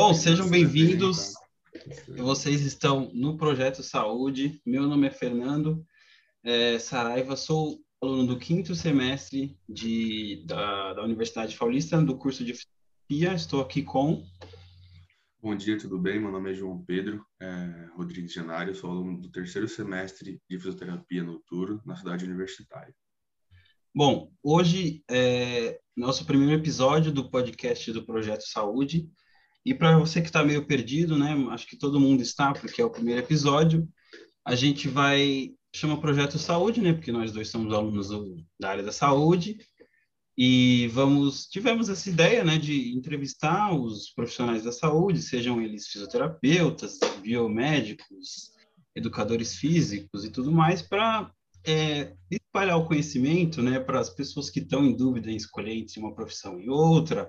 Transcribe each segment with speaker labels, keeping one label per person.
Speaker 1: Bom, sejam bem-vindos. Vocês estão no Projeto Saúde. Meu nome é Fernando é, Saraiva, sou aluno do quinto semestre de, da, da Universidade Paulista, do curso de Fisioterapia. Estou aqui com.
Speaker 2: Bom dia, tudo bem? Meu nome é João Pedro é, Rodrigues Genário, sou aluno do terceiro semestre de Fisioterapia no Turo, na cidade universitária.
Speaker 1: Bom, hoje é nosso primeiro episódio do podcast do Projeto Saúde. E para você que está meio perdido, né? Acho que todo mundo está, porque é o primeiro episódio. A gente vai chama Projeto Saúde, né? Porque nós dois somos alunos do, da área da saúde. E vamos tivemos essa ideia, né, de entrevistar os profissionais da saúde, sejam eles fisioterapeutas, biomédicos, educadores físicos e tudo mais, para é, espalhar o conhecimento, né, para as pessoas que estão em dúvida em escolher entre uma profissão e outra,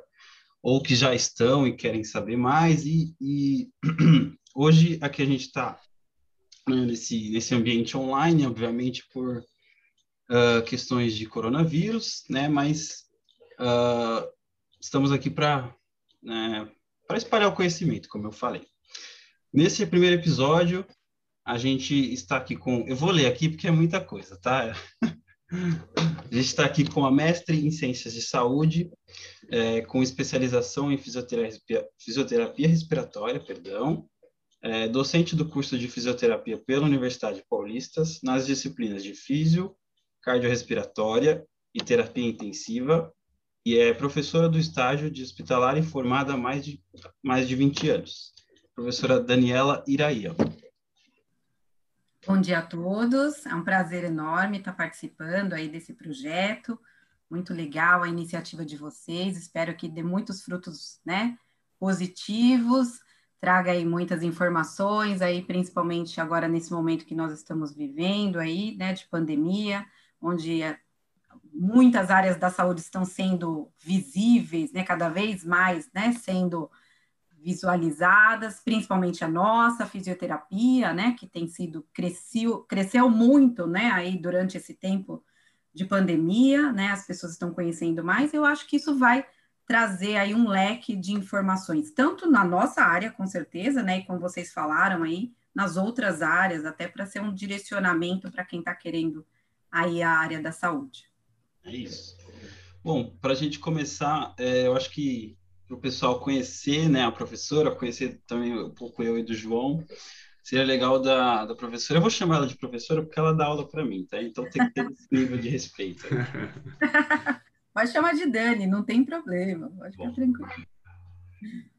Speaker 1: ou que já estão e querem saber mais. E, e hoje aqui a gente está né, nesse, nesse ambiente online, obviamente por uh, questões de coronavírus, né? Mas uh, estamos aqui para né, para espalhar o conhecimento, como eu falei. Nesse primeiro episódio, a gente está aqui com. Eu vou ler aqui porque é muita coisa, tá? A gente está aqui com a mestre em Ciências de Saúde, é, com especialização em fisioterapia, fisioterapia respiratória, perdão, é, docente do curso de fisioterapia pela Universidade Paulista, nas disciplinas de físio, cardiorrespiratória e terapia intensiva, e é professora do estágio de hospitalar e formada há mais de, mais de 20 anos. Professora Daniela Iraia.
Speaker 3: Bom dia a todos, é um prazer enorme estar participando aí desse projeto, muito legal a iniciativa de vocês, espero que dê muitos frutos, né, positivos, traga aí muitas informações aí, principalmente agora nesse momento que nós estamos vivendo aí, né, de pandemia, onde é, muitas áreas da saúde estão sendo visíveis, né, cada vez mais, né, sendo visualizadas, principalmente a nossa fisioterapia, né, que tem sido cresceu, cresceu muito, né, aí durante esse tempo de pandemia, né, as pessoas estão conhecendo mais. Eu acho que isso vai trazer aí um leque de informações, tanto na nossa área, com certeza, né, e como vocês falaram aí, nas outras áreas, até para ser um direcionamento para quem está querendo aí a área da saúde.
Speaker 1: É isso. Bom, para a gente começar, é, eu acho que o pessoal conhecer né, a professora, conhecer também um pouco eu e do João. Seria legal da, da professora. Eu vou chamar ela de professora porque ela dá aula para mim, tá? Então tem que ter esse nível de respeito.
Speaker 3: Pode chamar de Dani, não tem problema. Pode ficar Bom. tranquilo.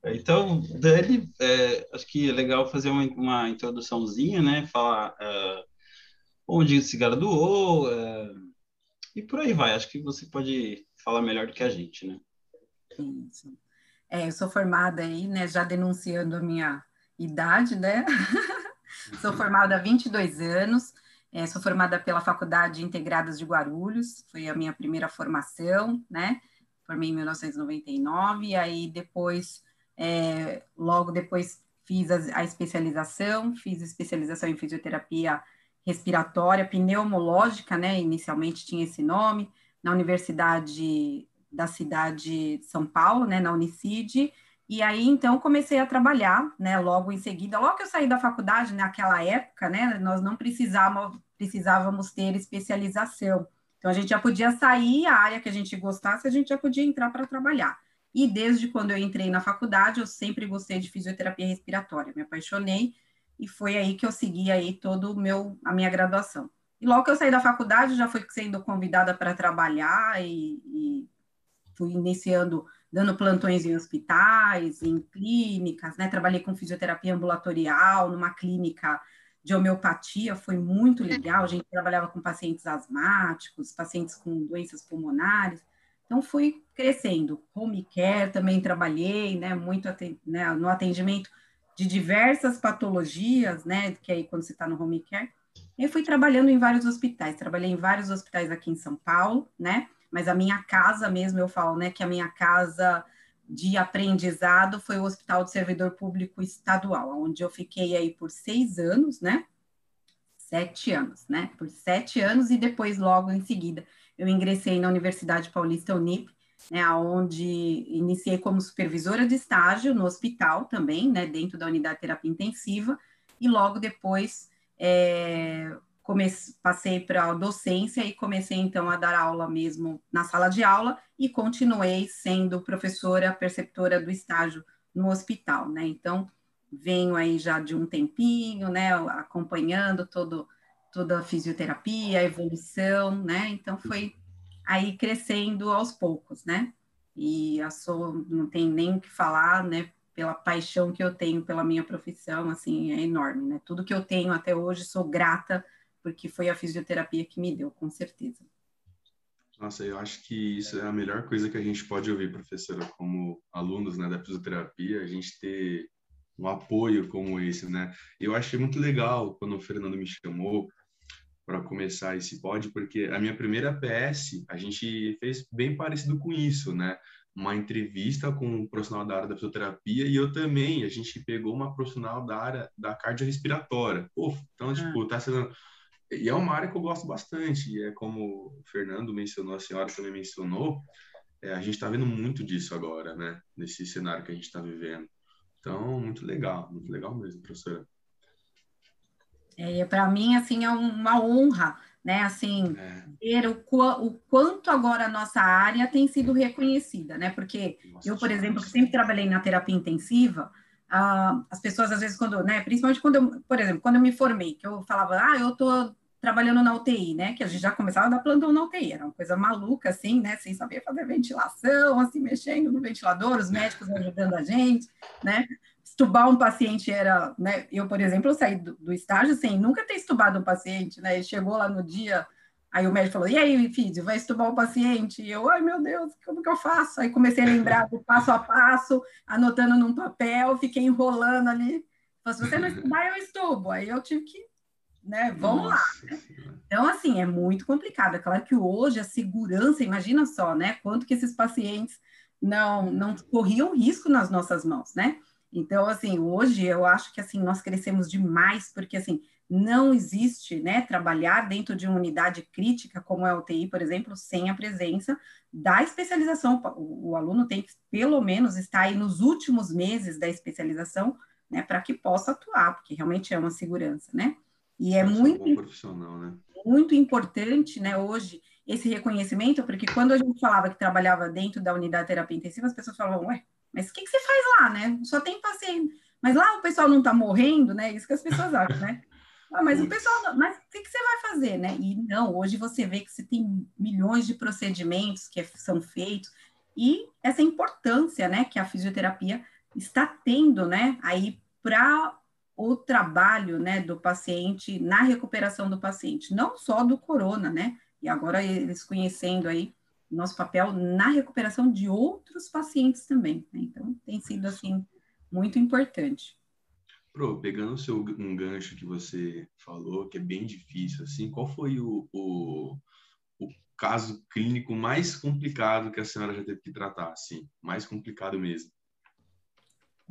Speaker 1: Então, Dani, é, acho que é legal fazer uma, uma introduçãozinha, né? Falar uh, onde o cigarro doou uh, e por aí vai. Acho que você pode falar melhor do que a gente, né?
Speaker 3: Isso. É, eu sou formada aí, né, já denunciando a minha idade, né? sou formada há 22 anos, é, sou formada pela Faculdade Integradas de Guarulhos, foi a minha primeira formação, né? Formei em 1999, e aí depois, é, logo depois fiz a, a especialização, fiz especialização em fisioterapia respiratória, pneumológica, né? Inicialmente tinha esse nome, na Universidade da cidade de São Paulo, né, na Unicid, e aí então comecei a trabalhar, né, logo em seguida, logo que eu saí da faculdade, naquela época, né, nós não precisávamos, precisávamos ter especialização. Então a gente já podia sair a área que a gente gostasse, a gente já podia entrar para trabalhar. E desde quando eu entrei na faculdade, eu sempre gostei de fisioterapia respiratória, me apaixonei e foi aí que eu segui aí todo o meu a minha graduação. E logo que eu saí da faculdade, já fui sendo convidada para trabalhar e, e fui iniciando dando plantões em hospitais, em clínicas, né? Trabalhei com fisioterapia ambulatorial numa clínica de homeopatia, foi muito legal. A gente trabalhava com pacientes asmáticos, pacientes com doenças pulmonares. Então fui crescendo. Home care também trabalhei, né? Muito né, no atendimento de diversas patologias, né? Que aí quando você está no home care. Eu fui trabalhando em vários hospitais. Trabalhei em vários hospitais aqui em São Paulo, né? Mas a minha casa mesmo, eu falo, né, que a minha casa de aprendizado foi o Hospital do Servidor Público Estadual, onde eu fiquei aí por seis anos, né? Sete anos, né? Por sete anos e depois, logo em seguida, eu ingressei na Universidade Paulista Unip, né, onde iniciei como supervisora de estágio no hospital também, né, dentro da unidade de terapia intensiva, e logo depois é, passei para a docência e comecei então a dar aula mesmo na sala de aula e continuei sendo professora preceptora do estágio no hospital, né? Então, venho aí já de um tempinho, né, acompanhando todo, toda a fisioterapia, a evolução, né? Então, foi aí crescendo aos poucos, né? E a sou, não tem nem o que falar, né? Pela paixão que eu tenho pela minha profissão, assim, é enorme, né? Tudo que eu tenho até hoje, sou grata porque foi a fisioterapia que me deu, com certeza.
Speaker 2: Nossa, eu acho que isso é a melhor coisa que a gente pode ouvir, professora, como alunos né, da fisioterapia, a gente ter um apoio como esse, né? Eu achei muito legal quando o Fernando me chamou para começar esse pod, porque a minha primeira PS a gente fez bem parecido com isso, né? Uma entrevista com um profissional da área da fisioterapia e eu também, a gente pegou uma profissional da área da cardiorrespiratória. Pô, então, tipo, tá sendo e é uma área que eu gosto bastante, e é como o Fernando mencionou, a senhora também mencionou, é, a gente está vendo muito disso agora, né? Nesse cenário que a gente está vivendo. Então, muito legal, muito legal mesmo, professora.
Speaker 3: É, para mim, assim, é uma honra, né? Assim, é. ver o, o, quanto agora a nossa área tem sido reconhecida, né? Porque nossa, eu, por exemplo, que sempre trabalhei na terapia intensiva, ah, as pessoas às vezes quando, né? Principalmente quando eu, por exemplo, quando eu me formei, que eu falava, ah, eu tô trabalhando na UTI, né? Que a gente já começava a dar plantão na UTI, era uma coisa maluca, assim, né? Sem saber fazer ventilação, assim, mexendo no ventilador, os médicos ajudando a gente, né? Estubar um paciente era, né? Eu, por exemplo, eu saí do, do estágio sem nunca ter estubado um paciente, né? E chegou lá no dia, aí o médico falou: E aí, filho, vai estubar o um paciente? E eu, ai meu Deus, como que eu faço? Aí comecei a lembrar do passo a passo, anotando num papel, fiquei enrolando ali. Se você não estubar, eu estubo. Aí eu tive que né? Vamos Nossa. lá. Então, assim, é muito complicado. É claro que hoje a segurança, imagina só, né? Quanto que esses pacientes não, não corriam risco nas nossas mãos, né? Então, assim, hoje eu acho que, assim, nós crescemos demais, porque, assim, não existe, né, trabalhar dentro de uma unidade crítica, como é a UTI, por exemplo, sem a presença da especialização. O, o aluno tem que, pelo menos, estar aí nos últimos meses da especialização, né, para que possa atuar, porque realmente é uma segurança, né? E é muito,
Speaker 2: né?
Speaker 3: muito importante, né, hoje, esse reconhecimento, porque quando a gente falava que trabalhava dentro da unidade de terapia intensiva, as pessoas falavam, ué, mas o que, que você faz lá, né? Só tem paciente. Mas lá o pessoal não está morrendo, né? Isso que as pessoas acham, né? Ah, mas o pessoal, mas o que, que, você vai fazer, né? E não, hoje você vê que você tem milhões de procedimentos que são feitos e essa importância, né, que a fisioterapia está tendo, né, aí para o trabalho né, do paciente na recuperação do paciente, não só do corona, né? E agora eles conhecendo aí nosso papel na recuperação de outros pacientes também. Né? Então, tem sido, assim, muito importante.
Speaker 2: Pro, pegando o seu, um gancho que você falou, que é bem difícil, assim, qual foi o, o, o caso clínico mais complicado que a senhora já teve que tratar, assim, mais complicado mesmo?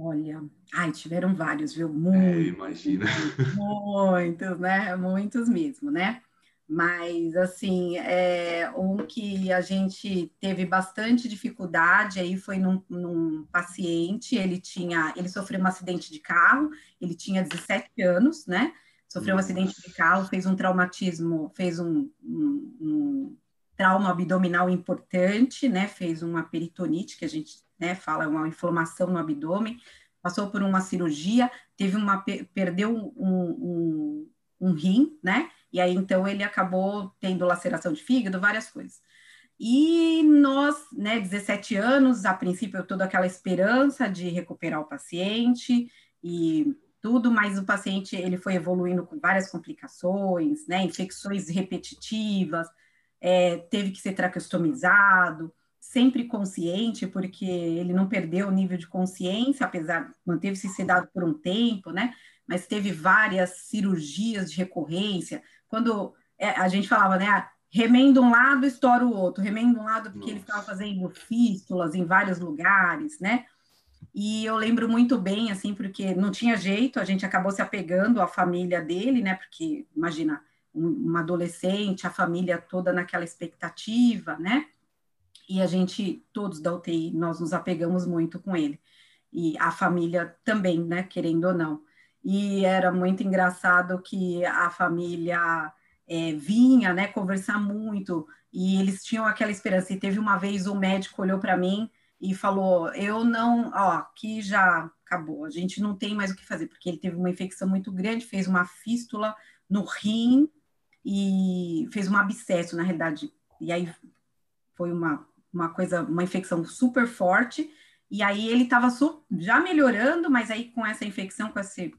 Speaker 3: Olha, ai, tiveram vários, viu?
Speaker 2: Muitos. É, imagina.
Speaker 3: Muitos, né? Muitos mesmo, né? Mas, assim, é, um que a gente teve bastante dificuldade aí foi num, num, paciente, ele tinha, ele sofreu um acidente de carro, ele tinha 17 anos, né? Sofreu Nossa. um acidente de carro, fez um traumatismo, fez um, um, um trauma abdominal importante, né? Fez uma peritonite, que a gente né, fala uma inflamação no abdômen, passou por uma cirurgia, teve uma perdeu um, um, um rim, né? E aí então ele acabou tendo laceração de fígado, várias coisas. E nós, né, 17 anos, a princípio toda aquela esperança de recuperar o paciente e tudo, mas o paciente ele foi evoluindo com várias complicações, né, infecções repetitivas, é, teve que ser traqueostomizado, sempre consciente, porque ele não perdeu o nível de consciência, apesar, manteve-se sedado por um tempo, né? Mas teve várias cirurgias de recorrência. Quando é, a gente falava, né? Ah, remenda um lado, estoura o outro. Remenda um lado porque Nossa. ele ficava fazendo fístulas em vários lugares, né? E eu lembro muito bem, assim, porque não tinha jeito, a gente acabou se apegando à família dele, né? Porque, imagina, um, uma adolescente, a família toda naquela expectativa, né? E a gente, todos da UTI, nós nos apegamos muito com ele. E a família também, né, querendo ou não. E era muito engraçado que a família é, vinha, né, conversar muito, e eles tinham aquela esperança. E teve uma vez um médico olhou para mim e falou: Eu não, ó, aqui já acabou, a gente não tem mais o que fazer, porque ele teve uma infecção muito grande, fez uma fístula no rim e fez um abscesso, na realidade. E aí foi uma, uma coisa, uma infecção super forte. E aí ele estava já melhorando, mas aí com essa infecção, com esse,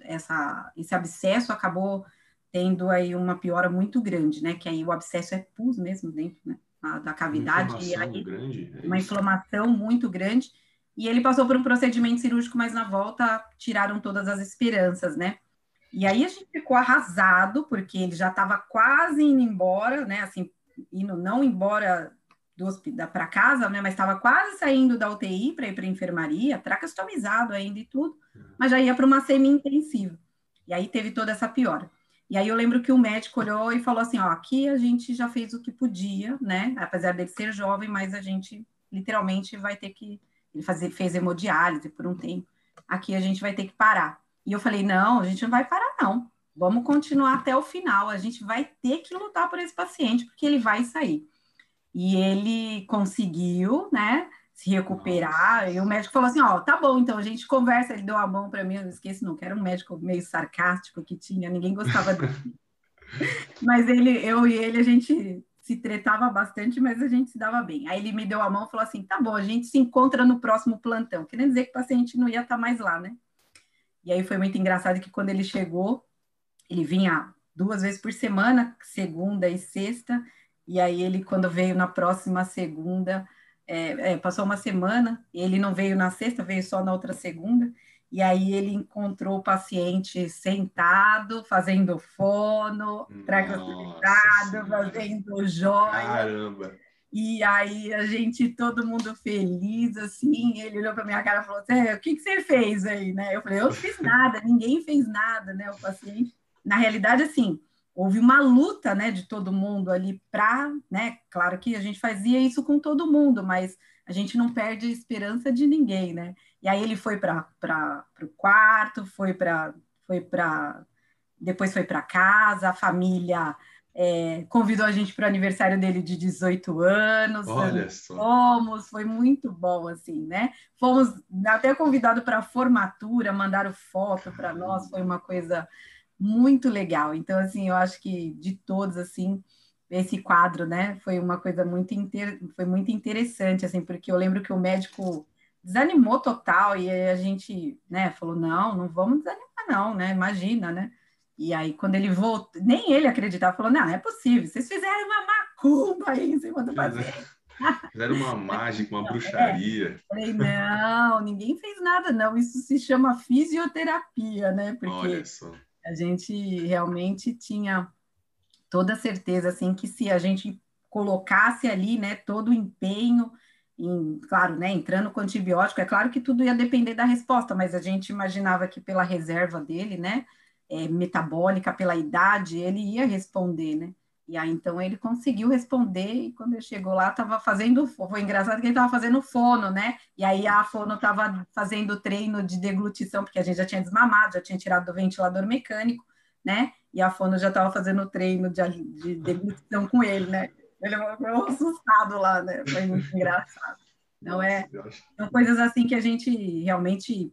Speaker 3: essa, esse abscesso, acabou tendo aí uma piora muito grande, né? Que aí o abscesso é pus mesmo dentro, né? da cavidade. Uma inflamação aí, grande. É uma inflamação muito grande. E ele passou por um procedimento cirúrgico, mas na volta tiraram todas as esperanças, né? E aí a gente ficou arrasado, porque ele já estava quase indo embora, né? Assim, indo não embora para casa, né? Mas estava quase saindo da UTI para ir para a enfermaria, tracostomizado ainda e tudo, mas já ia para uma semi-intensiva. E aí teve toda essa piora. E aí eu lembro que o médico olhou e falou assim: ó, aqui a gente já fez o que podia, né? Apesar dele ser jovem, mas a gente literalmente vai ter que. Ele fazer, fez hemodiálise por um tempo. Aqui a gente vai ter que parar. E eu falei: não, a gente não vai parar, não. Vamos continuar até o final. A gente vai ter que lutar por esse paciente, porque ele vai sair. E ele conseguiu, né? Se recuperar, e o médico falou assim: Ó, tá bom, então a gente conversa. Ele deu a mão para mim, eu não esqueço, não, que era um médico meio sarcástico que tinha, ninguém gostava dele. mas ele, eu e ele, a gente se tretava bastante, mas a gente se dava bem. Aí ele me deu a mão e falou assim: tá bom, a gente se encontra no próximo plantão. Querendo dizer que o paciente não ia estar tá mais lá, né? E aí foi muito engraçado que quando ele chegou, ele vinha duas vezes por semana, segunda e sexta, e aí ele, quando veio na próxima segunda, é, é, passou uma semana, ele não veio na sexta, veio só na outra segunda, e aí ele encontrou o paciente sentado, fazendo fono, sentado, fazendo joia.
Speaker 2: Caramba!
Speaker 3: E aí a gente, todo mundo feliz, assim, ele olhou para minha cara e falou o que, que você fez aí, né? Eu falei, eu não fiz nada, ninguém fez nada, né? O paciente, na realidade, assim, houve uma luta, né, de todo mundo ali para, né, claro que a gente fazia isso com todo mundo, mas a gente não perde a esperança de ninguém, né? E aí ele foi para o quarto, foi para foi para depois foi para casa, a família é, convidou a gente para o aniversário dele de 18 anos.
Speaker 2: Olha só.
Speaker 3: Fomos, foi muito bom, assim, né? Fomos até convidado para a formatura, mandaram foto para nós, foi uma coisa muito legal. Então, assim, eu acho que de todos, assim, esse quadro, né, foi uma coisa muito, inter... foi muito interessante, assim, porque eu lembro que o médico desanimou total e a gente, né, falou, não, não vamos desanimar não, né, imagina, né, e aí quando ele voltou, nem ele acreditava, falou, não, é possível, vocês fizeram uma macumba aí em cima do paciente.
Speaker 2: Fizeram uma mágica, uma bruxaria.
Speaker 3: É. Falei, não, ninguém fez nada, não. Isso se chama fisioterapia, né? Porque Olha só a gente realmente tinha toda certeza assim que se a gente colocasse ali, né, todo o empenho em, claro, né, entrando com antibiótico, é claro que tudo ia depender da resposta, mas a gente imaginava que pela reserva dele, né, é, metabólica, pela idade, ele ia responder, né? E aí, então, ele conseguiu responder, e quando ele chegou lá, estava fazendo, foi engraçado que ele estava fazendo fono, né? E aí a fono estava fazendo treino de deglutição, porque a gente já tinha desmamado, já tinha tirado do ventilador mecânico, né? E a fono já estava fazendo treino de, de deglutição com ele, né? Ele ficou assustado lá, né? Foi muito engraçado. Não é? São coisas assim que a gente realmente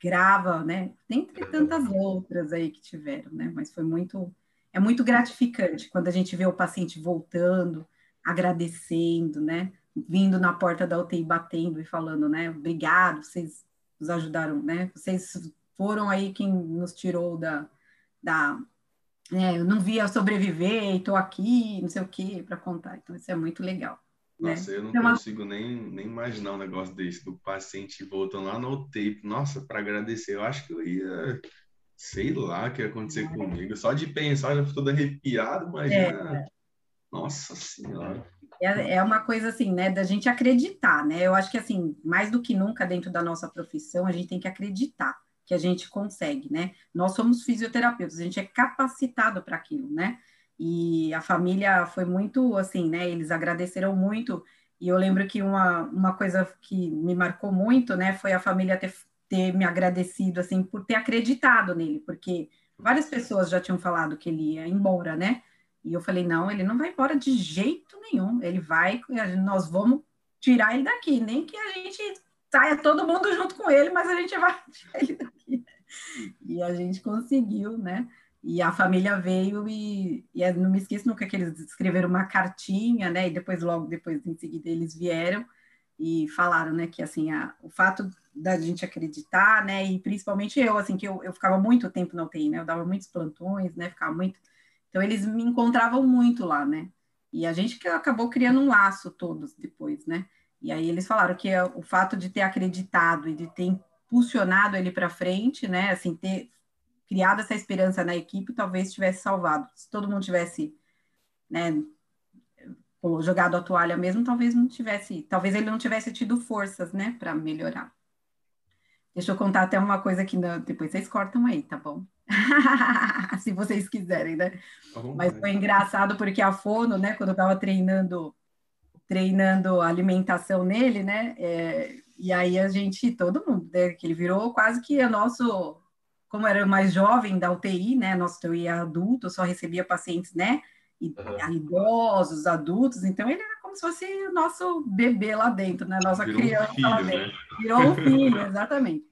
Speaker 3: grava, né? Dentre tantas outras aí que tiveram, né? Mas foi muito é muito gratificante quando a gente vê o paciente voltando, agradecendo, né? Vindo na porta da UTI batendo e falando, né? Obrigado, vocês nos ajudaram, né? Vocês foram aí quem nos tirou da. da né? Eu não via sobreviver e estou aqui, não sei o quê, para contar. Então, isso é muito legal.
Speaker 2: Né? Nossa, né? eu não então, consigo nem, nem imaginar um negócio desse, do paciente voltando lá no UTI, nossa, para agradecer. Eu acho que eu ia sei lá o que ia acontecer comigo. Só de pensar, já estou todo arrepiado, imagina. É. Nossa Senhora.
Speaker 3: É, é uma coisa assim, né, da gente acreditar, né? Eu acho que assim, mais do que nunca dentro da nossa profissão, a gente tem que acreditar que a gente consegue, né? Nós somos fisioterapeutas, a gente é capacitado para aquilo, né? E a família foi muito assim, né? Eles agradeceram muito E eu lembro que uma, uma coisa que me marcou muito, né, foi a família ter, ter me agradecido, assim, por ter acreditado nele, porque várias pessoas já tinham falado que ele ia embora, né? E eu falei, não, ele não vai embora de jeito nenhum, ele vai, nós vamos tirar ele daqui, nem que a gente saia todo mundo junto com ele, mas a gente vai tirar ele daqui. E a gente conseguiu, né? E a família veio e, e não me esqueço nunca que eles escreveram uma cartinha, né? E depois, logo depois, em seguida, eles vieram e falaram, né? Que, assim, a, o fato da gente acreditar, né? E principalmente eu, assim, que eu, eu ficava muito tempo na UTI, né? Eu dava muitos plantões, né? Ficava muito... Então, eles me encontravam muito lá, né? E a gente que acabou criando um laço todos depois, né? E aí eles falaram que o fato de ter acreditado e de ter impulsionado ele para frente, né? Assim, ter criado essa esperança na equipe, talvez tivesse salvado. Se todo mundo tivesse, né, jogado a toalha mesmo, talvez não tivesse, talvez ele não tivesse tido forças, né, para melhorar. Deixa eu contar até uma coisa que não, depois vocês cortam aí, tá bom? Se vocês quiserem, né? Tá Mas foi engraçado porque a Fono, né, quando eu estava treinando treinando alimentação nele, né? É, e aí a gente, todo mundo, né, que ele virou quase que o nosso como era mais jovem da UTI, né? Nossa UTI adulto, só recebia pacientes, né? E, uhum. Idosos, adultos, então ele era como se fosse o nosso bebê lá dentro, né? Nossa Virou criança um filho, lá dentro. Né? Virou um filho, exatamente.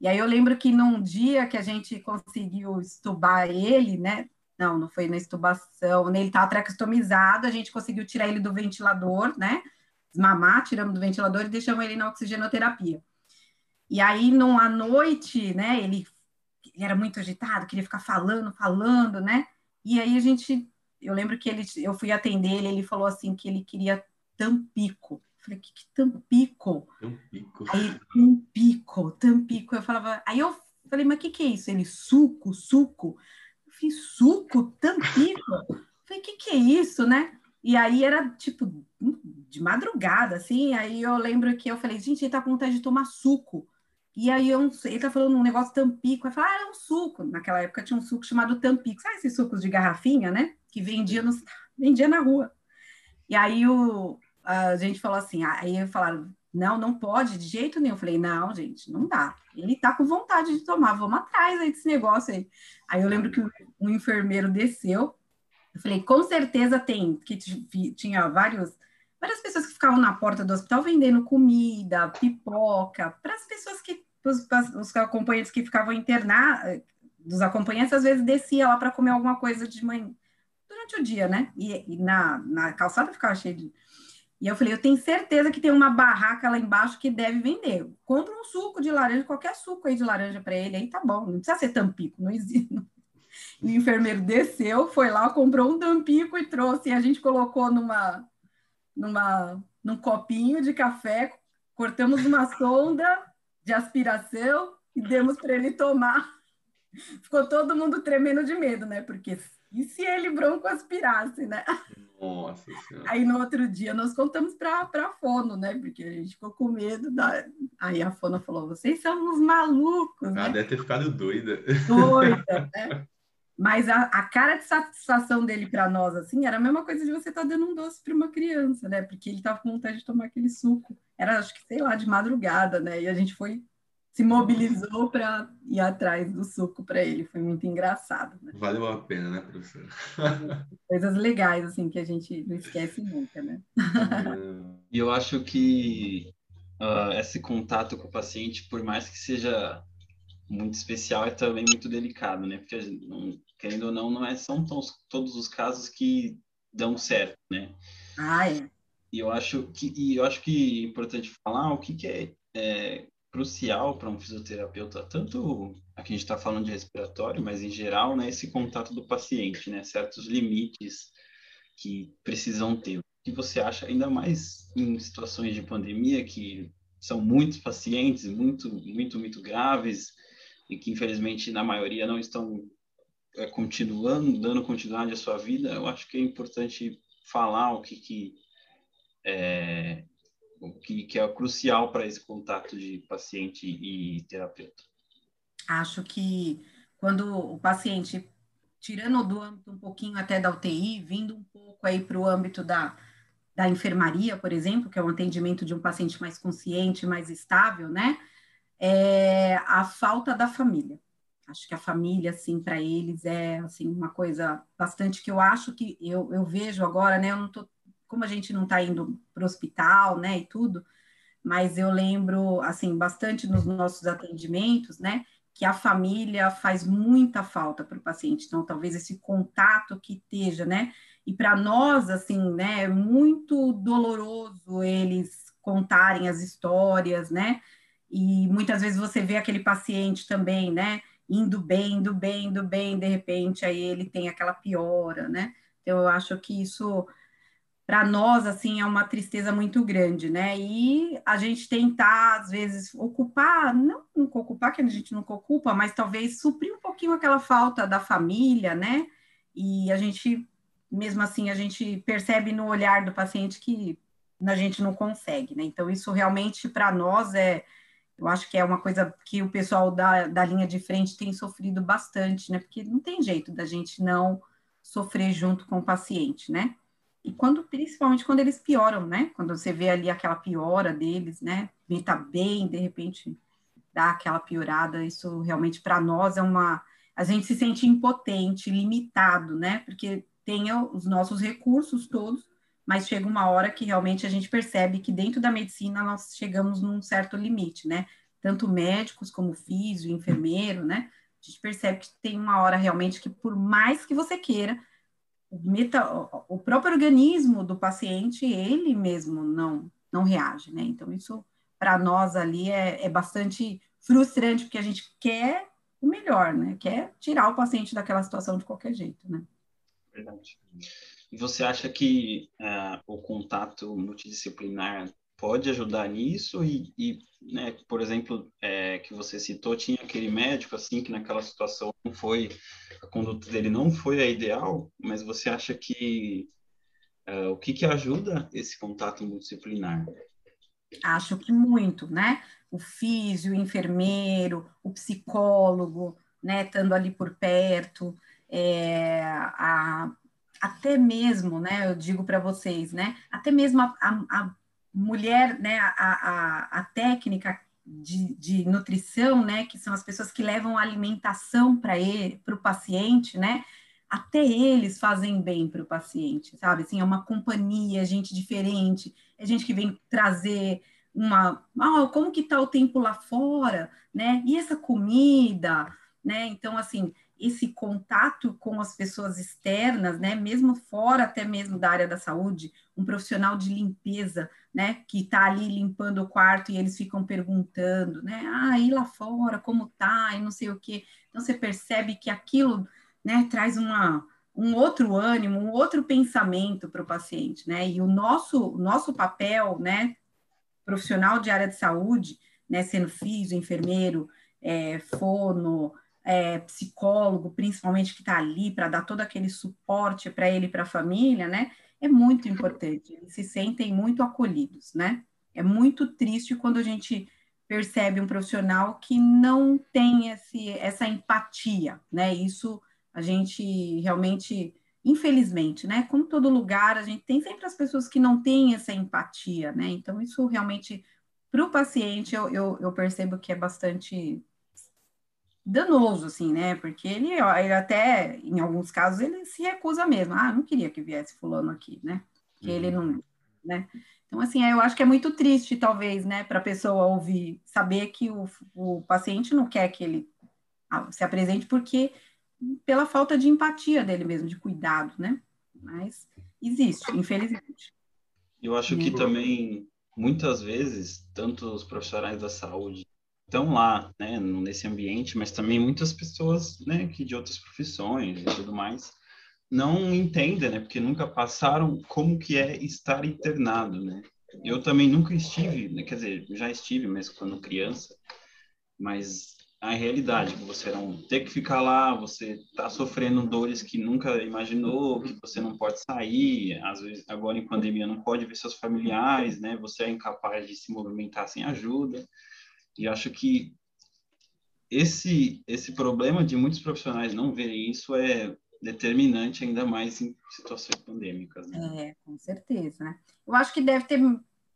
Speaker 3: E aí eu lembro que num dia que a gente conseguiu estubar ele, né? Não, não foi na estubação, né? ele estava tracostomizado, a gente conseguiu tirar ele do ventilador, né? Desmamar, tiramos do ventilador e deixamos ele na oxigenoterapia. E aí, numa noite, né, ele ele era muito agitado, queria ficar falando, falando, né? E aí a gente, eu lembro que ele, eu fui atender ele, ele falou assim que ele queria tampico. Eu falei, que, que tampico? Tampico. Aí, tampico, tampico. Eu falava, aí eu falei, mas o que, que é isso? Ele, suco, suco. Eu falei, suco, tampico? Eu falei, o que, que é isso, né? E aí era tipo de madrugada, assim. Aí eu lembro que eu falei, gente, ele tá com vontade de tomar suco. E aí eu, ele tá falando um negócio tampico, eu falo, ah, é um suco. Naquela época tinha um suco chamado tampico. Sabe esses sucos de garrafinha, né? Que vendia, no, vendia na rua. E aí o, a gente falou assim, aí falaram, não, não pode de jeito nenhum. Eu falei, não, gente, não dá. Ele tá com vontade de tomar, vamos atrás aí desse negócio aí. Aí eu lembro que um enfermeiro desceu, eu falei, com certeza tem, que tinha vários várias pessoas que ficavam na porta do hospital vendendo comida, pipoca, para as pessoas que os, os acompanhantes que ficavam internados, dos acompanhantes, às vezes descia lá para comer alguma coisa de manhã, durante o dia, né? E, e, na, na calçada ficava cheio de. E eu falei, eu tenho certeza que tem uma barraca lá embaixo que deve vender. Compra um suco de laranja, qualquer suco aí de laranja para ele, aí tá bom, não precisa ser tampico, não existe. E o enfermeiro desceu, foi lá, comprou um tampico e trouxe. E a gente colocou numa, numa, num copinho de café, cortamos uma sonda, de aspiração e demos para ele tomar. Ficou todo mundo tremendo de medo, né? Porque e se ele bronco aspirasse, né? Nossa senhora. Aí no outro dia nós contamos para a Fono, né? Porque a gente ficou com medo. Da... Aí a Fono falou: vocês são uns malucos.
Speaker 2: Né? Ah, deve ter ficado doida.
Speaker 3: Doida, né? Mas a, a, cara de satisfação dele para nós, assim, era a mesma coisa de você estar tá dando um doce para uma criança, né? Porque ele estava com vontade de tomar aquele suco. Era, acho que, sei lá, de madrugada, né? E a gente foi, se mobilizou para ir atrás do suco para ele. Foi muito engraçado. Né?
Speaker 2: Valeu a pena, né, professora?
Speaker 3: Coisas legais, assim, que a gente não esquece nunca, né?
Speaker 1: E eu acho que uh, esse contato com o paciente, por mais que seja muito especial, é também muito delicado, né? Porque, não, querendo ou não, não é, são tons, todos os casos que dão certo, né?
Speaker 3: Ah, é.
Speaker 1: E eu acho que, e eu acho que é importante falar o que, que é, é crucial para um fisioterapeuta, tanto aqui a gente está falando de respiratório, mas em geral, né, esse contato do paciente, né, certos limites que precisam ter. O que você acha, ainda mais em situações de pandemia, que são muitos pacientes, muito, muito, muito graves, e que infelizmente na maioria não estão é, continuando, dando continuidade à sua vida, eu acho que é importante falar o que, que é, o que, que é crucial para esse contato de paciente e terapeuta.
Speaker 3: Acho que quando o paciente, tirando do âmbito um pouquinho até da UTI, vindo um pouco aí para o âmbito da, da enfermaria, por exemplo, que é o atendimento de um paciente mais consciente, mais estável, né? É a falta da família. Acho que a família, assim, para eles é, assim, uma coisa bastante que eu acho que eu, eu vejo agora, né? Eu não tô, como a gente não está indo para o hospital, né, e tudo, mas eu lembro, assim, bastante nos nossos atendimentos, né, que a família faz muita falta para o paciente. Então, talvez esse contato que esteja, né, e para nós, assim, né, é muito doloroso eles contarem as histórias, né, e muitas vezes você vê aquele paciente também, né, indo bem, indo bem, indo bem, de repente aí ele tem aquela piora, né? Então eu acho que isso para nós assim é uma tristeza muito grande, né? E a gente tentar às vezes ocupar, não, não ocupar que a gente nunca ocupa, mas talvez suprir um pouquinho aquela falta da família, né? E a gente mesmo assim a gente percebe no olhar do paciente que a gente não consegue, né? Então isso realmente para nós é eu acho que é uma coisa que o pessoal da, da linha de frente tem sofrido bastante, né? Porque não tem jeito da gente não sofrer junto com o paciente, né? E quando, principalmente quando eles pioram, né? Quando você vê ali aquela piora deles, né? Ele tá bem, de repente dá aquela piorada, isso realmente para nós é uma. A gente se sente impotente, limitado, né? Porque tem os nossos recursos todos, mas chega uma hora que realmente a gente percebe que dentro da medicina nós chegamos num certo limite, né? Tanto médicos como físio, enfermeiro, né? A gente percebe que tem uma hora realmente que por mais que você queira, meta, o próprio organismo do paciente, ele mesmo não, não reage, né? Então isso para nós ali é, é bastante frustrante, porque a gente quer o melhor, né? Quer tirar o paciente daquela situação de qualquer jeito, né?
Speaker 1: Verdade. E você acha que uh, o contato multidisciplinar pode ajudar nisso? E, e né, por exemplo, é, que você citou, tinha aquele médico assim que naquela situação não foi a conduta dele não foi a ideal, mas você acha que uh, o que que ajuda esse contato multidisciplinar?
Speaker 3: Acho que muito, né? O físio, o enfermeiro, o psicólogo, né, estando ali por perto, é, a até mesmo, né, eu digo para vocês, né, até mesmo a, a, a mulher, né, a, a, a técnica de, de, nutrição, né, que são as pessoas que levam a alimentação para ele, para o paciente, né, até eles fazem bem para o paciente, sabe? Assim, é uma companhia, gente diferente, é gente que vem trazer uma, oh, como que está o tempo lá fora, né? E essa comida, né? Então, assim, esse contato com as pessoas externas, né, mesmo fora até mesmo da área da saúde, um profissional de limpeza, né, que está ali limpando o quarto e eles ficam perguntando, né, ah, e lá fora, como tá, e não sei o quê. Então você percebe que aquilo, né, traz uma um outro ânimo, um outro pensamento para o paciente, né? E o nosso nosso papel, né, profissional de área de saúde, né, sendo físico, enfermeiro, é, fono, é, psicólogo, principalmente que está ali para dar todo aquele suporte para ele e para a família, né? É muito importante. Eles se sentem muito acolhidos, né? É muito triste quando a gente percebe um profissional que não tem esse, essa empatia, né? Isso a gente realmente, infelizmente, né? Como todo lugar, a gente tem sempre as pessoas que não têm essa empatia, né? Então, isso realmente, para o paciente, eu, eu, eu percebo que é bastante danoso, assim, né? Porque ele, ele até, em alguns casos, ele se recusa mesmo. Ah, não queria que viesse fulano aqui, né? Que uhum. ele não, né? Então, assim, eu acho que é muito triste, talvez, né, para a pessoa ouvir, saber que o, o paciente não quer que ele ah, se apresente porque pela falta de empatia dele mesmo, de cuidado, né? Mas existe, infelizmente.
Speaker 1: Eu acho que também, muitas vezes, tanto os profissionais da saúde estão lá, né, nesse ambiente, mas também muitas pessoas, né, que de outras profissões e tudo mais, não entendem, né, porque nunca passaram como que é estar internado, né. Eu também nunca estive, né, quer dizer, já estive, mas quando criança, mas a realidade que você não ter que ficar lá, você tá sofrendo dores que nunca imaginou, que você não pode sair, às vezes agora em pandemia não pode ver seus familiares, né? Você é incapaz de se movimentar sem ajuda. E acho que esse esse problema de muitos profissionais não verem isso é determinante ainda mais em situações pandêmicas.
Speaker 3: Né? É, com certeza. Né? Eu acho que deve ter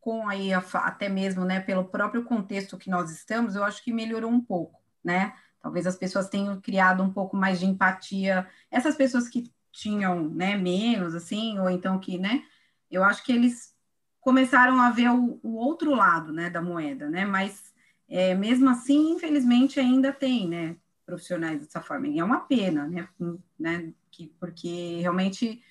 Speaker 3: com aí até mesmo, né, pelo próprio contexto que nós estamos, eu acho que melhorou um pouco, né? Talvez as pessoas tenham criado um pouco mais de empatia. Essas pessoas que tinham, né, menos assim, ou então que, né, eu acho que eles começaram a ver o, o outro lado, né, da moeda, né? Mas é, mesmo assim, infelizmente, ainda tem, né, profissionais dessa forma. E é uma pena, né, né que, porque realmente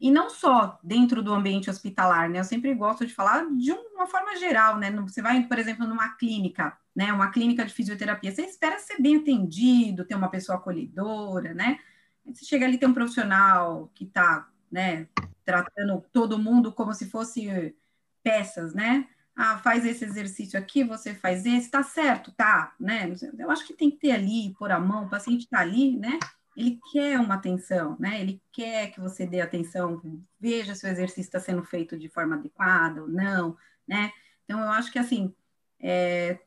Speaker 3: e não só dentro do ambiente hospitalar, né? Eu sempre gosto de falar de uma forma geral, né? Você vai, por exemplo, numa clínica, né? Uma clínica de fisioterapia, você espera ser bem atendido, ter uma pessoa acolhedora, né? Você chega ali tem um profissional que está, né? Tratando todo mundo como se fosse peças, né? Ah, faz esse exercício aqui, você faz esse, tá certo, tá, né? Eu acho que tem que ter ali, pôr a mão, o paciente tá ali, né? ele quer uma atenção, né? Ele quer que você dê atenção, veja se o exercício está sendo feito de forma adequada ou não, né? Então, eu acho que, assim, é,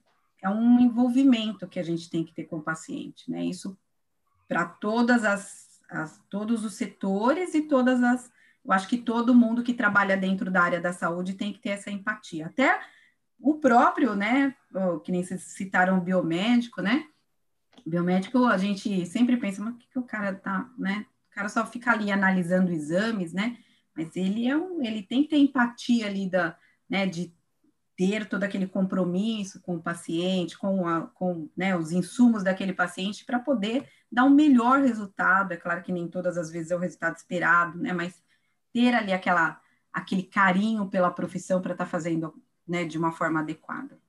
Speaker 3: é um envolvimento que a gente tem que ter com o paciente, né? Isso para todas as, as, todos os setores e todas as, eu acho que todo mundo que trabalha dentro da área da saúde tem que ter essa empatia. Até o próprio, né, que nem vocês citaram o biomédico, né? Biomédico, a gente sempre pensa, mas o que, que o cara tá, né? O cara só fica ali analisando exames, né? Mas ele é um, ele tem que ter empatia ali da, né, de ter todo aquele compromisso com o paciente, com, a, com né, os insumos daquele paciente para poder dar um melhor resultado. É claro que nem todas as vezes é o resultado esperado, né? Mas ter ali aquela, aquele carinho pela profissão para estar tá fazendo né, de uma forma adequada.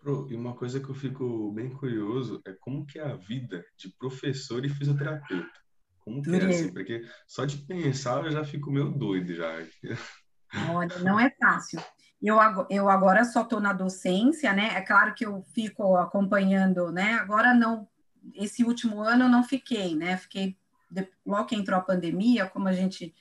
Speaker 2: Pro, e uma coisa que eu fico bem curioso é como que é a vida de professor e fisioterapeuta. Como que é assim? Porque só de pensar eu já fico meio doido já.
Speaker 3: Olha, não é fácil. Eu, eu agora só estou na docência, né? É claro que eu fico acompanhando, né? Agora não, esse último ano eu não fiquei, né? Fiquei, logo que entrou a pandemia, como a gente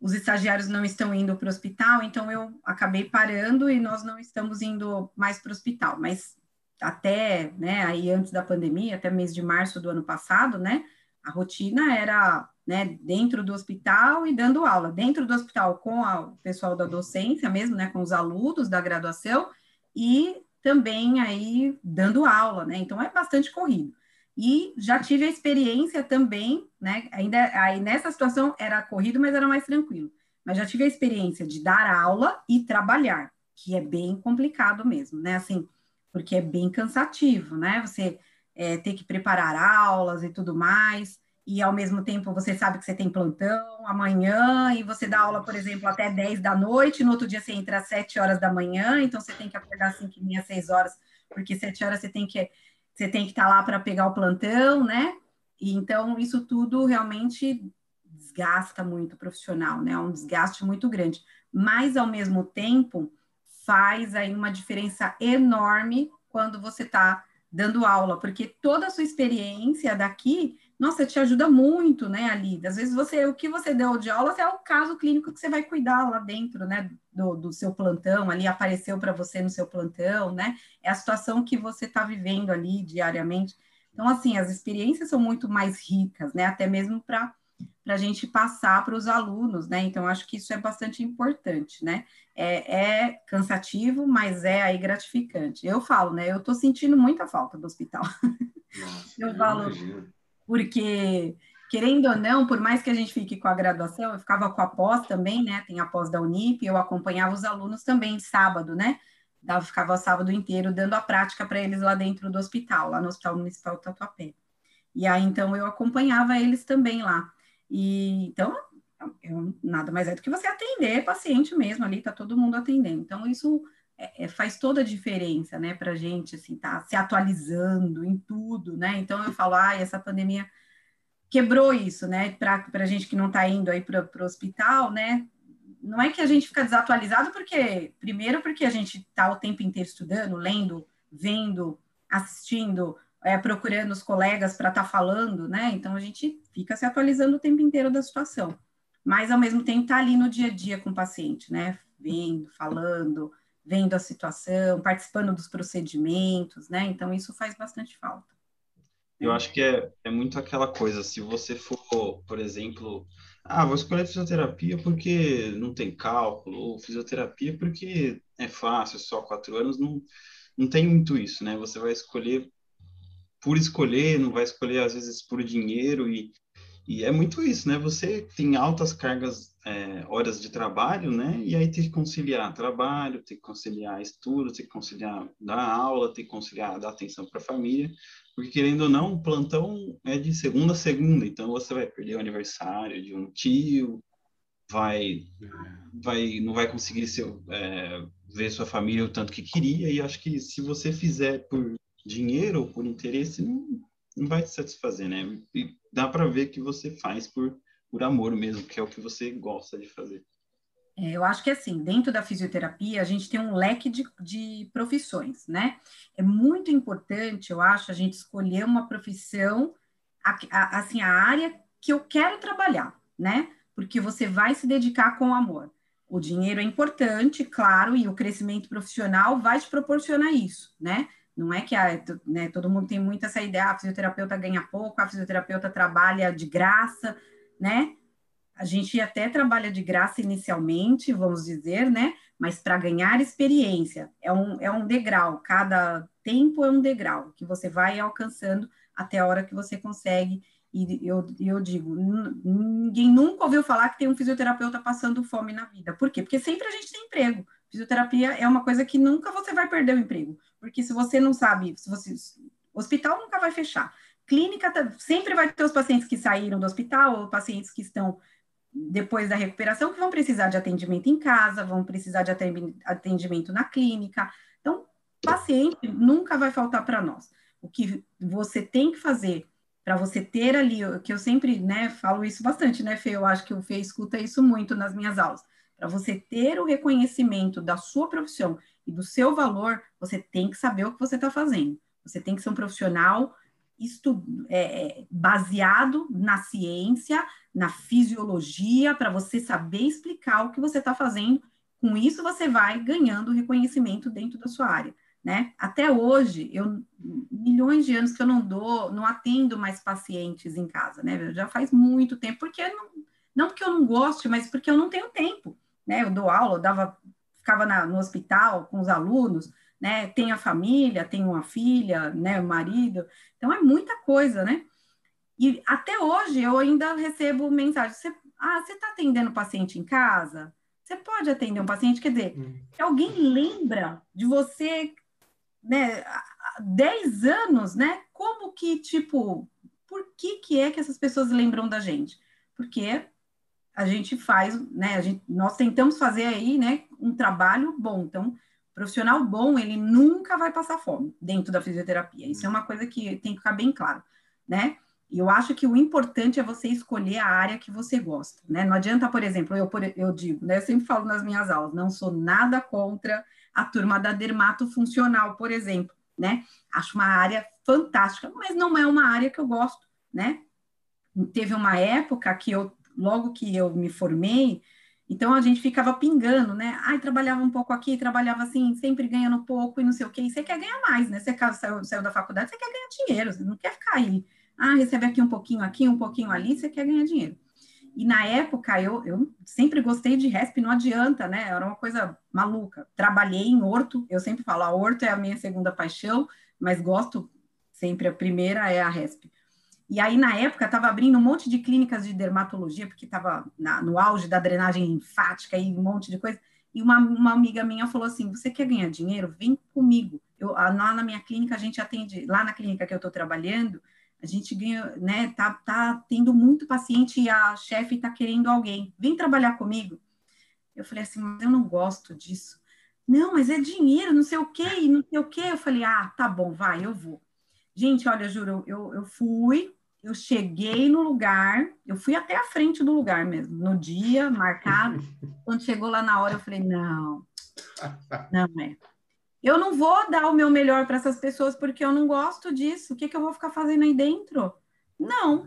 Speaker 3: os estagiários não estão indo para o hospital, então eu acabei parando e nós não estamos indo mais para o hospital. Mas até, né, aí antes da pandemia, até mês de março do ano passado, né, a rotina era, né, dentro do hospital e dando aula, dentro do hospital com a, o pessoal da docência mesmo, né, com os alunos da graduação e também aí dando aula, né, então é bastante corrido. E já tive a experiência também, né? Ainda aí nessa situação era corrido, mas era mais tranquilo. Mas já tive a experiência de dar aula e trabalhar, que é bem complicado mesmo, né? Assim, porque é bem cansativo, né? Você é, ter que preparar aulas e tudo mais, e ao mesmo tempo você sabe que você tem plantão amanhã, e você dá aula, por exemplo, até 10 da noite, no outro dia você entra às 7 horas da manhã, então você tem que acordar às 5 e meia, 6 horas, porque 7 horas você tem que você tem que estar lá para pegar o plantão, né? E então isso tudo realmente desgasta muito o profissional, né? É um desgaste muito grande. Mas ao mesmo tempo faz aí uma diferença enorme quando você está dando aula, porque toda a sua experiência daqui nossa, te ajuda muito, né, ali. Às vezes você, o que você deu de aula é o caso clínico que você vai cuidar lá dentro, né, do, do seu plantão, ali apareceu para você no seu plantão, né? É a situação que você está vivendo ali diariamente. Então, assim, as experiências são muito mais ricas, né, até mesmo para para a gente passar para os alunos, né? Então, acho que isso é bastante importante, né? É, é, cansativo, mas é aí gratificante. Eu falo, né? Eu estou sentindo muita falta do hospital. Nossa, eu falo, imagino porque querendo ou não, por mais que a gente fique com a graduação, eu ficava com a pós também, né? Tem a pós da Unip, eu acompanhava os alunos também sábado, né? Dava, ficava sábado inteiro dando a prática para eles lá dentro do hospital, lá no Hospital Municipal Tatuapé. E aí, então, eu acompanhava eles também lá. E então, eu, nada mais é do que você atender paciente mesmo ali, tá todo mundo atendendo. Então, isso é, é, faz toda a diferença, né, para a gente, assim, tá se atualizando em tudo, né? Então eu falo, ah, essa pandemia quebrou isso, né? Para a gente que não está indo aí para o hospital, né? Não é que a gente fica desatualizado, porque, primeiro, porque a gente está o tempo inteiro estudando, lendo, vendo, assistindo, é, procurando os colegas para estar tá falando, né? Então a gente fica se atualizando o tempo inteiro da situação. Mas ao mesmo tempo está ali no dia a dia com o paciente, né? Vendo, falando, vendo a situação, participando dos procedimentos, né? Então, isso faz bastante falta.
Speaker 1: Eu acho que é, é muito aquela coisa, se você for, por exemplo, ah, vou escolher fisioterapia porque não tem cálculo, ou fisioterapia porque é fácil, só quatro anos, não, não tem muito isso, né? Você vai escolher por escolher, não vai escolher às vezes por dinheiro e, e é muito isso, né? Você tem altas cargas, é, horas de trabalho, né? E aí tem que conciliar trabalho, tem que conciliar estudo, tem que conciliar dar aula, tem que conciliar dar atenção para a família, porque querendo ou não, o plantão é de segunda a segunda, então você vai perder o aniversário de um tio, vai, vai não vai conseguir seu, é, ver sua família o tanto que queria, e acho que se você fizer por dinheiro ou por interesse, não, não vai te satisfazer, né? E dá para ver que você faz por, por amor mesmo, que é o que você gosta de fazer.
Speaker 3: É, eu acho que assim, dentro da fisioterapia, a gente tem um leque de, de profissões, né? É muito importante, eu acho, a gente escolher uma profissão, a, a, assim, a área que eu quero trabalhar, né? Porque você vai se dedicar com amor. O dinheiro é importante, claro, e o crescimento profissional vai te proporcionar isso, né? Não é que a, né, todo mundo tem muito essa ideia, ah, a fisioterapeuta ganha pouco, a fisioterapeuta trabalha de graça, né? A gente até trabalha de graça inicialmente, vamos dizer, né? Mas para ganhar experiência, é um, é um degrau, cada tempo é um degrau que você vai alcançando até a hora que você consegue. E eu, eu digo, ninguém nunca ouviu falar que tem um fisioterapeuta passando fome na vida. Por quê? Porque sempre a gente tem emprego. Fisioterapia é uma coisa que nunca você vai perder o emprego. Porque se você não sabe, se você. Hospital nunca vai fechar. Clínica sempre vai ter os pacientes que saíram do hospital, ou pacientes que estão depois da recuperação, que vão precisar de atendimento em casa, vão precisar de atendimento na clínica. Então, paciente nunca vai faltar para nós. O que você tem que fazer para você ter ali, que eu sempre né, falo isso bastante, né, Fê? Eu acho que o Fê escuta isso muito nas minhas aulas. Para você ter o reconhecimento da sua profissão e do seu valor, você tem que saber o que você está fazendo. Você tem que ser um profissional estu, é, é baseado na ciência, na fisiologia, para você saber explicar o que você está fazendo. Com isso, você vai ganhando reconhecimento dentro da sua área. Né? Até hoje, eu milhões de anos que eu não dou, não atendo mais pacientes em casa, né? Já faz muito tempo, porque não, não porque eu não goste, mas porque eu não tenho tempo, né? Eu dou aula, eu dava, ficava na, no hospital com os alunos, né? Tem a família, tem uma filha, né? O marido, então é muita coisa, né? E até hoje eu ainda recebo mensagem: você, ah, você está atendendo paciente em casa? Você pode atender um paciente, quer dizer, hum. que alguém lembra de você, né, há 10 anos, né? Como que, tipo, por que, que é que essas pessoas lembram da gente? Porque a gente faz, né? A gente, nós tentamos fazer aí, né, um trabalho bom. Então, profissional bom, ele nunca vai passar fome dentro da fisioterapia. Isso é uma coisa que tem que ficar bem claro, né? E eu acho que o importante é você escolher a área que você gosta, né? Não adianta, por exemplo, eu, eu digo, né? Eu sempre falo nas minhas aulas, não sou nada contra a turma da dermatofuncional, por exemplo, né? Acho uma área fantástica, mas não é uma área que eu gosto, né? Teve uma época que eu, logo que eu me formei, então a gente ficava pingando, né? Ai, trabalhava um pouco aqui, trabalhava assim, sempre ganhando pouco e não sei o quê. E você quer ganhar mais, né? Você saiu, saiu da faculdade, você quer ganhar dinheiro, você não quer ficar aí ah, recebe aqui um pouquinho aqui, um pouquinho ali, você quer ganhar dinheiro. E na época eu, eu sempre gostei de RESP, não adianta, né? Era uma coisa maluca. Trabalhei em horto, eu sempre falo, a horto é a minha segunda paixão, mas gosto sempre, a primeira é a RESP. E aí, na época, estava abrindo um monte de clínicas de dermatologia, porque estava no auge da drenagem linfática e um monte de coisa. E uma, uma amiga minha falou assim: Você quer ganhar dinheiro? Vem comigo. Eu, lá na minha clínica, a gente atende, lá na clínica que eu estou trabalhando, a gente ganha, né, tá, tá tendo muito paciente e a chefe tá querendo alguém, vem trabalhar comigo. Eu falei assim, mas eu não gosto disso. Não, mas é dinheiro, não sei o quê, não sei o quê. Eu falei, ah, tá bom, vai, eu vou. Gente, olha, juro, eu, eu fui, eu cheguei no lugar, eu fui até a frente do lugar mesmo, no dia marcado. Quando chegou lá na hora, eu falei, não, não é. Eu não vou dar o meu melhor para essas pessoas porque eu não gosto disso. O que, que eu vou ficar fazendo aí dentro? Não.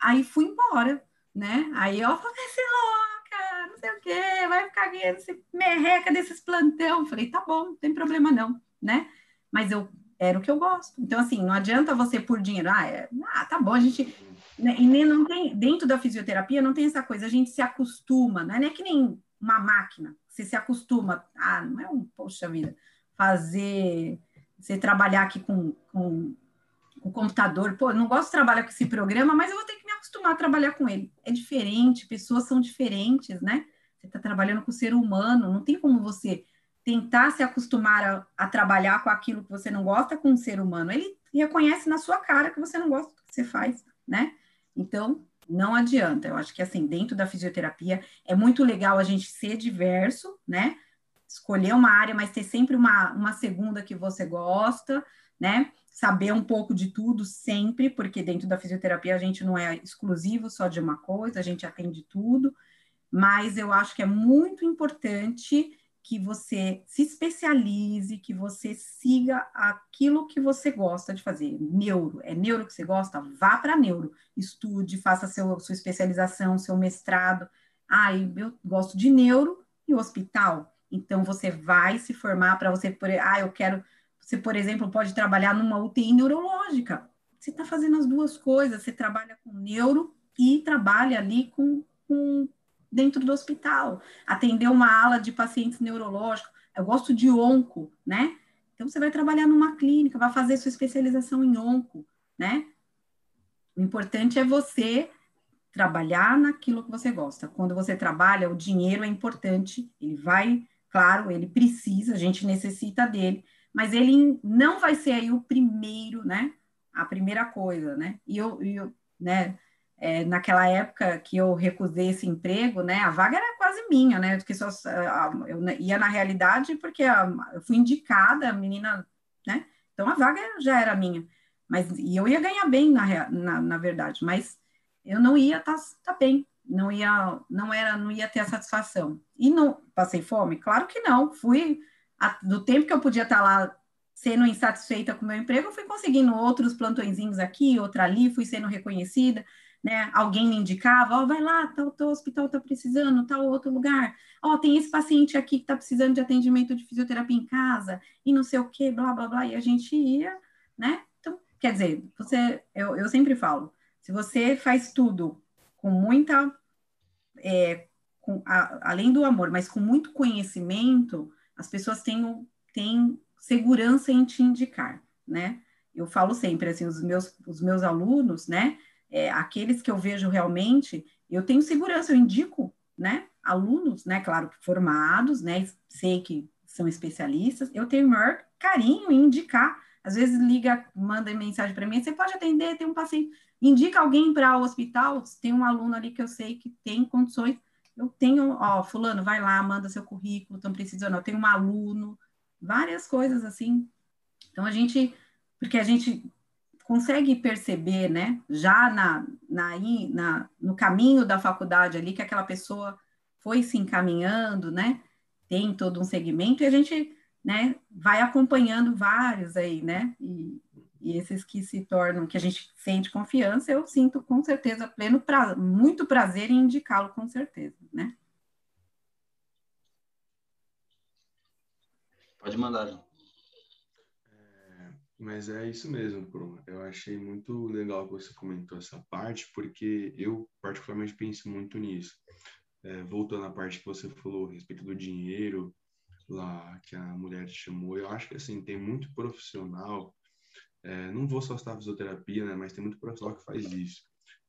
Speaker 3: Aí fui embora, né? Aí eu falei, você louca, não sei o quê, vai ficar ganhando esse merreca desses plantão. Falei, tá bom, não tem problema não, né? Mas eu era o que eu gosto. Então, assim, não adianta você por dinheiro, ah, é, ah tá bom, a gente. Né, e nem não tem, dentro da fisioterapia não tem essa coisa, a gente se acostuma, né? Não é que nem uma máquina, você se acostuma, ah, não é um, poxa vida, fazer, você trabalhar aqui com, com, o computador, pô, não gosto de trabalhar com esse programa, mas eu vou ter que me acostumar a trabalhar com ele. É diferente, pessoas são diferentes, né? Você está trabalhando com o ser humano, não tem como você tentar se acostumar a, a, trabalhar com aquilo que você não gosta com o ser humano. Ele reconhece na sua cara que você não gosta do que você faz, né? Então, não adianta. Eu acho que, assim, dentro da fisioterapia, é muito legal a gente ser diverso, né? Escolher uma área, mas ter sempre uma, uma segunda que você gosta, né? Saber um pouco de tudo sempre, porque dentro da fisioterapia a gente não é exclusivo só de uma coisa, a gente atende tudo. Mas eu acho que é muito importante que você se especialize, que você siga aquilo que você gosta de fazer. Neuro, é neuro que você gosta? Vá para neuro, estude, faça seu, sua especialização, seu mestrado. Ah, eu gosto de neuro e hospital. Então você vai se formar para você, por, ah, eu quero, você, por exemplo, pode trabalhar numa UTI neurológica. Você está fazendo as duas coisas, você trabalha com neuro e trabalha ali com, com dentro do hospital, atender uma ala de pacientes neurológicos. Eu gosto de onco, né? Então você vai trabalhar numa clínica, vai fazer sua especialização em onco, né? O importante é você trabalhar naquilo que você gosta. Quando você trabalha, o dinheiro é importante, ele vai, claro, ele precisa, a gente necessita dele, mas ele não vai ser aí o primeiro, né? A primeira coisa, né? E eu, eu né? É, naquela época que eu recusei esse emprego, né, a vaga era quase minha, né, porque só, eu ia na realidade porque eu fui indicada, a menina, né, então a vaga já era minha, mas e eu ia ganhar bem na, na, na verdade, mas eu não ia estar tá, tá bem, não ia, não era, não ia ter a satisfação. E não passei fome? Claro que não. Fui a, do tempo que eu podia estar tá lá sendo insatisfeita com o meu emprego, eu fui conseguindo outros plantõezinhos aqui, outra ali, fui sendo reconhecida né? Alguém me indicava, ó, oh, vai lá, tal, tal hospital está precisando, tal outro lugar. Ó, oh, tem esse paciente aqui que está precisando de atendimento de fisioterapia em casa, e não sei o que, blá, blá, blá, e a gente ia, né? Então, quer dizer, você, eu, eu sempre falo, se você faz tudo com muita, é, com, a, além do amor, mas com muito conhecimento, as pessoas têm, têm segurança em te indicar, né? Eu falo sempre, assim, os meus, os meus alunos, né? É, aqueles que eu vejo realmente, eu tenho segurança, eu indico, né, alunos, né, claro, formados, né, sei que são especialistas, eu tenho maior carinho em indicar, às vezes liga, manda mensagem para mim, você pode atender, tem um paciente, indica alguém para o hospital, tem um aluno ali que eu sei que tem condições, eu tenho, ó, fulano, vai lá, manda seu currículo, estão precisando, eu tenho um aluno, várias coisas assim, então a gente, porque a gente consegue perceber, né, já na, na, na, no caminho da faculdade ali, que aquela pessoa foi se encaminhando, né, tem todo um segmento, e a gente, né, vai acompanhando vários aí, né, e, e esses que se tornam, que a gente sente confiança, eu sinto com certeza pleno, pra, muito prazer em indicá-lo, com certeza, né.
Speaker 1: Pode mandar,
Speaker 2: mas é isso mesmo, Bruno. Eu achei muito legal que você comentou essa parte, porque eu particularmente penso muito nisso. É, voltando à parte que você falou a respeito do dinheiro, lá que a mulher te chamou, eu acho que assim, tem muito profissional, é, não vou só citar fisioterapia, né, mas tem muito profissional que faz isso.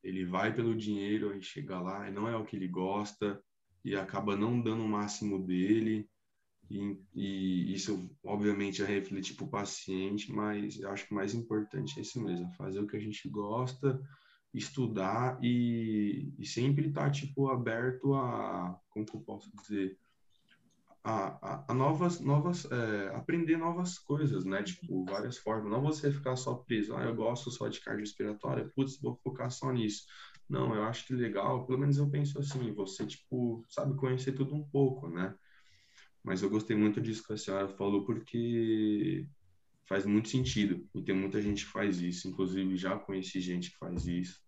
Speaker 2: Ele vai pelo dinheiro, aí chega lá e não é o que ele gosta, e acaba não dando o máximo dele, e, e, isso, obviamente, é refletir para o paciente, mas eu acho que o mais importante é isso mesmo, fazer o que a gente gosta, estudar e, e sempre estar, tá, tipo, aberto a, como que eu posso dizer, a, a, a novas, novas, é, aprender novas coisas, né? Tipo, várias formas. Não você ficar só preso, ah, eu gosto só de cardiorrespiratória, putz, vou focar só nisso. Não, eu acho que legal, pelo menos eu penso assim, você, tipo, sabe conhecer tudo um pouco, né? Mas eu gostei muito disso que a senhora falou, porque faz muito sentido. E tem muita gente que faz isso. Inclusive, já conheci gente que faz isso.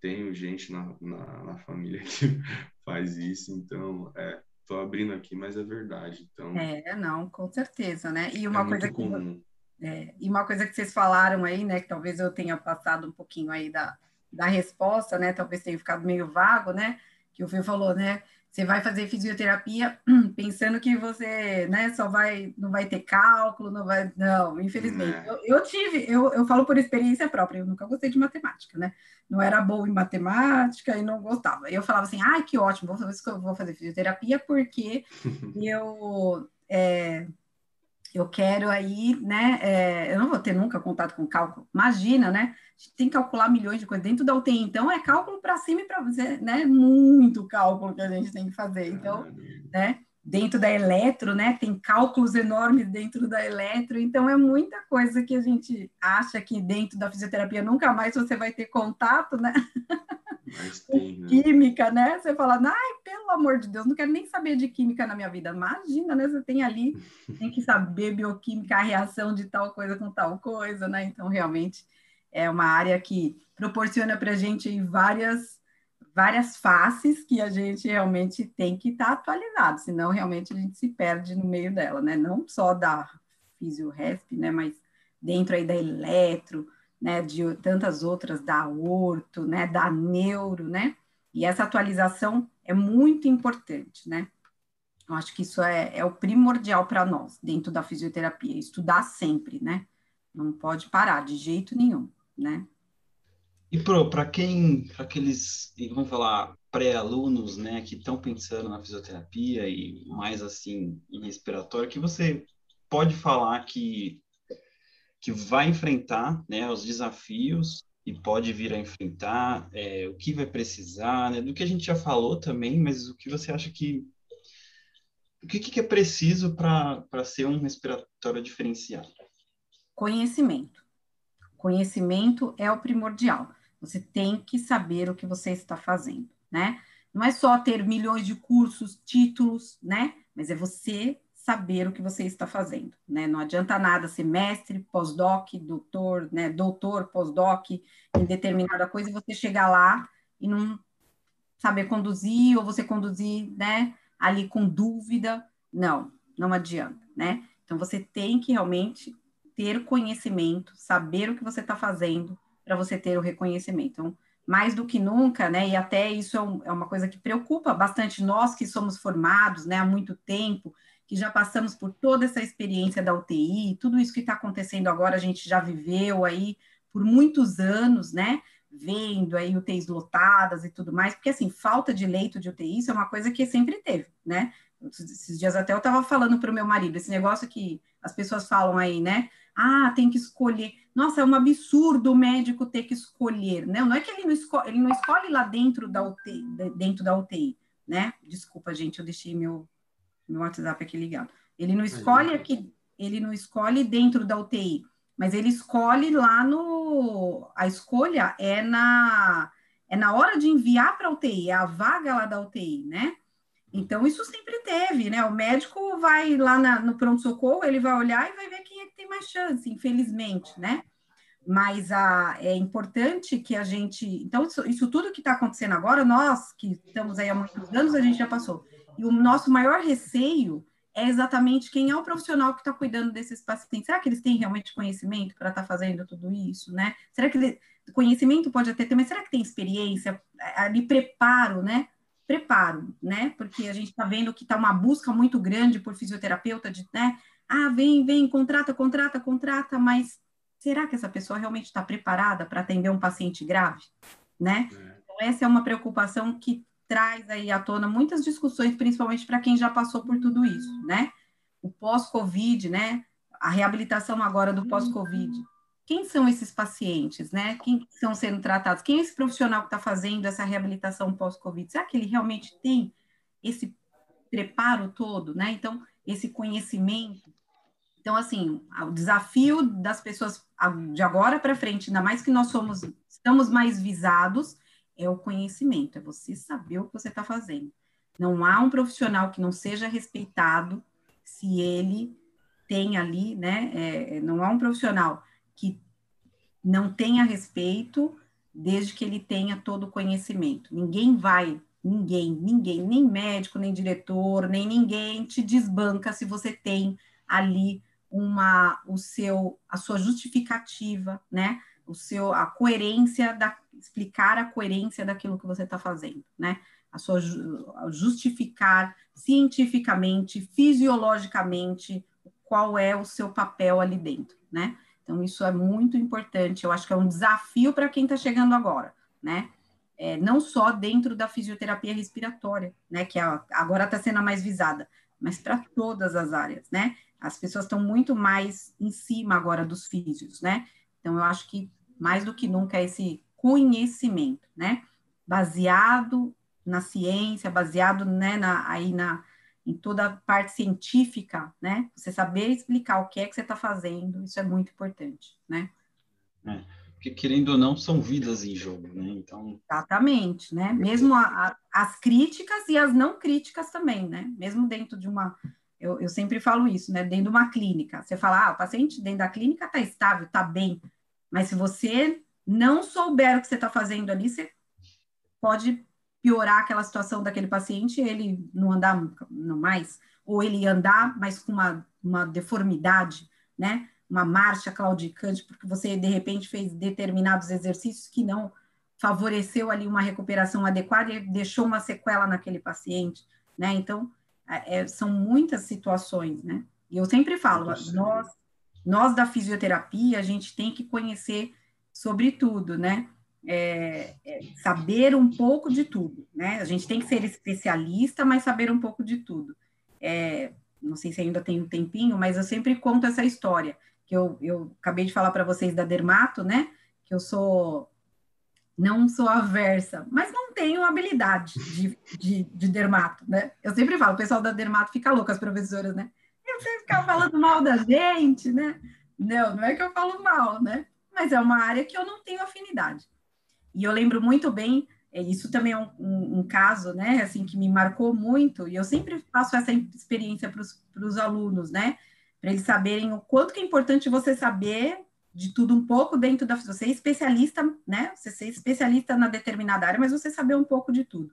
Speaker 2: Tenho gente na, na, na família que faz isso. Então, é, tô abrindo aqui, mas é verdade. Então,
Speaker 3: é, não, com certeza, né? E uma
Speaker 2: é
Speaker 3: coisa
Speaker 2: comum.
Speaker 3: que É, e uma coisa que vocês falaram aí, né, que talvez eu tenha passado um pouquinho aí da, da resposta, né, talvez tenha ficado meio vago, né, que o Fio falou, né, você vai fazer fisioterapia pensando que você, né, só vai, não vai ter cálculo, não vai, não, infelizmente. É. Eu, eu, tive, eu, eu falo por experiência própria, eu nunca gostei de matemática, né, não era boa em matemática e não gostava. Eu falava assim, ai, que ótimo, vou fazer, vou fazer fisioterapia porque eu... É, eu quero aí, né? É, eu não vou ter nunca contato com cálculo. Imagina, né? A gente tem que calcular milhões de coisas dentro da UTI, então é cálculo para cima e para você, né? Muito cálculo que a gente tem que fazer. Então, né? Dentro da eletro, né? Tem cálculos enormes dentro da eletro, então é muita coisa que a gente acha que dentro da fisioterapia nunca mais você vai ter contato, né? Tem, né? Química, né? Você fala, ai, pelo amor de Deus, não quero nem saber de química na minha vida. Imagina, né? Você tem ali, tem que saber bioquímica, a reação de tal coisa com tal coisa, né? Então, realmente, é uma área que proporciona para a gente várias, várias faces que a gente realmente tem que estar tá atualizado, senão realmente a gente se perde no meio dela, né? Não só da fisio-resp, né? Mas dentro aí da eletro, né, de tantas outras da orto, né, da neuro, né, e essa atualização é muito importante, né. Eu acho que isso é, é o primordial para nós dentro da fisioterapia, estudar sempre, né, não pode parar de jeito nenhum, né.
Speaker 1: E para quem, para aqueles, vamos falar, pré-alunos, né, que estão pensando na fisioterapia e mais assim em respiratório, que você pode falar que que vai enfrentar né, os desafios e pode vir a enfrentar, é, o que vai precisar, né, do que a gente já falou também, mas o que você acha que. O que, que é preciso para ser um respiratório diferenciado?
Speaker 3: Conhecimento. Conhecimento é o primordial. Você tem que saber o que você está fazendo, né? Não é só ter milhões de cursos, títulos, né? Mas é você saber o que você está fazendo, né? Não adianta nada ser mestre, pós-doc, doutor, né? Doutor, pós-doc em determinada coisa e você chegar lá e não saber conduzir ou você conduzir, né? Ali com dúvida, não, não adianta, né? Então você tem que realmente ter conhecimento, saber o que você está fazendo para você ter o reconhecimento. Então, mais do que nunca, né? E até isso é, um, é uma coisa que preocupa bastante nós que somos formados, né? Há muito tempo que já passamos por toda essa experiência da UTI, tudo isso que está acontecendo agora a gente já viveu aí por muitos anos, né? Vendo aí UTIs lotadas e tudo mais, porque assim, falta de leito de UTI, isso é uma coisa que sempre teve, né? Esses dias até eu estava falando para o meu marido, esse negócio que as pessoas falam aí, né? Ah, tem que escolher. Nossa, é um absurdo o médico ter que escolher, né? Não é que ele não escolhe, ele não escolhe lá dentro da UTI, dentro da UTI, né? Desculpa, gente, eu deixei meu meu WhatsApp aqui ligado. Ele não escolhe aqui, ele não escolhe dentro da UTI, mas ele escolhe lá no. A escolha é na é na hora de enviar para a UTI, é a vaga lá da UTI, né? Então, isso sempre teve, né? O médico vai lá na, no pronto-socorro, ele vai olhar e vai ver que tem mais chance, infelizmente, né? Mas a, é importante que a gente. Então, isso, isso tudo que está acontecendo agora, nós que estamos aí há muitos anos, a gente já passou. E o nosso maior receio é exatamente quem é o profissional que está cuidando desses pacientes. Será que eles têm realmente conhecimento para estar tá fazendo tudo isso, né? Será que ele, conhecimento pode até ter, mas será que tem experiência, ali preparo, né? Preparo, né? Porque a gente está vendo que está uma busca muito grande por fisioterapeuta de, né? Ah, vem, vem, contrata, contrata, contrata, mas será que essa pessoa realmente está preparada para atender um paciente grave, né? É. Então, essa é uma preocupação que traz aí à tona muitas discussões, principalmente para quem já passou por tudo isso, né? O pós-Covid, né? A reabilitação agora do pós-Covid. Quem são esses pacientes, né? Quem estão sendo tratados? Quem é esse profissional que está fazendo essa reabilitação pós-Covid? Será que ele realmente tem esse preparo todo, né? Então, esse conhecimento. Então, assim, o desafio das pessoas de agora para frente, ainda mais que nós somos, estamos mais visados, é o conhecimento, é você saber o que você está fazendo. Não há um profissional que não seja respeitado se ele tem ali, né? É, é, não há um profissional que não tenha respeito desde que ele tenha todo o conhecimento. Ninguém vai, ninguém, ninguém, nem médico, nem diretor, nem ninguém te desbanca se você tem ali uma, o seu, a sua justificativa, né? O seu, a coerência da, explicar a coerência daquilo que você está fazendo, né? A sua justificar cientificamente, fisiologicamente, qual é o seu papel ali dentro, né? Então, isso é muito importante. Eu acho que é um desafio para quem está chegando agora, né? É, não só dentro da fisioterapia respiratória, né? Que é, agora está sendo a mais visada, mas para todas as áreas, né? As pessoas estão muito mais em cima agora dos físios, né? Então, eu acho que mais do que nunca é esse conhecimento, né? Baseado na ciência, baseado né, na, aí na, em toda a parte científica, né? Você saber explicar o que é que você está fazendo, isso é muito importante, né?
Speaker 1: É, porque querendo ou não, são vidas em jogo, né? Então...
Speaker 3: Exatamente, né? Mesmo a, a, as críticas e as não críticas também, né? Mesmo dentro de uma... Eu, eu sempre falo isso, né? Dentro de uma clínica. Você fala, ah, o paciente dentro da clínica está estável, está bem. Mas se você não souber o que você está fazendo ali, você pode piorar aquela situação daquele paciente, ele não andar não mais, ou ele andar, mas com uma, uma deformidade, né? Uma marcha claudicante, porque você de repente fez determinados exercícios que não favoreceu ali uma recuperação adequada e deixou uma sequela naquele paciente, né? Então, é, são muitas situações, né? E eu sempre falo, nós, nós da fisioterapia, a gente tem que conhecer sobre tudo, né? É, é, saber um pouco de tudo, né? A gente tem que ser especialista, mas saber um pouco de tudo. É, não sei se ainda tem um tempinho, mas eu sempre conto essa história, que eu, eu acabei de falar para vocês da dermato, né? Que eu sou, não sou aversa, mas não tenho habilidade de, de, de dermato, né? Eu sempre falo, o pessoal da dermato fica louco, as professoras, né? Você ficar falando mal da gente, né? Não, não é que eu falo mal, né? mas é uma área que eu não tenho afinidade. E eu lembro muito bem, é, isso também é um, um, um caso, né, assim, que me marcou muito, e eu sempre faço essa experiência para os alunos, né, para eles saberem o quanto que é importante você saber de tudo um pouco dentro da... Você é especialista, né, você ser especialista na determinada área, mas você saber um pouco de tudo.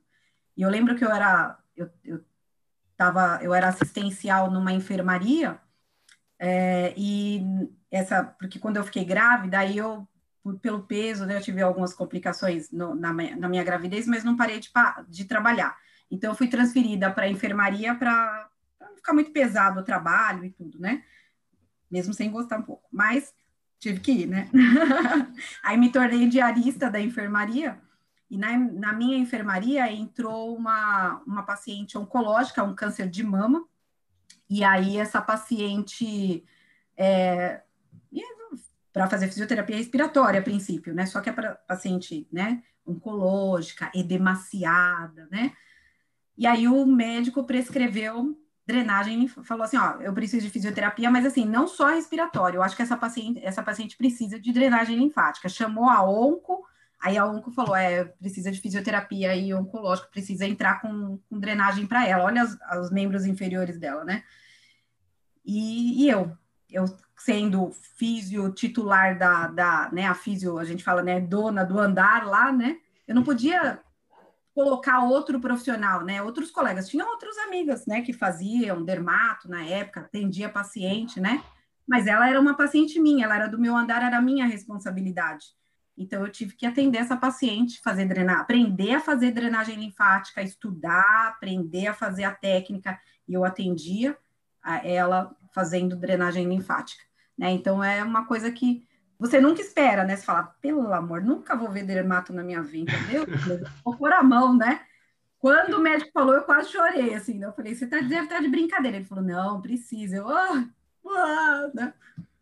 Speaker 3: E eu lembro que eu era... Eu, eu, tava, eu era assistencial numa enfermaria, é, e essa, porque quando eu fiquei grávida, aí eu, pelo peso, né, eu tive algumas complicações no, na, na, minha gravidez, mas não parei de, de trabalhar. Então, eu fui transferida para enfermaria para não ficar muito pesado o trabalho e tudo, né? Mesmo sem gostar um pouco. Mas tive que ir, né? aí me tornei diarista da enfermaria. E na, na minha enfermaria entrou uma, uma paciente oncológica, um câncer de mama, e aí essa paciente é, para fazer fisioterapia respiratória a princípio, né? Só que é para paciente, né, oncológica, edemaciada, né? E aí o médico prescreveu drenagem, falou assim, ó, eu preciso de fisioterapia, mas assim, não só respiratória, eu acho que essa paciente, essa paciente precisa de drenagem linfática. Chamou a onco, aí a onco falou, é, precisa de fisioterapia e oncológico, precisa entrar com, com drenagem para ela. Olha os, os membros inferiores dela, né? E, e eu, eu sendo físio titular da, da, né, a físio, a gente fala, né, dona do andar lá, né, eu não podia colocar outro profissional, né, outros colegas, tinham outras amigas, né, que faziam dermato na época, atendia paciente, né, mas ela era uma paciente minha, ela era do meu andar, era minha responsabilidade. Então, eu tive que atender essa paciente, fazer drenar, aprender a fazer drenagem linfática, estudar, aprender a fazer a técnica, e eu atendia a ela fazendo drenagem linfática, né? Então é uma coisa que você nunca espera, né? Você fala, pelo amor, nunca vou ver dermato na minha vida, meu Deus, vou pôr a mão, né? Quando o médico falou, eu quase chorei, assim, né? Eu falei, você tá, deve estar de brincadeira. Ele falou, não, precisa. Eu, ah, ah, né?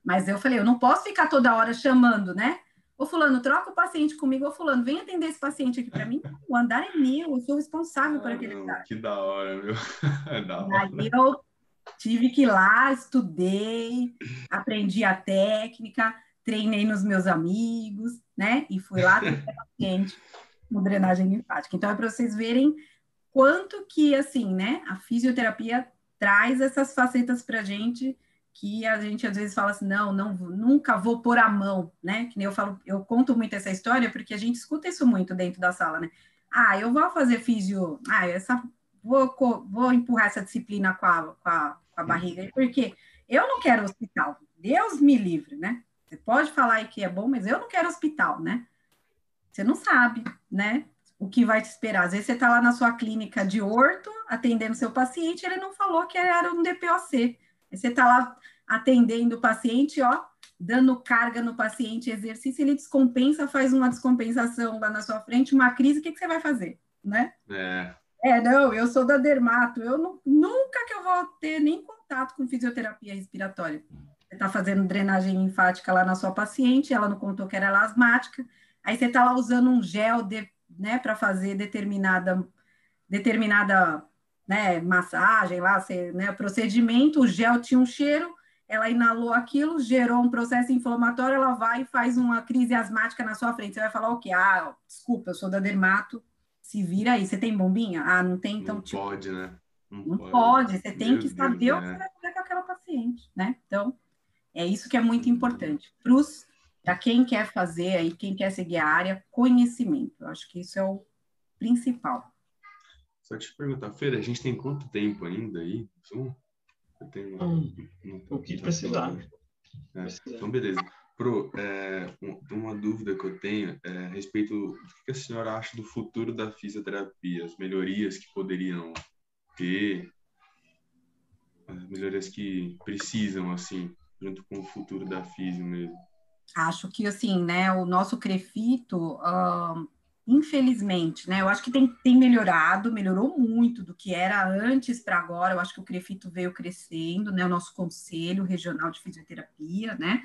Speaker 3: Mas eu falei, eu não posso ficar toda hora chamando, né? Ô fulano, troca o paciente comigo. Ô fulano, vem atender esse paciente aqui para mim. O andar é meu, eu sou responsável por aquele andar.
Speaker 2: Que da hora, meu. É da
Speaker 3: hora. Aí eu Tive que ir lá, estudei, aprendi a técnica, treinei nos meus amigos, né? E fui lá ter paciente com drenagem linfática. Então, é para vocês verem quanto que, assim, né? A fisioterapia traz essas facetas para a gente que a gente às vezes fala assim, não, não, nunca vou pôr a mão, né? Que nem eu falo, eu conto muito essa história porque a gente escuta isso muito dentro da sala, né? Ah, eu vou fazer físio, ah, essa vou, vou empurrar essa disciplina com a, com a, com a barriga. Por quê? Eu não quero hospital, Deus me livre, né? Você pode falar que é bom, mas eu não quero hospital, né? Você não sabe, né? O que vai te esperar. Às vezes você está lá na sua clínica de orto, atendendo seu paciente, ele não falou que era um DPOC. Aí você está lá atendendo o paciente, ó, dando carga no paciente, exercício, ele descompensa, faz uma descompensação lá na sua frente, uma crise, o que, que você vai fazer, né?
Speaker 2: É.
Speaker 3: É, não, eu sou da dermato, eu não, nunca que eu vou ter nem contato com fisioterapia respiratória. Você está fazendo drenagem linfática lá na sua paciente, ela não contou que era asmática, aí você está lá usando um gel de, né, para fazer determinada, determinada né, massagem lá, você, né, procedimento, o gel tinha um cheiro, ela inalou aquilo, gerou um processo inflamatório, ela vai e faz uma crise asmática na sua frente. Você vai falar o quê? Ah, desculpa, eu sou da dermato, se vira aí. Você tem bombinha? Ah, não tem, então...
Speaker 2: Não tipo, pode, né?
Speaker 3: Não, não pode. pode. Você tem Meu que saber Deus, o que você vai fazer com aquela paciente, né? Então, é isso que é muito importante. Para quem quer fazer aí, quem quer seguir a área, conhecimento. Eu acho que isso é o principal.
Speaker 2: Só te perguntar, Feira, a gente tem quanto tempo ainda aí? Zoom?
Speaker 1: Eu uma, um, um, que precisar.
Speaker 2: É, então, beleza. Pro, é, uma dúvida que eu tenho é a respeito do que a senhora acha do futuro da fisioterapia, as melhorias que poderiam ter, as melhorias que precisam, assim, junto com o futuro da fisio mesmo.
Speaker 3: Acho que, assim, né, o nosso crefito, uh, infelizmente, né? Eu acho que tem, tem melhorado, melhorou muito do que era antes para agora. Eu acho que o Crefito veio crescendo, né? O nosso Conselho Regional de Fisioterapia, né?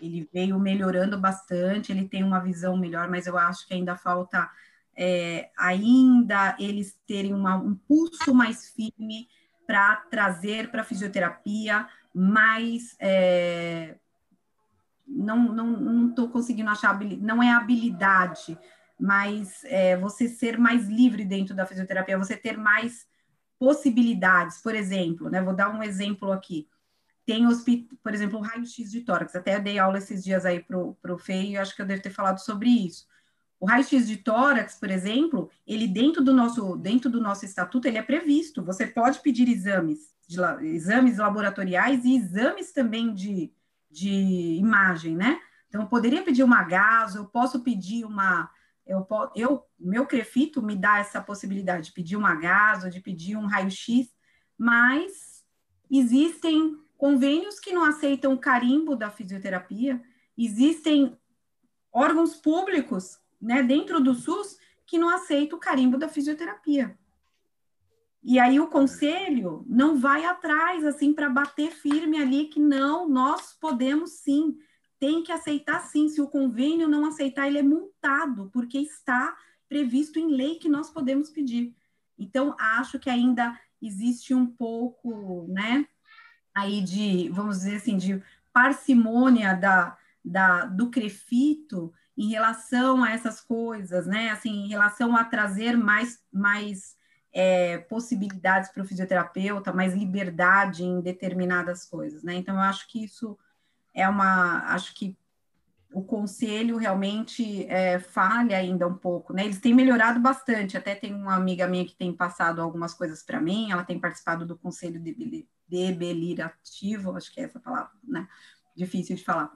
Speaker 3: Ele veio melhorando bastante, ele tem uma visão melhor, mas eu acho que ainda falta é, ainda eles terem uma, um pulso mais firme para trazer para a fisioterapia mais. É, não estou não, não conseguindo achar, não é habilidade, mas é, você ser mais livre dentro da fisioterapia, você ter mais possibilidades. Por exemplo, né, vou dar um exemplo aqui. Tem, por exemplo, o raio-x de tórax. Até dei aula esses dias aí para o FEI e acho que eu devo ter falado sobre isso. O raio-x de tórax, por exemplo, ele dentro do nosso dentro do nosso estatuto ele é previsto. Você pode pedir exames, de, exames laboratoriais e exames também de, de imagem, né? Então, eu poderia pedir uma gaso, eu posso pedir uma eu, eu, meu crefito me dá essa possibilidade de pedir um agaso, de pedir um raio-x, mas existem convênios que não aceitam o carimbo da fisioterapia, existem órgãos públicos, né, dentro do SUS, que não aceitam o carimbo da fisioterapia. E aí o conselho não vai atrás, assim, para bater firme ali que não, nós podemos sim tem que aceitar sim. Se o convênio não aceitar, ele é multado, porque está previsto em lei que nós podemos pedir. Então, acho que ainda existe um pouco, né, aí de, vamos dizer assim, de parcimônia da, da, do crefito em relação a essas coisas, né, assim, em relação a trazer mais, mais é, possibilidades para o fisioterapeuta, mais liberdade em determinadas coisas, né, então eu acho que isso é uma, acho que o conselho realmente é, falha ainda um pouco, né? Eles têm melhorado bastante. Até tem uma amiga minha que tem passado algumas coisas para mim. Ela tem participado do conselho debelirativo, acho que é essa palavra, né? Difícil de falar.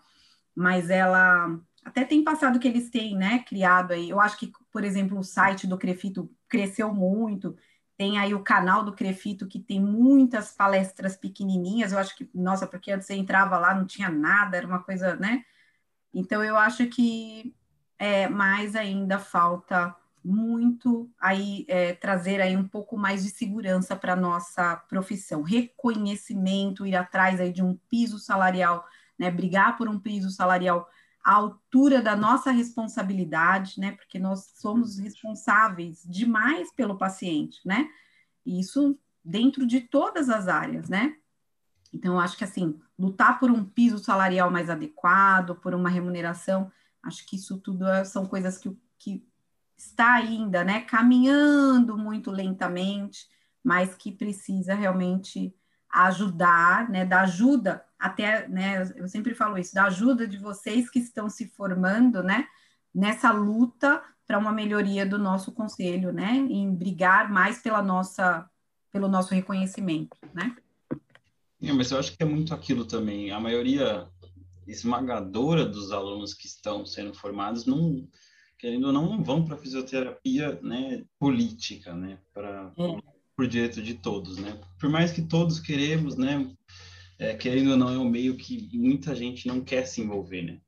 Speaker 3: Mas ela até tem passado que eles têm, né? Criado aí. Eu acho que, por exemplo, o site do Crefito cresceu muito. Tem aí o canal do Crefito, que tem muitas palestras pequenininhas. Eu acho que, nossa, porque antes você entrava lá, não tinha nada, era uma coisa, né? Então, eu acho que é, mais ainda falta muito aí é, trazer aí um pouco mais de segurança para nossa profissão, reconhecimento, ir atrás aí de um piso salarial, né? Brigar por um piso salarial à altura da nossa responsabilidade, né? Porque nós somos responsáveis demais pelo paciente, né? isso dentro de todas as áreas, né? Então, acho que assim, lutar por um piso salarial mais adequado, por uma remuneração, acho que isso tudo é, são coisas que, que está ainda, né, caminhando muito lentamente, mas que precisa realmente ajudar, né, da ajuda até, né, eu sempre falo isso, da ajuda de vocês que estão se formando, né, nessa luta para uma melhoria do nosso conselho, né, em brigar mais pela nossa, pelo nosso reconhecimento, né.
Speaker 1: É, mas eu acho que é muito aquilo também. A maioria esmagadora dos alunos que estão sendo formados não, querendo ou não, não vão para fisioterapia, né, política, né, para é. por direito de todos, né. Por mais que todos queremos, né, é, querendo ou não, é um meio que muita gente não quer se envolver, né.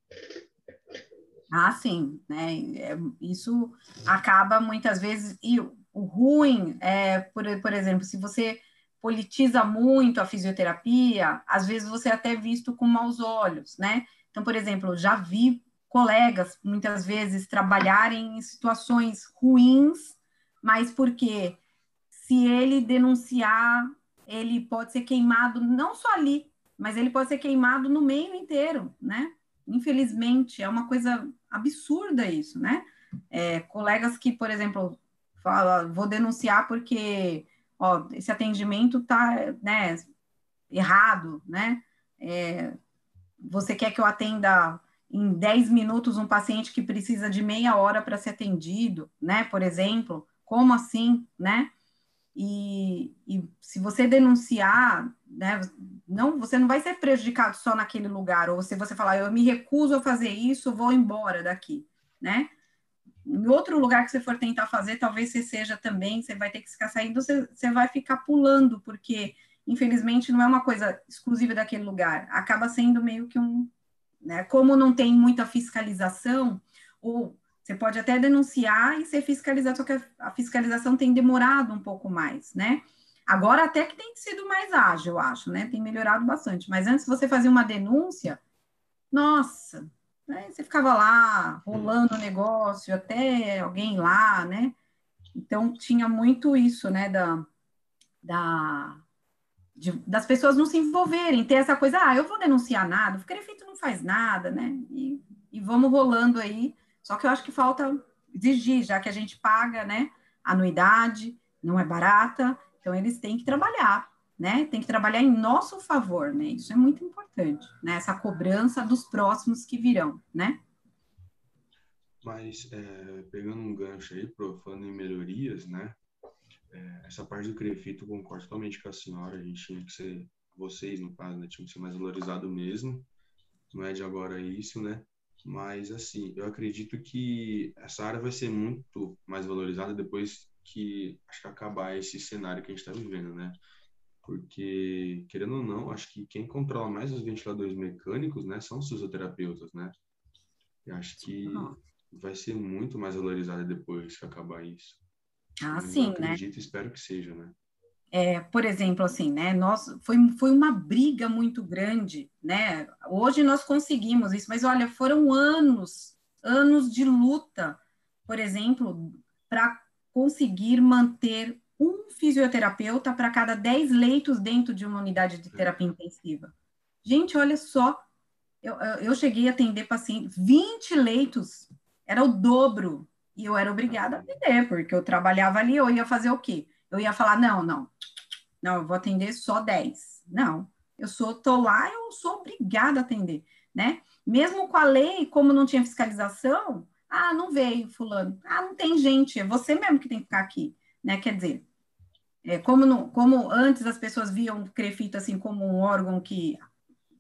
Speaker 3: Ah, sim, né? É, isso acaba muitas vezes e o ruim é, por, por exemplo, se você politiza muito a fisioterapia, às vezes você é até visto com maus olhos, né? Então, por exemplo, já vi colegas muitas vezes trabalharem em situações ruins, mas porque se ele denunciar, ele pode ser queimado não só ali, mas ele pode ser queimado no meio inteiro, né? Infelizmente, é uma coisa absurda isso, né? É, colegas que, por exemplo, falam, vou denunciar porque ó, esse atendimento tá, né, errado, né? É, você quer que eu atenda em 10 minutos um paciente que precisa de meia hora para ser atendido, né? Por exemplo, como assim, né? E, e, se você denunciar, né, não, você não vai ser prejudicado só naquele lugar, ou se você falar, eu me recuso a fazer isso, vou embora daqui, né? Em outro lugar que você for tentar fazer, talvez você seja também, você vai ter que ficar saindo, você, você vai ficar pulando, porque infelizmente não é uma coisa exclusiva daquele lugar, acaba sendo meio que um, né, como não tem muita fiscalização, ou você pode até denunciar e ser fiscalizado, só que a fiscalização tem demorado um pouco mais, né? Agora até que tem sido mais ágil, eu acho, né? Tem melhorado bastante. Mas antes você fazia uma denúncia, nossa, né? Você ficava lá rolando o negócio até alguém lá, né? Então tinha muito isso, né? Da, da de, das pessoas não se envolverem, ter essa coisa, ah, eu vou denunciar nada, o prefeito não faz nada, né? E, e vamos rolando aí. Só que eu acho que falta exigir, já que a gente paga, né? Anuidade, não é barata, então eles têm que trabalhar né? Tem que trabalhar em nosso favor, né? Isso é muito importante, né? Essa cobrança dos próximos que virão, né?
Speaker 2: Mas, é, pegando um gancho aí, pro, falando em melhorias, né? É, essa parte do CREFIT eu concordo totalmente com a senhora, a gente tinha que ser, vocês no caso, né? Tinha que ser mais valorizado mesmo, não é de agora isso, né? Mas, assim, eu acredito que essa área vai ser muito mais valorizada depois que, acho que acabar esse cenário que a gente está vivendo, né? porque, querendo ou não, acho que quem controla mais os ventiladores mecânicos, né, são os fisioterapeutas, né? Eu acho que vai ser muito mais valorizado depois que acabar isso.
Speaker 3: Ah, Mas sim,
Speaker 2: né? acredito e espero que seja, né?
Speaker 3: É, por exemplo, assim, né? Nós foi, foi uma briga muito grande, né? Hoje nós conseguimos isso, mas olha, foram anos, anos de luta, por exemplo, para conseguir manter um fisioterapeuta para cada 10 leitos dentro de uma unidade de terapia intensiva. Gente, olha só, eu, eu cheguei a atender pacientes, 20 leitos, era o dobro, e eu era obrigada a atender, porque eu trabalhava ali, eu ia fazer o quê? Eu ia falar, não, não, não, eu vou atender só 10. Não, eu sou, tô lá, eu sou obrigada a atender, né? Mesmo com a lei, como não tinha fiscalização, ah, não veio fulano, ah, não tem gente, é você mesmo que tem que ficar aqui, né? Quer dizer, é, como, no, como antes as pessoas viam o CREFIT assim como um órgão que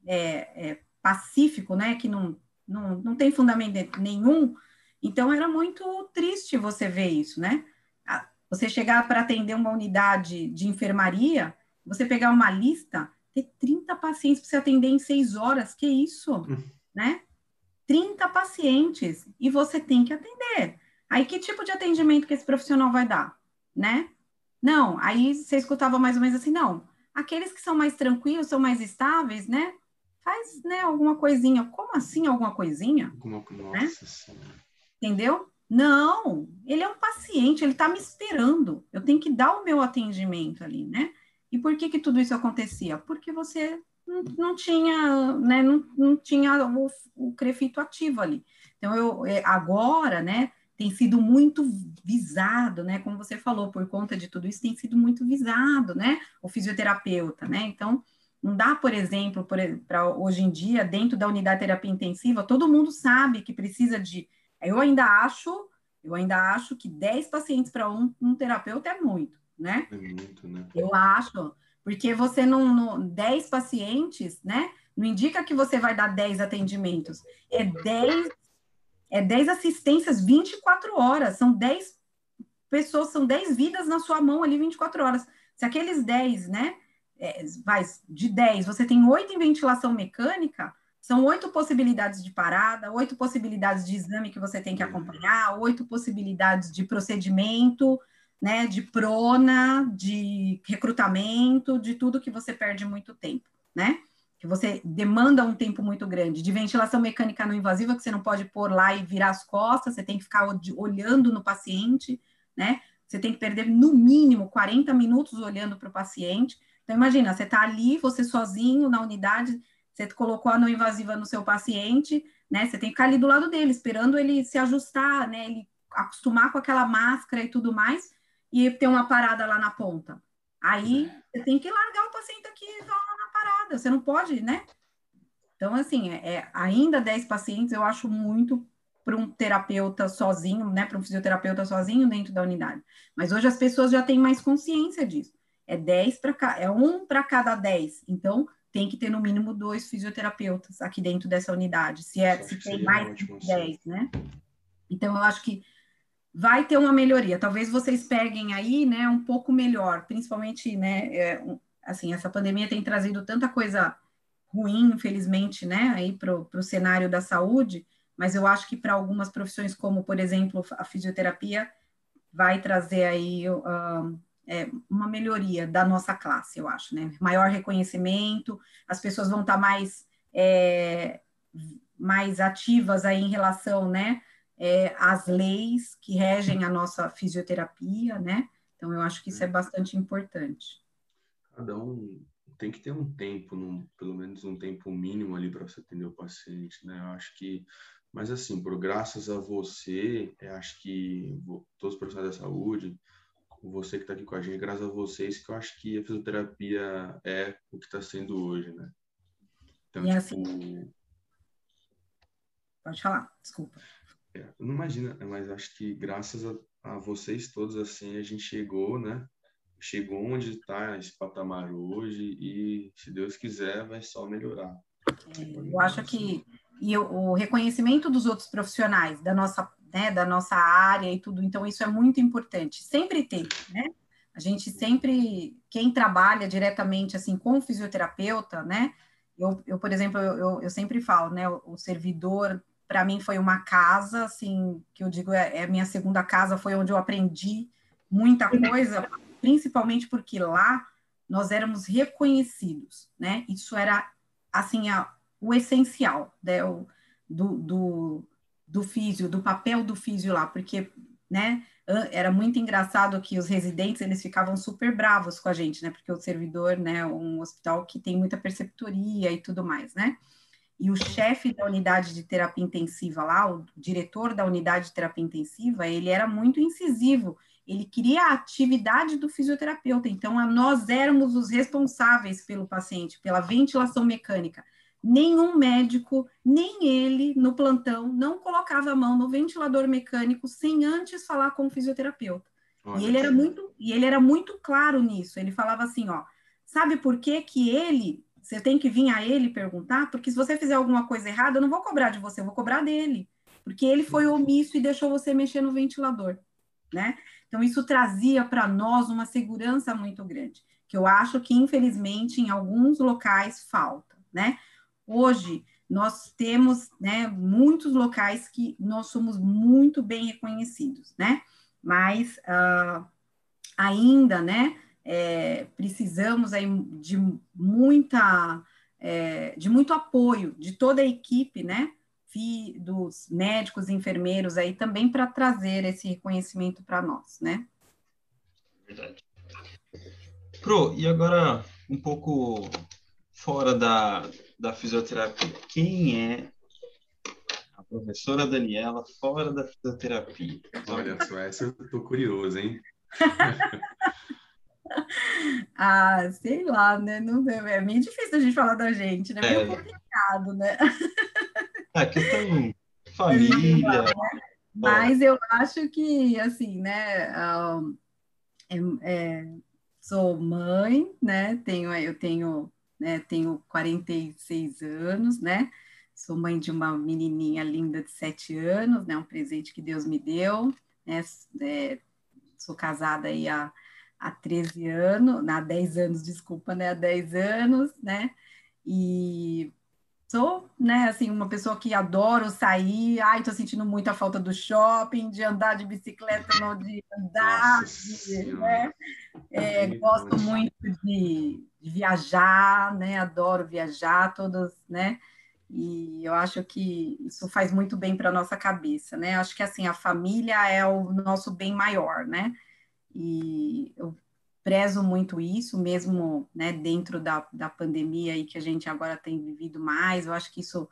Speaker 3: é, é pacífico, né, que não, não, não tem fundamento nenhum, então era muito triste você ver isso, né? Você chegar para atender uma unidade de enfermaria, você pegar uma lista, ter 30 pacientes para você atender em seis horas, que isso, hum. né? 30 pacientes, e você tem que atender. Aí, que tipo de atendimento que esse profissional vai dar, né? Não, aí você escutava mais ou menos assim, não. Aqueles que são mais tranquilos, são mais estáveis, né? Faz, né, alguma coisinha. Como assim alguma coisinha? Como, né? Entendeu? Não, ele é um paciente, ele está me esperando. Eu tenho que dar o meu atendimento ali, né? E por que que tudo isso acontecia? Porque você não, não tinha, né, não, não tinha o, o crefito ativo ali. Então, eu, é, agora, né, tem sido muito visado, né? Como você falou, por conta de tudo isso, tem sido muito visado, né? O fisioterapeuta, né? Então, não dá, por exemplo, para hoje em dia, dentro da unidade de terapia intensiva, todo mundo sabe que precisa de. Eu ainda acho, eu ainda acho que 10 pacientes para um, um terapeuta é muito, né?
Speaker 2: É muito, né?
Speaker 3: Eu acho. Porque você não, não 10 pacientes, né? Não indica que você vai dar 10 atendimentos. É 10, é 10 assistências 24 horas. São 10 pessoas, são 10 vidas na sua mão ali 24 horas. Se aqueles 10, né? É, vai, de 10, você tem 8 em ventilação mecânica, são oito possibilidades de parada, oito possibilidades de exame que você tem que acompanhar, oito possibilidades de procedimento, né, de prona, de recrutamento, de tudo que você perde muito tempo, né? Que você demanda um tempo muito grande. De ventilação mecânica não invasiva, que você não pode pôr lá e virar as costas, você tem que ficar olhando no paciente, né? Você tem que perder no mínimo 40 minutos olhando para o paciente. Então, imagina, você está ali, você sozinho na unidade, você colocou a não invasiva no seu paciente, né? Você tem que ficar ali do lado dele, esperando ele se ajustar, né? Ele acostumar com aquela máscara e tudo mais, e ter uma parada lá na ponta. Aí você tem que largar o paciente aqui e lá na parada. Você não pode, né? Então, assim, é, é ainda 10 pacientes eu acho muito para um terapeuta sozinho, né? Para um fisioterapeuta sozinho dentro da unidade. Mas hoje as pessoas já têm mais consciência disso. É 10 para é um para cada 10. Então, tem que ter no mínimo dois fisioterapeutas aqui dentro dessa unidade, se, é, se tem mais de 10, né? Então, eu acho que vai ter uma melhoria. Talvez vocês peguem aí, né, um pouco melhor, principalmente, né, é, assim, essa pandemia tem trazido tanta coisa ruim, infelizmente, né, aí para o cenário da saúde, mas eu acho que para algumas profissões, como, por exemplo, a fisioterapia, vai trazer aí uh, é, uma melhoria da nossa classe, eu acho, né? Maior reconhecimento, as pessoas vão estar tá mais, é, mais ativas aí em relação, né, é, às leis que regem a nossa fisioterapia, né? Então, eu acho que isso é bastante importante.
Speaker 2: Cada um tem que ter um tempo, num, pelo menos um tempo mínimo ali para você atender o paciente, né? Eu acho que, mas assim, por graças a você, eu acho que todos os profissionais da saúde, você que está aqui com a gente, graças a vocês, que eu acho que a fisioterapia é o que está sendo hoje, né?
Speaker 3: Então, e tipo... assim... Pode falar, desculpa.
Speaker 2: É, não imagina, mas acho que graças a, a, vocês todos, assim, a gente chegou, né? Chegou onde está esse patamar hoje e, se Deus quiser, vai só melhorar.
Speaker 3: É, eu acho que e o reconhecimento dos outros profissionais da nossa né, da nossa área e tudo, então isso é muito importante. Sempre tem, né? A gente sempre, quem trabalha diretamente assim com o fisioterapeuta, né? Eu, eu por exemplo, eu, eu sempre falo, né? O, o servidor, para mim, foi uma casa, assim, que eu digo é, é a minha segunda casa, foi onde eu aprendi muita coisa, principalmente porque lá nós éramos reconhecidos, né? Isso era, assim, a, o essencial, né? O, do, do do físio, do papel do físio lá, porque, né, era muito engraçado que os residentes, eles ficavam super bravos com a gente, né, porque o servidor, né, um hospital que tem muita perceptoria e tudo mais, né, e o chefe da unidade de terapia intensiva lá, o diretor da unidade de terapia intensiva, ele era muito incisivo, ele queria a atividade do fisioterapeuta, então nós éramos os responsáveis pelo paciente, pela ventilação mecânica, nenhum médico, nem ele, no plantão, não colocava a mão no ventilador mecânico sem antes falar com o fisioterapeuta. Olha e ele, era muito, e ele era muito claro nisso. Ele falava assim, ó, sabe por que que ele, você tem que vir a ele perguntar? Porque se você fizer alguma coisa errada, eu não vou cobrar de você, eu vou cobrar dele. Porque ele foi omisso e deixou você mexer no ventilador, né? Então, isso trazia para nós uma segurança muito grande, que eu acho que, infelizmente, em alguns locais falta, né? Hoje, nós temos né, muitos locais que nós somos muito bem reconhecidos, né? Mas uh, ainda, né, é, precisamos aí de muita, é, de muito apoio de toda a equipe, né? dos médicos enfermeiros aí também para trazer esse reconhecimento para nós, né?
Speaker 1: Verdade. Pro, e agora um pouco fora da, da fisioterapia. Quem é a professora Daniela fora da fisioterapia?
Speaker 2: Olha só, essa eu tô curioso, hein?
Speaker 3: ah, sei lá, né? Não, é meio difícil a gente falar da gente, né? É meio complicado, né?
Speaker 1: Ah, que tão família. Né?
Speaker 3: Mas eu acho que, assim, né? Um, é, é sou mãe, né? Tenho, eu tenho, né, tenho 46 anos, né? Sou mãe de uma menininha linda de 7 anos, né? Um presente que Deus me deu, né? É, sou casada aí há, há 13 anos, há 10 anos, desculpa, né? Há 10 anos, né? E sou, né, assim, uma pessoa que adoro sair, ai, tô sentindo muita falta do shopping, de andar de bicicleta, não de andar, de, né? É, gosto muito de, de, viajar, né, adoro viajar, todas, né, e eu acho que isso faz muito bem para nossa cabeça, né, acho que, assim, a família é o nosso bem maior, né, e eu prezo muito isso, mesmo né, dentro da, da pandemia aí que a gente agora tem vivido mais. Eu acho que isso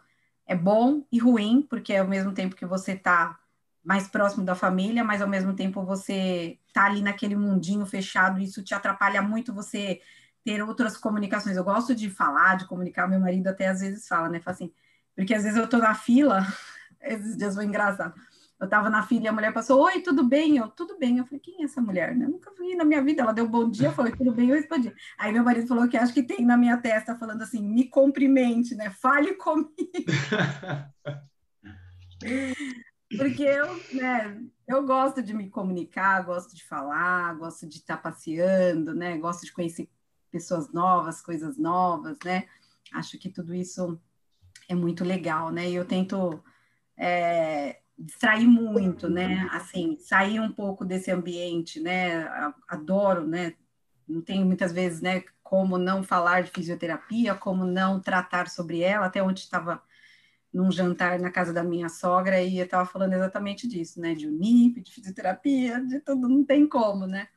Speaker 3: é bom e ruim, porque ao mesmo tempo que você está mais próximo da família, mas ao mesmo tempo você está ali naquele mundinho fechado, isso te atrapalha muito você ter outras comunicações. Eu gosto de falar, de comunicar, meu marido até às vezes fala, né? Fala assim, porque às vezes eu estou na fila, esses dias foi engraçado eu estava na fila e a mulher passou, oi, tudo bem? Eu, tudo bem. Eu falei, quem é essa mulher? Eu nunca vi na minha vida. Ela deu bom dia, falou, tudo bem, eu respondi. Aí meu marido falou que acho que tem na minha testa falando assim, me cumprimente, né? Fale comigo. Porque eu, né, eu gosto de me comunicar, gosto de falar, gosto de estar passeando, né? Gosto de conhecer pessoas novas, coisas novas, né? Acho que tudo isso é muito legal, né? E eu tento é, distrair muito, né? Assim, sair um pouco desse ambiente, né? Adoro, né? Não tenho muitas vezes, né? Como não falar de fisioterapia, como não tratar sobre ela. Até ontem estava num jantar na casa da minha sogra e eu estava falando exatamente disso, né? De UNIP, de fisioterapia, de tudo, não tem como, né?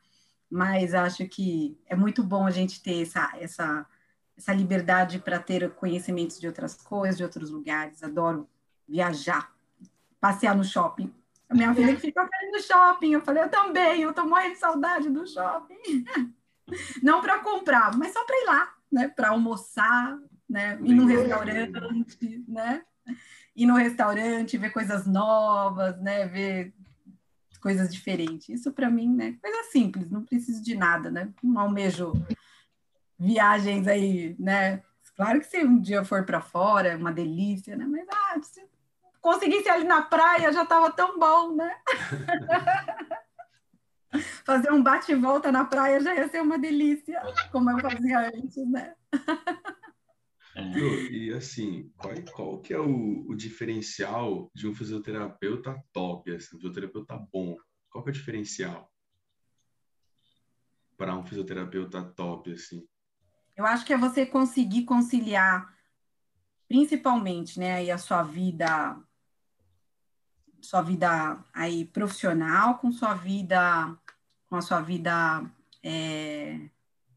Speaker 3: Mas acho que é muito bom a gente ter essa, essa, essa liberdade para ter conhecimentos de outras coisas, de outros lugares. Adoro viajar, passear no shopping. A minha filha que fica no shopping. Eu falei, eu também, eu tô morrendo de saudade do shopping. Não para comprar, mas só para ir lá, né? Para almoçar, né? Ir no restaurante, né? Ir no restaurante, ver coisas novas, né? Ver coisas diferentes. Isso para mim, né? Coisa simples, não preciso de nada, né? Não almejo viagens aí, né? Claro que se um dia for para fora, é uma delícia, né? Mas ah, conseguisse ali na praia já estava tão bom, né? Fazer um bate e volta na praia já ia ser uma delícia, como eu fazia antes, né?
Speaker 2: e assim, qual, qual que é o, o, diferencial de um fisioterapeuta top, assim, um fisioterapeuta bom? Qual que é o diferencial para um fisioterapeuta top, assim?
Speaker 3: Eu acho que é você conseguir conciliar, principalmente, né, aí a sua vida sua vida aí profissional com sua vida com a sua vida é,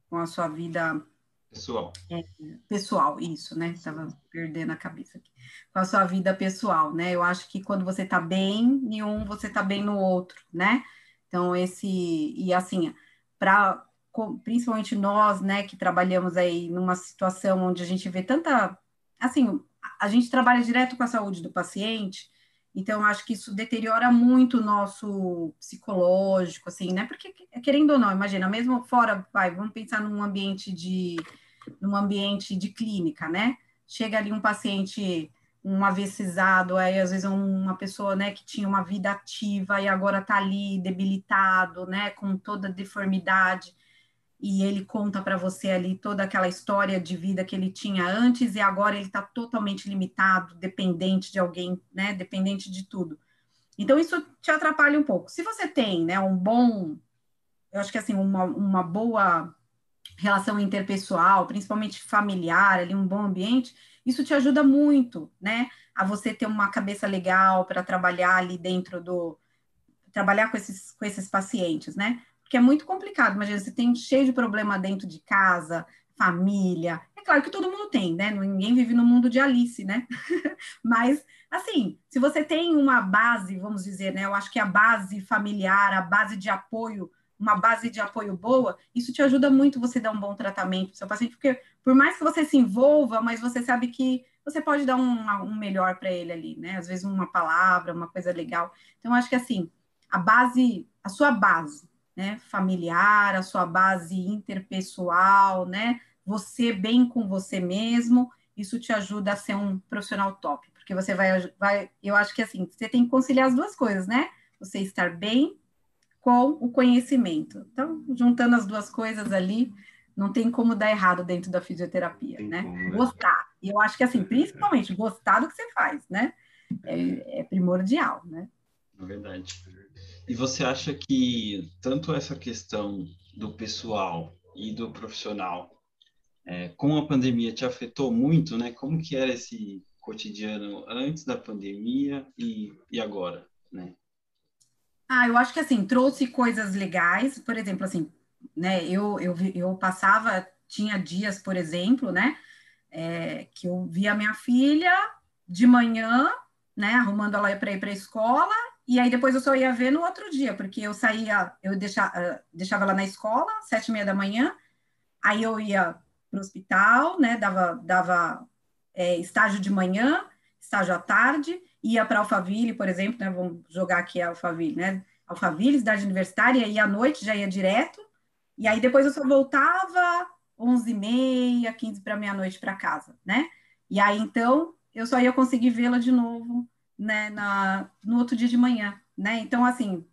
Speaker 3: com a sua vida
Speaker 1: pessoal.
Speaker 3: é, pessoal isso né? Estava perdendo a cabeça aqui. Com a sua vida pessoal né? Eu acho que quando você está bem em um você está bem no outro né? Então esse e assim para principalmente nós né que trabalhamos aí numa situação onde a gente vê tanta assim a gente trabalha direto com a saúde do paciente então, acho que isso deteriora muito o nosso psicológico, assim, né? Porque, querendo ou não, imagina, mesmo fora, vai, vamos pensar num ambiente de, num ambiente de clínica, né? Chega ali um paciente, um avesizado, aí às vezes uma pessoa, né, que tinha uma vida ativa e agora tá ali debilitado, né, com toda deformidade e ele conta para você ali toda aquela história de vida que ele tinha antes e agora ele está totalmente limitado, dependente de alguém, né? Dependente de tudo. Então isso te atrapalha um pouco. Se você tem, né, um bom, eu acho que assim uma, uma boa relação interpessoal, principalmente familiar, ali um bom ambiente, isso te ajuda muito, né? A você ter uma cabeça legal para trabalhar ali dentro do trabalhar com esses com esses pacientes, né? Porque é muito complicado. Imagina, você tem cheio de problema dentro de casa, família. É claro que todo mundo tem, né? Ninguém vive no mundo de Alice, né? Mas, assim, se você tem uma base, vamos dizer, né? Eu acho que a base familiar, a base de apoio, uma base de apoio boa, isso te ajuda muito você dar um bom tratamento para seu paciente, porque por mais que você se envolva, mas você sabe que você pode dar um, um melhor para ele ali, né? Às vezes uma palavra, uma coisa legal. Então, acho que assim, a base, a sua base, né, familiar, a sua base interpessoal, né, você bem com você mesmo, isso te ajuda a ser um profissional top, porque você vai, vai eu acho que assim, você tem que conciliar as duas coisas, né? Você estar bem com o conhecimento. Então, juntando as duas coisas ali, não tem como dar errado dentro da fisioterapia, né? Como, né? Gostar. E eu acho que assim, principalmente gostar do que você faz, né? É, é primordial, né?
Speaker 1: É verdade. E você acha que tanto essa questão do pessoal e do profissional, é, com a pandemia, te afetou muito, né? Como que era esse cotidiano antes da pandemia e, e agora, né?
Speaker 3: Ah, eu acho que assim, trouxe coisas legais, por exemplo, assim, né, eu, eu, eu passava, tinha dias, por exemplo, né, é, que eu via minha filha de manhã, né, arrumando ela para ir para a escola, e aí depois eu só ia ver no outro dia, porque eu saía, eu deixava, deixava ela na escola, sete e meia da manhã, aí eu ia para o hospital, né, dava, dava é, estágio de manhã, estágio à tarde, ia para Alphaville, por exemplo, né? Vamos jogar aqui Alphaville, né? Alphaville, cidade universitária, e à noite já ia direto. E aí depois eu só voltava 11h30, 15 para meia-noite para casa, né? E aí então eu só ia conseguir vê-la de novo, né, na, no outro dia de manhã, né? Então, assim,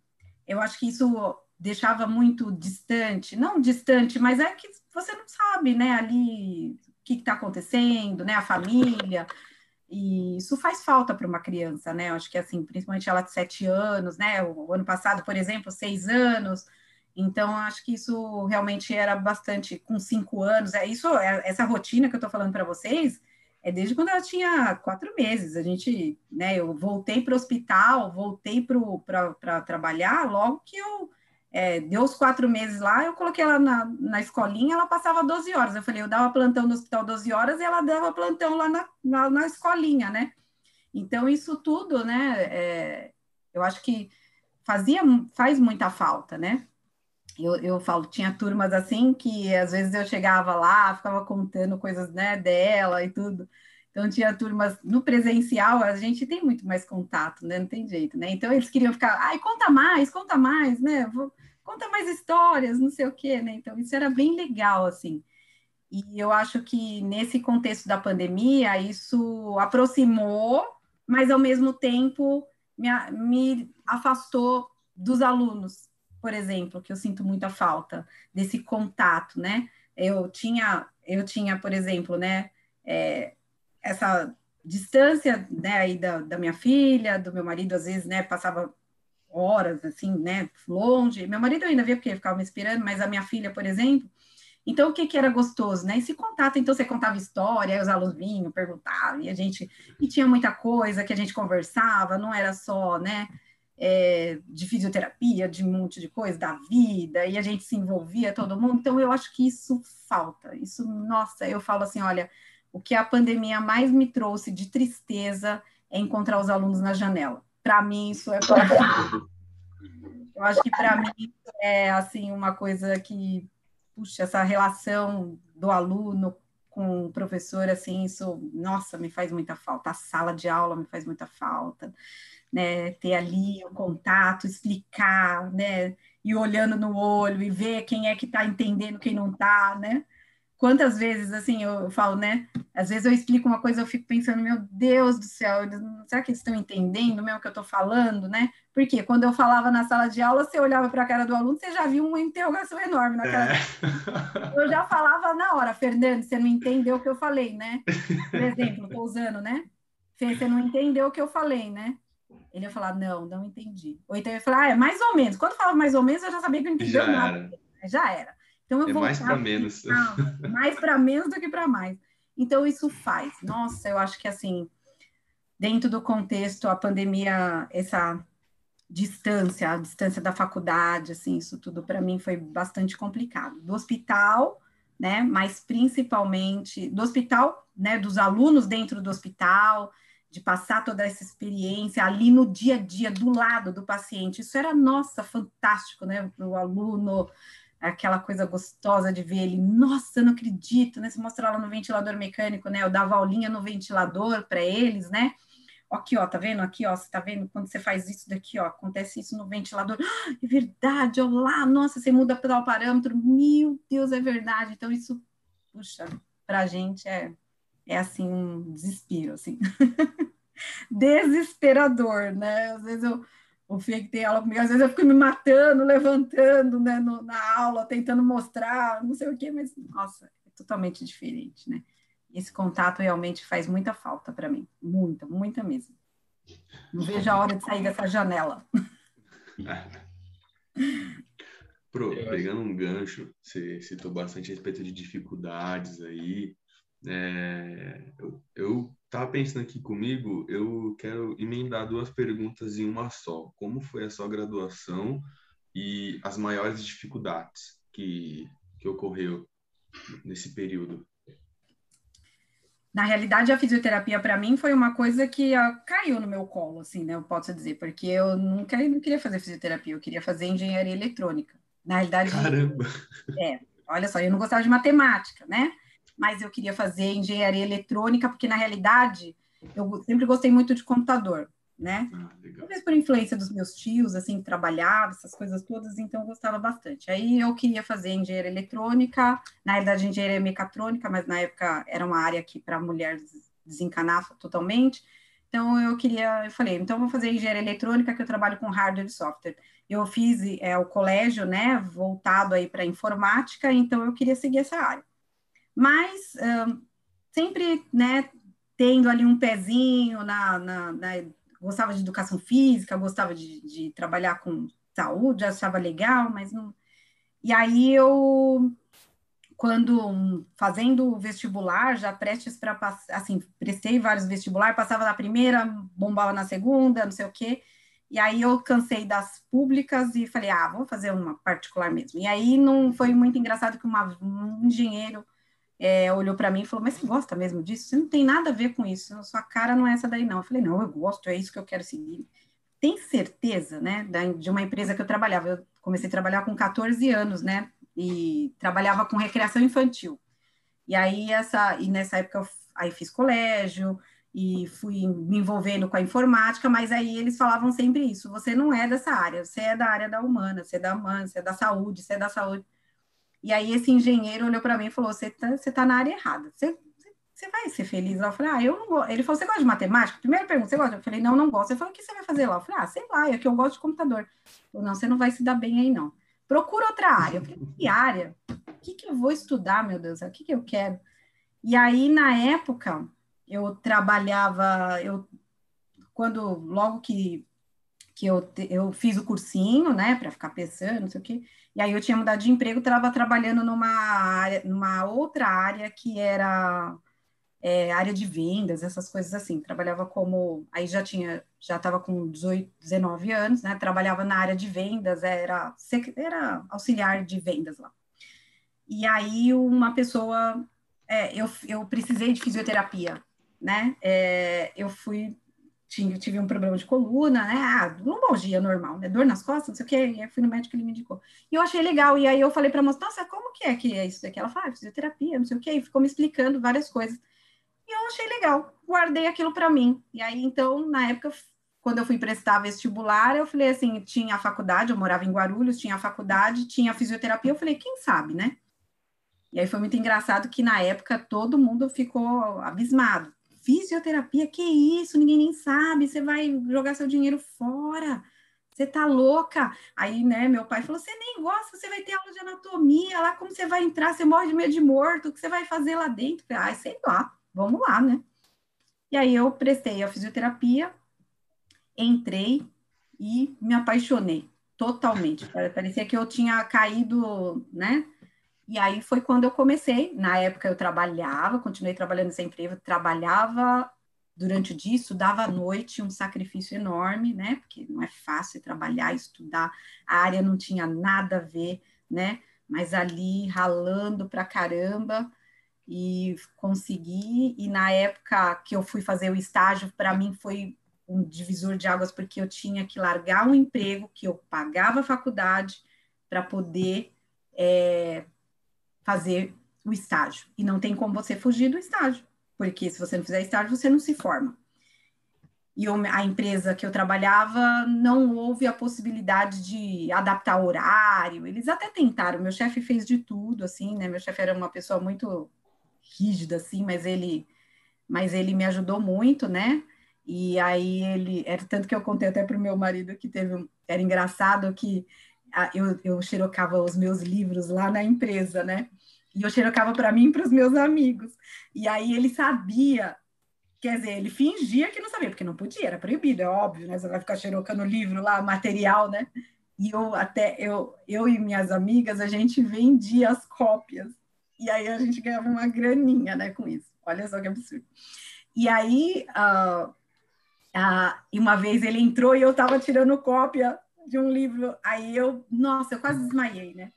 Speaker 3: eu acho que isso deixava muito distante, não distante, mas é que você não sabe, né, ali o que está acontecendo, né, a família, e isso faz falta para uma criança, né? Eu acho que assim, principalmente ela de sete anos, né? O ano passado, por exemplo, seis anos. Então, acho que isso realmente era bastante com cinco anos. É isso, é, essa rotina que eu estou falando para vocês é desde quando ela tinha quatro meses. A gente, né? Eu voltei para o hospital, voltei para trabalhar logo que eu é, deu os quatro meses lá, eu coloquei ela na, na escolinha, ela passava 12 horas. Eu falei, eu dava plantão no hospital 12 horas e ela dava plantão lá na, na, na escolinha, né? Então, isso tudo, né, é, eu acho que fazia, faz muita falta, né? Eu, eu falo, tinha turmas assim que às vezes eu chegava lá, ficava contando coisas, né, dela e tudo. Então, tinha turmas no presencial, a gente tem muito mais contato, né? Não tem jeito, né? Então, eles queriam ficar, ai, conta mais, conta mais, né? Vou, conta mais histórias, não sei o quê, né? Então, isso era bem legal, assim. E eu acho que nesse contexto da pandemia, isso aproximou, mas ao mesmo tempo me, me afastou dos alunos, por exemplo, que eu sinto muita falta desse contato, né? Eu tinha, eu tinha, por exemplo, né? É, essa distância, né, aí da, da minha filha, do meu marido, às vezes, né, passava horas, assim, né, longe. Meu marido ainda via porque ficava me esperando, mas a minha filha, por exemplo, então, o que, que era gostoso, né? Esse contato, então você contava história, aí os alunos vinham, perguntavam, e a gente, e tinha muita coisa que a gente conversava, não era só, né, é, de fisioterapia, de um monte de coisa, da vida, e a gente se envolvia, todo mundo, então eu acho que isso falta, isso, nossa, eu falo assim, olha, o que a pandemia mais me trouxe de tristeza é encontrar os alunos na janela. Para mim, isso é. Eu acho que para mim é assim uma coisa que, puxa, essa relação do aluno com o professor, assim, isso, nossa, me faz muita falta. A sala de aula me faz muita falta, né? Ter ali o contato, explicar, né? E olhando no olho e ver quem é que está entendendo, quem não está, né? quantas vezes, assim, eu falo, né? Às vezes eu explico uma coisa, eu fico pensando, meu Deus do céu, será que eles estão entendendo mesmo o que eu estou falando, né? Porque quando eu falava na sala de aula, você olhava para a cara do aluno, você já viu uma interrogação enorme na cara. É. Eu já falava na hora, Fernando, você não entendeu o que eu falei, né? Por exemplo, estou usando, né? Fê, você não entendeu o que eu falei, né? Ele ia falar, não, não entendi. Ou então ele ia falar, ah, é mais ou menos. Quando falava mais ou menos, eu já sabia que não entendia nada. Já era.
Speaker 2: Então eu é mais para menos.
Speaker 3: mais para menos do que para mais. Então isso faz. Nossa, eu acho que assim, dentro do contexto a pandemia, essa distância, a distância da faculdade, assim, isso tudo para mim foi bastante complicado. Do hospital, né, mas principalmente do hospital, né, dos alunos dentro do hospital, de passar toda essa experiência ali no dia a dia, do lado do paciente. Isso era, nossa, fantástico, né, para o aluno aquela coisa gostosa de ver ele, nossa, não acredito, né? Se mostra lá no ventilador mecânico, né? Eu dava aulinha no ventilador para eles, né? aqui, ó, tá vendo? Aqui, ó, você tá vendo? Quando você faz isso daqui, ó, acontece isso no ventilador. Ah, é verdade, ó lá, nossa, você muda para o parâmetro. Meu Deus, é verdade. Então, isso, puxa, pra gente é, é assim, um desespero, assim. Desesperador, né? Às vezes eu, o Fê que tem aula comigo, às vezes eu fico me matando, levantando, né, no, na aula, tentando mostrar, não sei o quê, mas, nossa, é totalmente diferente, né? esse contato realmente faz muita falta para mim, muita, muita mesmo. Não vejo a hora de sair dessa janela.
Speaker 2: Pro, pegando um gancho, você citou bastante a respeito de dificuldades aí. É, eu, eu tava pensando aqui comigo, eu quero emendar duas perguntas em uma só. Como foi a sua graduação e as maiores dificuldades que, que ocorreu nesse período?
Speaker 3: na realidade, a fisioterapia para mim foi uma coisa que uh, caiu no meu colo, assim, né? Eu posso dizer, porque eu nunca não queria fazer fisioterapia, eu queria fazer engenharia eletrônica. Na realidade.
Speaker 2: Caramba!
Speaker 3: É, olha só, eu não gostava de matemática, né? Mas eu queria fazer engenharia eletrônica, porque na realidade eu sempre gostei muito de computador né? Ah, Talvez por influência dos meus tios, assim, trabalhava, essas coisas todas, então eu gostava bastante. Aí eu queria fazer engenharia eletrônica, na realidade engenharia mecatrônica, mas na época era uma área que para mulher desencanava totalmente. Então eu queria, eu falei, então vou fazer engenharia eletrônica que eu trabalho com hardware e software. Eu fiz é, o colégio, né, voltado aí para informática, então eu queria seguir essa área. Mas um, sempre, né, tendo ali um pezinho na, na, na gostava de educação física, gostava de, de trabalhar com saúde, achava legal, mas não. E aí eu, quando fazendo o vestibular, já prestes para passar, assim, prestei vários vestibulares, passava na primeira, bombava na segunda, não sei o quê. E aí eu cansei das públicas e falei, ah, vou fazer uma particular mesmo. E aí não foi muito engraçado que uma, um engenheiro é, olhou para mim e falou: Mas você gosta mesmo disso? Você não tem nada a ver com isso, sua cara não é essa daí, não. Eu falei: Não, eu gosto, é isso que eu quero seguir. Tem certeza, né, de uma empresa que eu trabalhava? Eu comecei a trabalhar com 14 anos, né, e trabalhava com recreação infantil. E aí, essa, e nessa época, eu aí fiz colégio e fui me envolvendo com a informática, mas aí eles falavam sempre isso: você não é dessa área, você é da área da humana, você é da humana, você é da saúde, você é da saúde. E aí esse engenheiro olhou para mim e falou: Você você tá na área errada. Você, você vai ser feliz? Eu falei: Ah, eu não gosto. Ele falou: Você gosta de matemática? Primeira pergunta: Você gosta? Eu falei: Não, não gosto. Ele falou: O que você vai fazer lá? Eu falei: Ah, sei lá, é que eu gosto de computador. Falou: Não, você não vai se dar bem aí, não. Procura outra área. Eu falei: Que área? O que, que eu vou estudar, meu Deus? O que, que eu quero? E aí, na época, eu trabalhava, eu quando logo que que eu, eu fiz o cursinho, né, para ficar pensando, não sei o quê, e aí eu tinha mudado de emprego, estava trabalhando numa, área, numa outra área que era é, área de vendas, essas coisas assim. Trabalhava como, aí já tinha, já estava com 18, 19 anos, né? Trabalhava na área de vendas, era, era auxiliar de vendas lá. E aí uma pessoa, é, eu, eu precisei de fisioterapia, né? É, eu fui tinha, tive um problema de coluna, né? Ah, lombalgia normal, né? Dor nas costas, não sei o quê. E aí fui no médico, ele me indicou. E eu achei legal. E aí eu falei para a moça, nossa, como que é que é isso daqui? Ela falou, ah, fisioterapia, não sei o quê. E ficou me explicando várias coisas. E eu achei legal. Guardei aquilo para mim. E aí, então, na época, quando eu fui prestar vestibular, eu falei assim, tinha a faculdade, eu morava em Guarulhos, tinha a faculdade, tinha a fisioterapia. Eu falei, quem sabe, né? E aí foi muito engraçado que na época todo mundo ficou abismado Fisioterapia, que isso? Ninguém nem sabe. Você vai jogar seu dinheiro fora. Você tá louca? Aí, né, meu pai falou: você nem gosta, você vai ter aula de anatomia lá, como você vai entrar? Você morre de medo de morto, o que você vai fazer lá dentro? Ah, sei lá, vamos lá, né? E aí eu prestei a fisioterapia, entrei e me apaixonei totalmente. Parecia que eu tinha caído, né? E aí foi quando eu comecei. Na época eu trabalhava, continuei trabalhando nessa empresa, trabalhava durante o dia, estudava à noite, um sacrifício enorme, né? Porque não é fácil trabalhar, estudar, a área não tinha nada a ver, né? Mas ali ralando pra caramba e consegui. E na época que eu fui fazer o estágio, para mim foi um divisor de águas, porque eu tinha que largar um emprego que eu pagava a faculdade para poder é, fazer o estágio. E não tem como você fugir do estágio, porque se você não fizer estágio, você não se forma. e a empresa que eu trabalhava não houve a possibilidade de adaptar horário. Eles até tentaram, meu chefe fez de tudo, assim, né? Meu chefe era uma pessoa muito rígida, assim, mas ele, mas ele me ajudou muito, né? E aí ele, era tanto que eu contei até para o meu marido que teve, era engraçado que eu, eu xerocava os meus livros lá na empresa, né? E eu xerocava para mim e para os meus amigos. E aí ele sabia Quer dizer, ele fingia que não sabia, porque não podia, era proibido, é óbvio, né? Você vai ficar xerocando livro lá, material, né? E eu até, eu, eu e minhas amigas, a gente vendia as cópias. E aí a gente ganhava uma graninha, né, com isso. Olha só que absurdo. E aí, uh, uh, uma vez ele entrou e eu estava tirando cópia de um livro. Aí eu, nossa, eu quase desmaiei, né?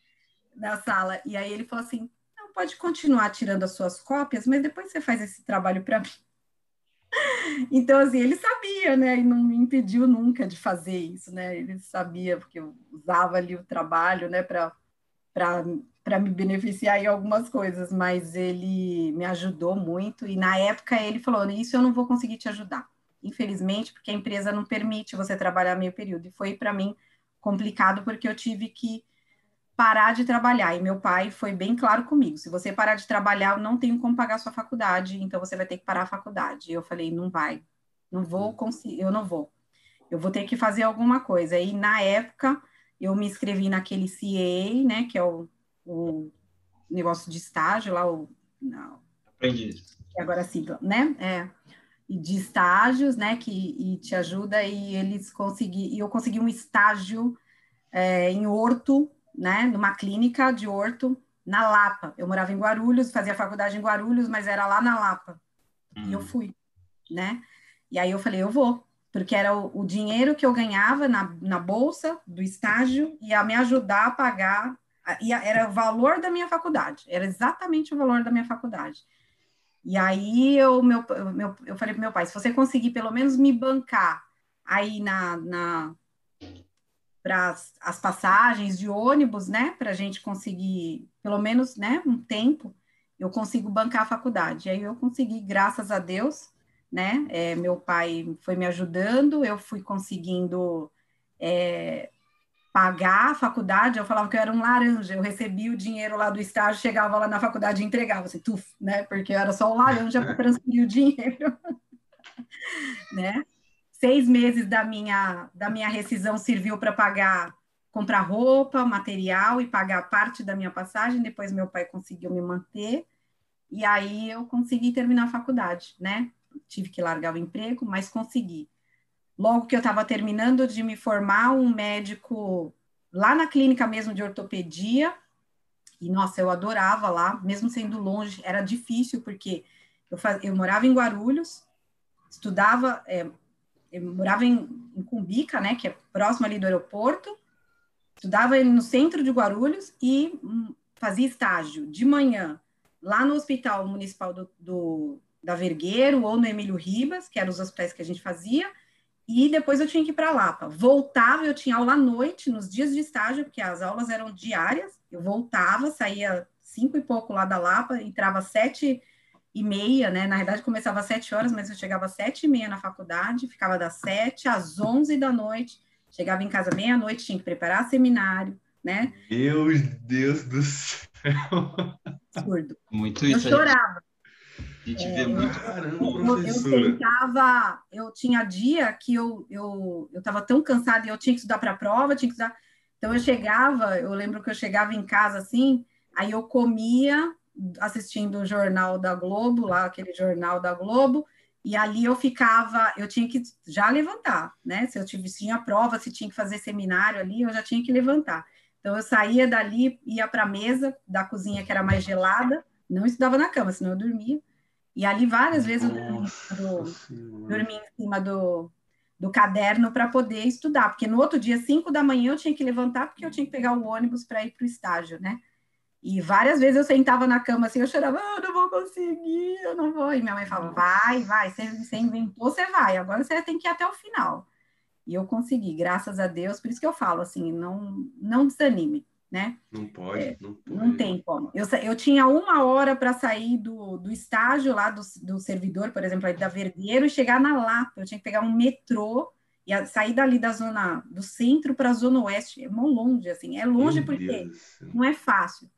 Speaker 3: Na sala. E aí ele falou assim: não, pode continuar tirando as suas cópias, mas depois você faz esse trabalho para mim. Então, assim, ele sabia, né? E não me impediu nunca de fazer isso, né? Ele sabia, porque eu usava ali o trabalho, né, para me beneficiar em algumas coisas, mas ele me ajudou muito. E na época ele falou: Isso eu não vou conseguir te ajudar, infelizmente, porque a empresa não permite você trabalhar meio período. E foi para mim complicado, porque eu tive que parar de trabalhar. E meu pai foi bem claro comigo: se você parar de trabalhar, eu não tenho como pagar sua faculdade, então você vai ter que parar a faculdade. E eu falei: não vai, não vou hum. conseguir, eu não vou. Eu vou ter que fazer alguma coisa. E na época eu me inscrevi naquele CA, né, que é o, o negócio de estágio lá, o não,
Speaker 1: aprendiz.
Speaker 3: Agora sigla, né? É de estágios, né, que te ajuda e eles consegui, e eu consegui um estágio é, em Horto, né, numa clínica de orto na Lapa. Eu morava em Guarulhos, fazia faculdade em Guarulhos, mas era lá na Lapa. E eu hum. fui, né? E aí eu falei, eu vou, porque era o, o, dinheiro que eu ganhava na, na bolsa do estágio ia me ajudar a pagar, ia, era o valor da minha faculdade, era exatamente o valor da minha faculdade. E aí eu, meu, meu, eu falei para meu pai, se você conseguir pelo menos me bancar aí na, na para as passagens de ônibus, né, para a gente conseguir, pelo menos, né, um tempo, eu consigo bancar a faculdade. E aí eu consegui, graças a Deus, né, é, meu pai foi me ajudando, eu fui conseguindo é, pagar a faculdade, eu falava que eu era um laranja, eu recebia o dinheiro lá do estágio, chegava lá na faculdade e entregava, assim, tuf, né, porque eu era só o laranja para transferir o dinheiro, né, seis meses da minha, da minha rescisão serviu para pagar, comprar roupa, material e pagar parte da minha passagem. Depois meu pai conseguiu me manter e aí eu consegui terminar a faculdade, né? Tive que largar o emprego, mas consegui. Logo que eu estava terminando de me formar, um médico lá na clínica mesmo de ortopedia, e nossa, eu adorava lá, mesmo sendo longe, era difícil, porque eu, faz... eu morava em Guarulhos, estudava, é, eu morava em, em Cumbica, né, que é próximo ali do aeroporto, estudava no centro de Guarulhos e hum, fazia estágio de manhã lá no Hospital Municipal do, do, da Vergueiro ou no Emílio Ribas, que eram os hospitais que a gente fazia, e depois eu tinha que ir para Lapa. Voltava, eu tinha aula à noite, nos dias de estágio, porque as aulas eram diárias, eu voltava, saía cinco e pouco lá da Lapa, entrava sete e meia, né? Na verdade, começava às sete horas, mas eu chegava às sete e meia na faculdade, ficava das sete às onze da noite, chegava em casa meia-noite, tinha que preparar seminário, né?
Speaker 2: Meu Deus do céu!
Speaker 3: Absurdo.
Speaker 1: Muito
Speaker 3: eu
Speaker 1: isso.
Speaker 3: Eu chorava.
Speaker 1: A gente vê muito.
Speaker 2: Caramba,
Speaker 3: eu, eu tentava, eu tinha dia que eu eu eu estava tão cansada e eu tinha que estudar para a prova, tinha que estudar. Então eu chegava, eu lembro que eu chegava em casa assim, aí eu comia assistindo o jornal da Globo, lá aquele jornal da Globo, e ali eu ficava, eu tinha que já levantar, né? Se eu tinha prova, se tinha que fazer seminário ali, eu já tinha que levantar. Então eu saía dali, ia para a mesa da cozinha que era mais gelada, não estudava na cama, senão eu dormia. E ali várias vezes eu dormia, em cima do, do caderno para poder estudar, porque no outro dia, 5 da manhã, eu tinha que levantar, porque eu tinha que pegar o ônibus para ir para o estágio, né? E várias vezes eu sentava na cama assim, eu chorava, ah, não vou conseguir, eu não vou. E minha mãe falava, vai, vai, você, você inventou, você vai, agora você tem que ir até o final. E eu consegui, graças a Deus, por isso que eu falo assim, não, não desanime, né?
Speaker 2: Não pode, é, não pode.
Speaker 3: Não tem como. Eu, eu tinha uma hora para sair do, do estágio lá do, do servidor, por exemplo, da Vergueiro, e chegar na Lapa. Eu tinha que pegar um metrô e sair dali da zona do centro para a zona oeste. É muito longe, assim. É longe Meu porque não é fácil.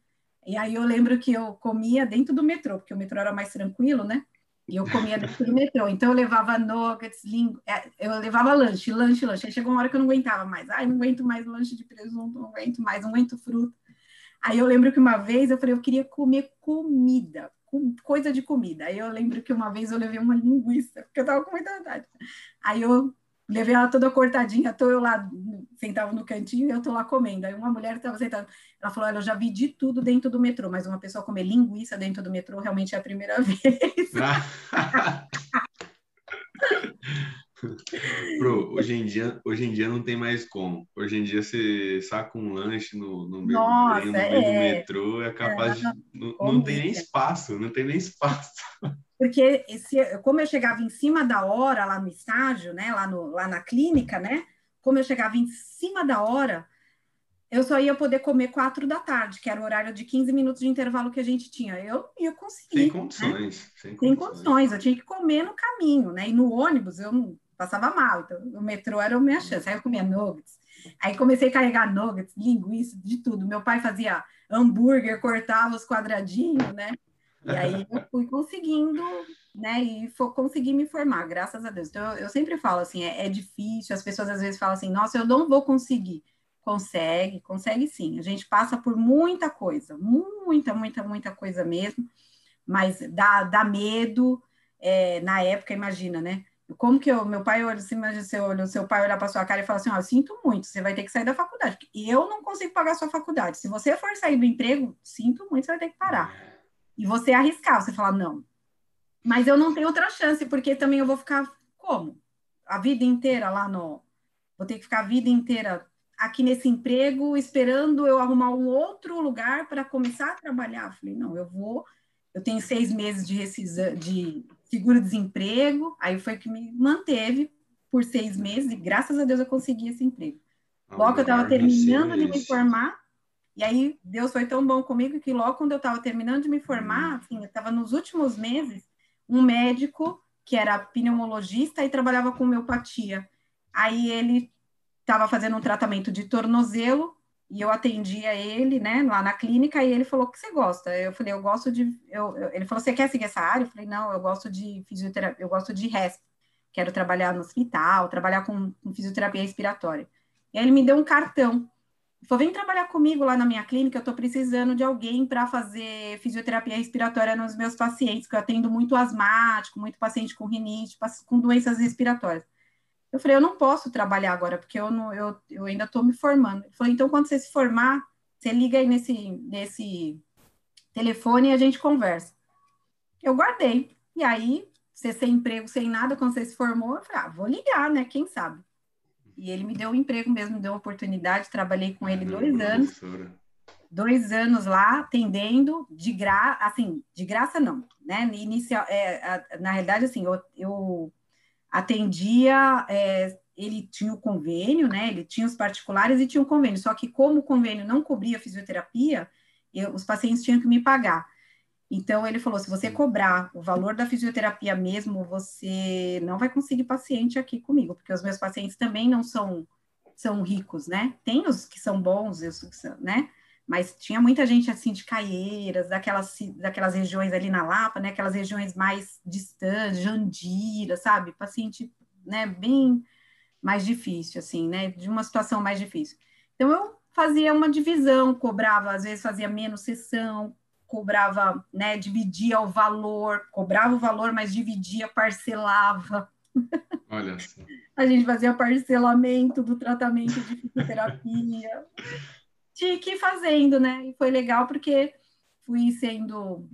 Speaker 3: E aí eu lembro que eu comia dentro do metrô, porque o metrô era mais tranquilo, né? E eu comia dentro do metrô. Então eu levava nuggets, língua, é, eu levava lanche, lanche, lanche. Aí chegou uma hora que eu não aguentava mais. Ai, não aguento mais lanche de presunto, não aguento mais, não aguento fruta. Aí eu lembro que uma vez eu falei, eu queria comer comida, coisa de comida. Aí eu lembro que uma vez eu levei uma linguiça, porque eu tava com muita vontade. Aí eu levei ela toda cortadinha, tô eu lá, sentava no cantinho e eu tô lá comendo. Aí uma mulher estava sentada, ela falou, eu já vi de tudo dentro do metrô, mas uma pessoa comer linguiça dentro do metrô realmente é a primeira vez.
Speaker 2: Pro, hoje em, dia, hoje em dia não tem mais como. Hoje em dia você saca um lanche no, no meio,
Speaker 3: Nossa,
Speaker 2: no meio é, do metrô, é capaz é, de. Não, não tem nem espaço, não tem nem espaço.
Speaker 3: Porque esse, como eu chegava em cima da hora lá no estágio, né, lá, no, lá na clínica, né, como eu chegava em cima da hora, eu só ia poder comer quatro da tarde, que era o horário de 15 minutos de intervalo que a gente tinha. Eu ia conseguir.
Speaker 2: Sem condições. Né?
Speaker 3: Sem, condições. condições. Eu tinha que comer no caminho, né? E no ônibus eu passava mal. Então, o metrô era a minha chance. Aí eu comia nuggets. Aí comecei a carregar nuggets, linguiça, de tudo. Meu pai fazia hambúrguer, cortava os quadradinhos, né? E aí eu fui conseguindo, né? E consegui me formar, graças a Deus. Então, eu, eu sempre falo assim, é, é, difícil, as pessoas às vezes falam assim, nossa, eu não vou conseguir. Consegue, consegue sim. A gente passa por muita coisa, muita, muita, muita coisa mesmo, mas dá, dá medo. É, na época, imagina, né? Como que eu, meu pai olha assim, imagina seu, olho, seu pai olhar para sua cara e falar assim: Ó, oh, sinto muito, você vai ter que sair da faculdade. E eu não consigo pagar a sua faculdade. Se você for sair do emprego, sinto muito, você vai ter que parar e você arriscar, você falar, não. Mas eu não tenho outra chance, porque também eu vou ficar como? A vida inteira lá no. Vou ter que ficar a vida inteira aqui nesse emprego, esperando eu arrumar um outro lugar para começar a trabalhar. Falei, não, eu vou. Eu tenho seis meses de rescisão, de seguro-desemprego, aí foi que me manteve por seis meses, e graças a Deus eu consegui esse emprego. Logo eu estava terminando de me formar, e aí, Deus foi tão bom comigo que logo quando eu estava terminando de me formar, assim, eu estava nos últimos meses, um médico que era pneumologista e trabalhava com homeopatia. Aí ele estava fazendo um tratamento de tornozelo e eu atendia ele, né, lá na clínica, e ele falou: "O que você gosta?" Eu falei: "Eu gosto de eu, eu, ele falou: "Você quer seguir essa área?" Eu falei: "Não, eu gosto de fisioterapia, eu gosto de RESP. Quero trabalhar no hospital, trabalhar com, com fisioterapia respiratória." E aí ele me deu um cartão falou, vem trabalhar comigo lá na minha clínica, eu estou precisando de alguém para fazer fisioterapia respiratória nos meus pacientes, que eu atendo muito asmático, muito paciente com rinite, com doenças respiratórias. Eu falei, eu não posso trabalhar agora, porque eu, não, eu, eu ainda estou me formando. Ele falou, então, quando você se formar, você liga aí nesse, nesse telefone e a gente conversa. Eu guardei. E aí, você sem emprego, sem nada, quando você se formou, eu falei, ah, vou ligar, né? Quem sabe? E ele me deu um emprego mesmo, me deu uma oportunidade, trabalhei com ele dois anos. Dois anos lá, atendendo, de graça, assim, de graça não, né? Inicial, é, na realidade, assim, eu, eu atendia, é, ele tinha o convênio, né? Ele tinha os particulares e tinha o convênio, só que como o convênio não cobria fisioterapia, eu, os pacientes tinham que me pagar. Então, ele falou: se você cobrar o valor da fisioterapia mesmo, você não vai conseguir paciente aqui comigo, porque os meus pacientes também não são, são ricos, né? Tem os que são bons, os que são, né? Mas tinha muita gente assim de Caieiras, daquelas, daquelas regiões ali na Lapa, né? Aquelas regiões mais distantes, Jandira, sabe? Paciente, né? Bem mais difícil, assim, né? De uma situação mais difícil. Então, eu fazia uma divisão, cobrava, às vezes fazia menos sessão, cobrava, né, dividia o valor, cobrava o valor, mas dividia, parcelava.
Speaker 2: Olha só.
Speaker 3: A gente fazia parcelamento do tratamento de fisioterapia. Tinha que ir fazendo, né? E foi legal porque fui sendo,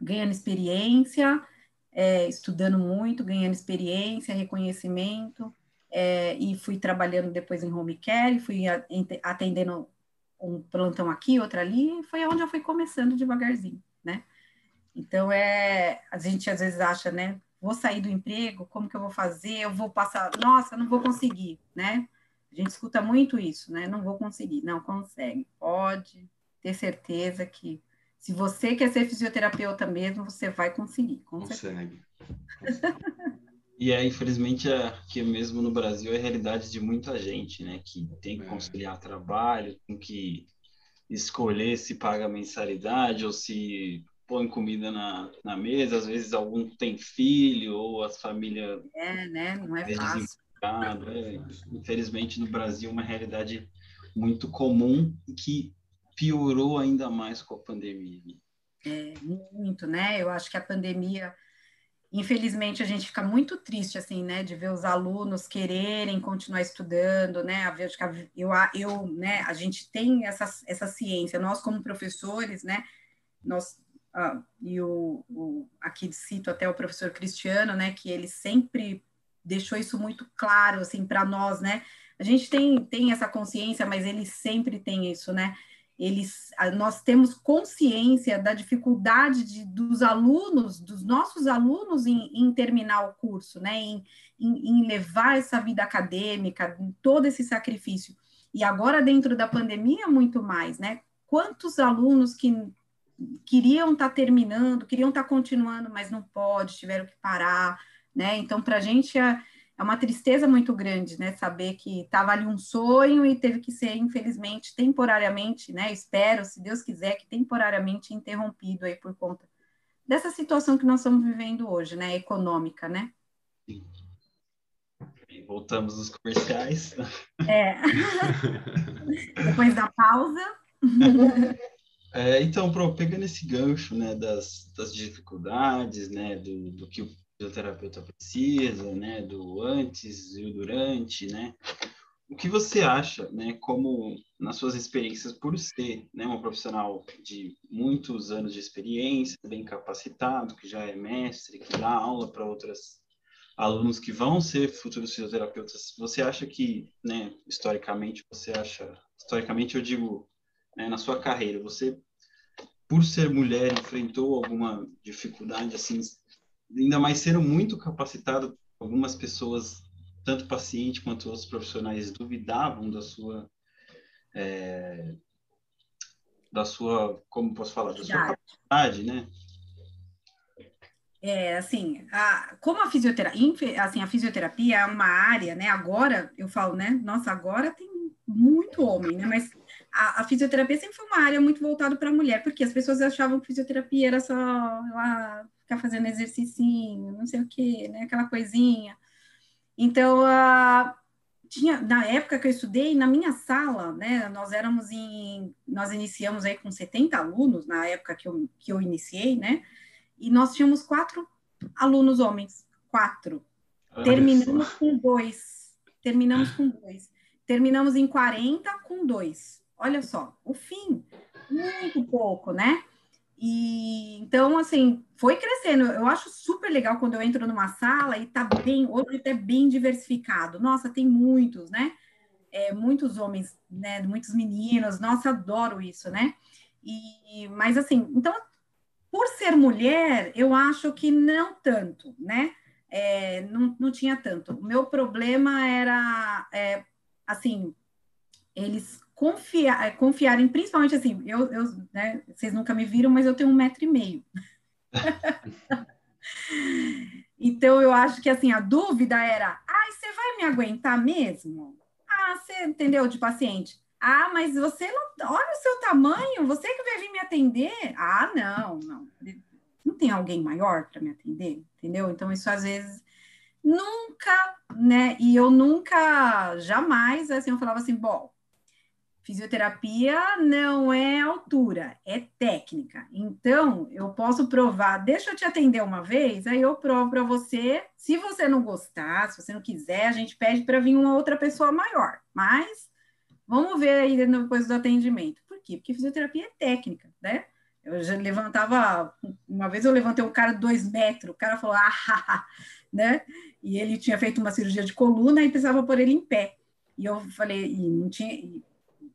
Speaker 3: ganhando experiência, é, estudando muito, ganhando experiência, reconhecimento, é, e fui trabalhando depois em home care, fui atendendo um plantão aqui, outro ali, foi onde eu fui começando devagarzinho, né? Então, é, a gente às vezes acha, né? Vou sair do emprego, como que eu vou fazer? Eu vou passar, nossa, não vou conseguir, né? A gente escuta muito isso, né? Não vou conseguir. Não, consegue. Pode ter certeza que se você quer ser fisioterapeuta mesmo, você vai conseguir.
Speaker 2: Consegue.
Speaker 1: E é, infelizmente, aqui mesmo no Brasil é a realidade de muita gente, né? Que tem que é. conciliar é. trabalho, tem que escolher se paga mensalidade ou se põe comida na, na mesa. Às vezes algum tem filho ou as famílias...
Speaker 3: É, né? Não é fácil.
Speaker 1: É, infelizmente, no Brasil, uma realidade muito comum que piorou ainda mais com a pandemia.
Speaker 3: É, muito, né? Eu acho que a pandemia, infelizmente, a gente fica muito triste, assim, né, de ver os alunos quererem continuar estudando, né? A ver, eu, eu, né, a gente tem essa, essa ciência, nós como professores, né, nós, ah, e o, o, aqui cito até o professor Cristiano, né, que ele sempre deixou isso muito claro, assim, para nós, né? A gente tem, tem essa consciência, mas ele sempre tem isso, né? eles, nós temos consciência da dificuldade de, dos alunos, dos nossos alunos em, em terminar o curso, né, em, em, em, levar essa vida acadêmica, todo esse sacrifício. E agora, dentro da pandemia, muito mais, né? Quantos alunos que queriam estar tá terminando, queriam estar tá continuando, mas não pode, tiveram que parar, né? Então, para a gente é, é uma tristeza muito grande, né? Saber que estava ali um sonho e teve que ser, infelizmente, temporariamente, né? Espero, se Deus quiser, que temporariamente interrompido aí por conta dessa situação que nós estamos vivendo hoje, né? Econômica, né? Sim.
Speaker 1: Voltamos aos comerciais.
Speaker 3: É. Depois da pausa.
Speaker 1: É, então, Pro, pegando esse gancho, né, das, das dificuldades, né, do, do que o fisioterapeuta precisa, né, do antes e o durante, né? O que você acha, né, como nas suas experiências por ser, né, uma profissional de muitos anos de experiência, bem capacitado, que já é mestre, que dá aula para outras alunos que vão ser futuros fisioterapeutas, você acha que, né, historicamente, você acha, historicamente eu digo, né, na sua carreira, você por ser mulher enfrentou alguma dificuldade assim ainda mais sendo muito capacitado, algumas pessoas, tanto paciente quanto outros profissionais, duvidavam da sua é, da sua, como posso falar, da sua capacidade, né?
Speaker 3: É, assim, a, como a fisioterapia, assim, a fisioterapia é uma área, né, agora, eu falo, né, nossa, agora tem muito homem, né, mas a, a fisioterapia sempre foi uma área muito voltada para a mulher, porque as pessoas achavam que fisioterapia era só lá ficar fazendo exercício, não sei o quê, né? Aquela coisinha. Então, uh, tinha, na época que eu estudei, na minha sala, né? Nós éramos em, nós iniciamos aí com 70 alunos, na época que eu, que eu iniciei, né? E nós tínhamos quatro alunos homens, quatro. Terminamos com dois. Terminamos com dois. Terminamos em 40 com dois. Olha só, o fim, muito pouco, né? E então, assim, foi crescendo. Eu acho super legal quando eu entro numa sala e tá bem, hoje tá bem diversificado. Nossa, tem muitos, né? É, muitos homens, né? Muitos meninos. Nossa, adoro isso, né? E, mas assim, então, por ser mulher, eu acho que não tanto, né? É, não, não tinha tanto. O meu problema era, é, assim, eles confiar, é, confiarem, principalmente assim, eu, eu né, vocês nunca me viram, mas eu tenho um metro e meio. então eu acho que assim, a dúvida era, ai, você vai me aguentar mesmo? Ah, você entendeu de paciente? Ah, mas você não. Olha o seu tamanho, você que vai vir me atender? Ah, não, não. Não tem alguém maior para me atender, entendeu? Então, isso às vezes nunca, né? E eu nunca, jamais, assim, eu falava assim, bom, Fisioterapia não é altura, é técnica. Então, eu posso provar, deixa eu te atender uma vez, aí eu provo para você. Se você não gostar, se você não quiser, a gente pede para vir uma outra pessoa maior. Mas vamos ver aí depois do atendimento. Por quê? Porque fisioterapia é técnica, né? Eu já levantava, uma vez eu levantei um cara de dois metros, o cara falou, ah, né? E ele tinha feito uma cirurgia de coluna e precisava pôr ele em pé. E eu falei, e não tinha,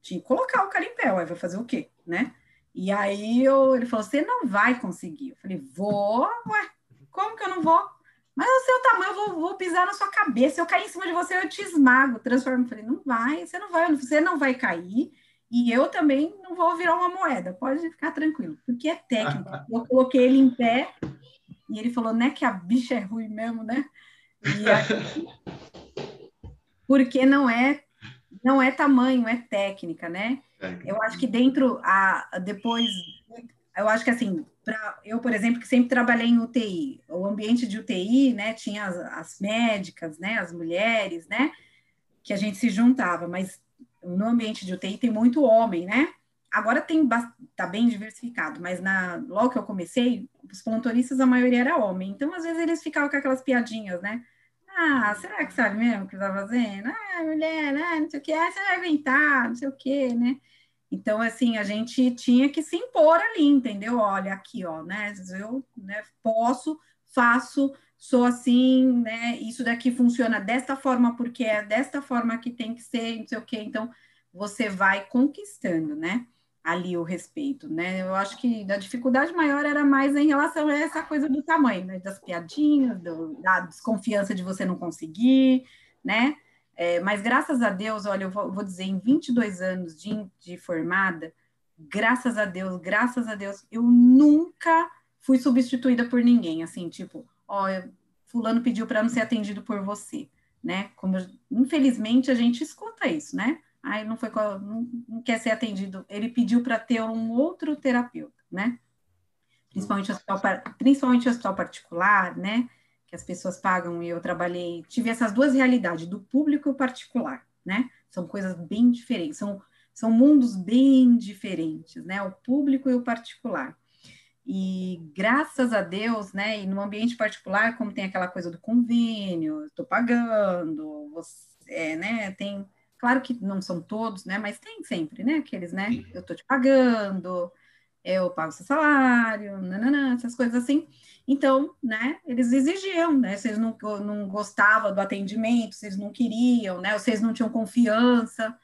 Speaker 3: tinha que colocar o cara em pé, vai fazer o quê, né? E aí eu, ele falou, você não vai conseguir. Eu falei, vou, ué, como que eu não vou? mas o seu tamanho, eu vou, vou, pisar na sua cabeça. Se eu cair em cima de você, eu te esmago, transformo. Eu falei, não vai, você não vai, você não vai cair. E eu também não vou virar uma moeda, pode ficar tranquilo, porque é técnica. Eu coloquei ele em pé e ele falou, né, que a bicha é ruim mesmo, né? E aí, porque não é não é tamanho, é técnica, né? Eu acho que dentro a depois eu acho que assim, para eu, por exemplo, que sempre trabalhei em UTI, o ambiente de UTI, né, tinha as, as médicas, né, as mulheres, né, que a gente se juntava, mas no ambiente de UTI tem muito homem, né? Agora tem tá bem diversificado, mas na logo que eu comecei, os plantonistas a maioria era homem, então às vezes eles ficavam com aquelas piadinhas, né? Ah, será que sabe mesmo o que tá fazendo? Ah, mulher, ah, não sei o que, ah, você vai inventar, não sei o que, né? Então, assim, a gente tinha que se impor ali, entendeu? Olha, aqui, ó, né? Eu né, posso, faço, sou assim, né? Isso daqui funciona desta forma porque é desta forma que tem que ser, não sei o quê. Então, você vai conquistando, né? Ali o respeito, né? Eu acho que a dificuldade maior era mais em relação a essa coisa do tamanho, né? Das piadinhas, do, da desconfiança de você não conseguir, né? É, mas graças a Deus, olha, eu vou, vou dizer, em 22 anos de, de formada, graças a Deus, graças a Deus, eu nunca fui substituída por ninguém, assim, tipo, ó, fulano pediu para não ser atendido por você, né? Como infelizmente a gente escuta isso, né? Aí não foi não, não quer ser atendido, ele pediu para ter um outro terapeuta, né? Principalmente hospital, principalmente hospital particular, né? que as pessoas pagam e eu trabalhei, tive essas duas realidades, do público e o particular, né? São coisas bem diferentes, são, são mundos bem diferentes, né? O público e o particular. E graças a Deus, né? E no ambiente particular, como tem aquela coisa do convênio, estou pagando, você, é, né? Tem, claro que não são todos, né? Mas tem sempre, né? Aqueles, né? Eu estou te pagando, eu pago seu salário, nananã, essas coisas assim. Então, né, eles exigiam, né, eles não, não gostavam do atendimento, eles não queriam, né, eles não tinham confiança,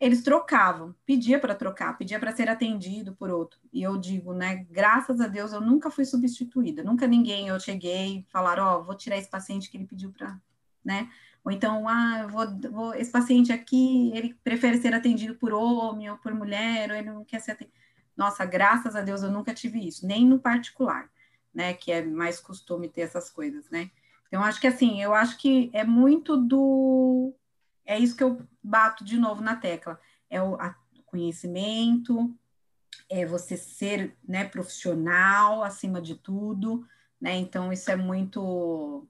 Speaker 3: eles trocavam, pedia para trocar, pedia para ser atendido por outro. E eu digo, né, graças a Deus eu nunca fui substituída, nunca ninguém eu cheguei e falar, ó, oh, vou tirar esse paciente que ele pediu para, né, ou então, ah, vou, vou, esse paciente aqui, ele prefere ser atendido por homem ou por mulher, ou ele não quer ser atendido. Nossa, graças a Deus eu nunca tive isso, nem no particular né? Que é mais costume ter essas coisas, né? Então, acho que assim, eu acho que é muito do. É isso que eu bato de novo na tecla. É o conhecimento, é você ser né, profissional acima de tudo, né? Então, isso é muito.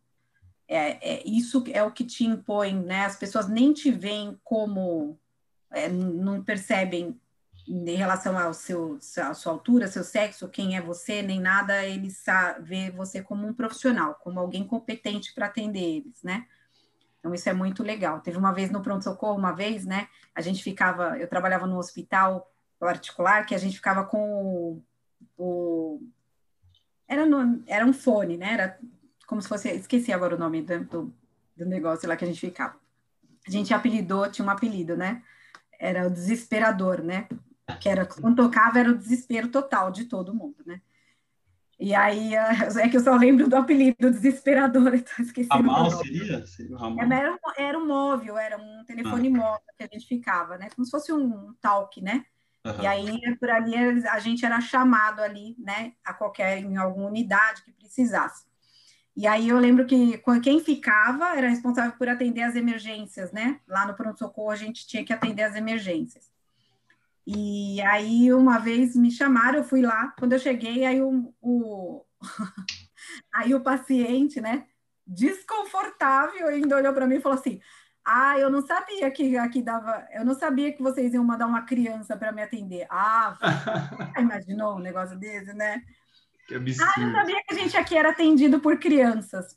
Speaker 3: É, é, isso é o que te impõe, né? As pessoas nem te veem como. É, não percebem em relação ao seu, à sua altura, seu sexo, quem é você, nem nada, ele vê você como um profissional, como alguém competente para atender eles, né? Então, isso é muito legal. Teve uma vez no pronto-socorro, uma vez, né? A gente ficava, eu trabalhava no hospital particular, que a gente ficava com o. o era, no, era um fone, né? Era como se fosse. Esqueci agora o nome do, do, negócio lá que a gente ficava. A gente apelidou, tinha um apelido, né? Era o desesperador, né? que era quando tocava era o desespero total de todo mundo, né? E aí é que eu só lembro do apelido desesperador, então esqueci.
Speaker 1: Ramal seria? seria
Speaker 3: Ramal. Era, era um móvel, era um telefone ah. móvel que a gente ficava, né? Como se fosse um talk, né? Uhum. E aí por ali a gente era chamado ali, né? A qualquer em alguma unidade que precisasse. E aí eu lembro que quem ficava era responsável por atender as emergências, né? Lá no pronto-socorro a gente tinha que atender as emergências. E aí, uma vez me chamaram, eu fui lá. Quando eu cheguei, aí o, o, aí o paciente, né, desconfortável, ainda olhou para mim e falou assim: Ah, eu não sabia que aqui dava, eu não sabia que vocês iam mandar uma criança para me atender. Ah, imaginou um negócio desse, né?
Speaker 2: Que absurdo.
Speaker 3: Ah, eu não sabia que a gente aqui era atendido por crianças.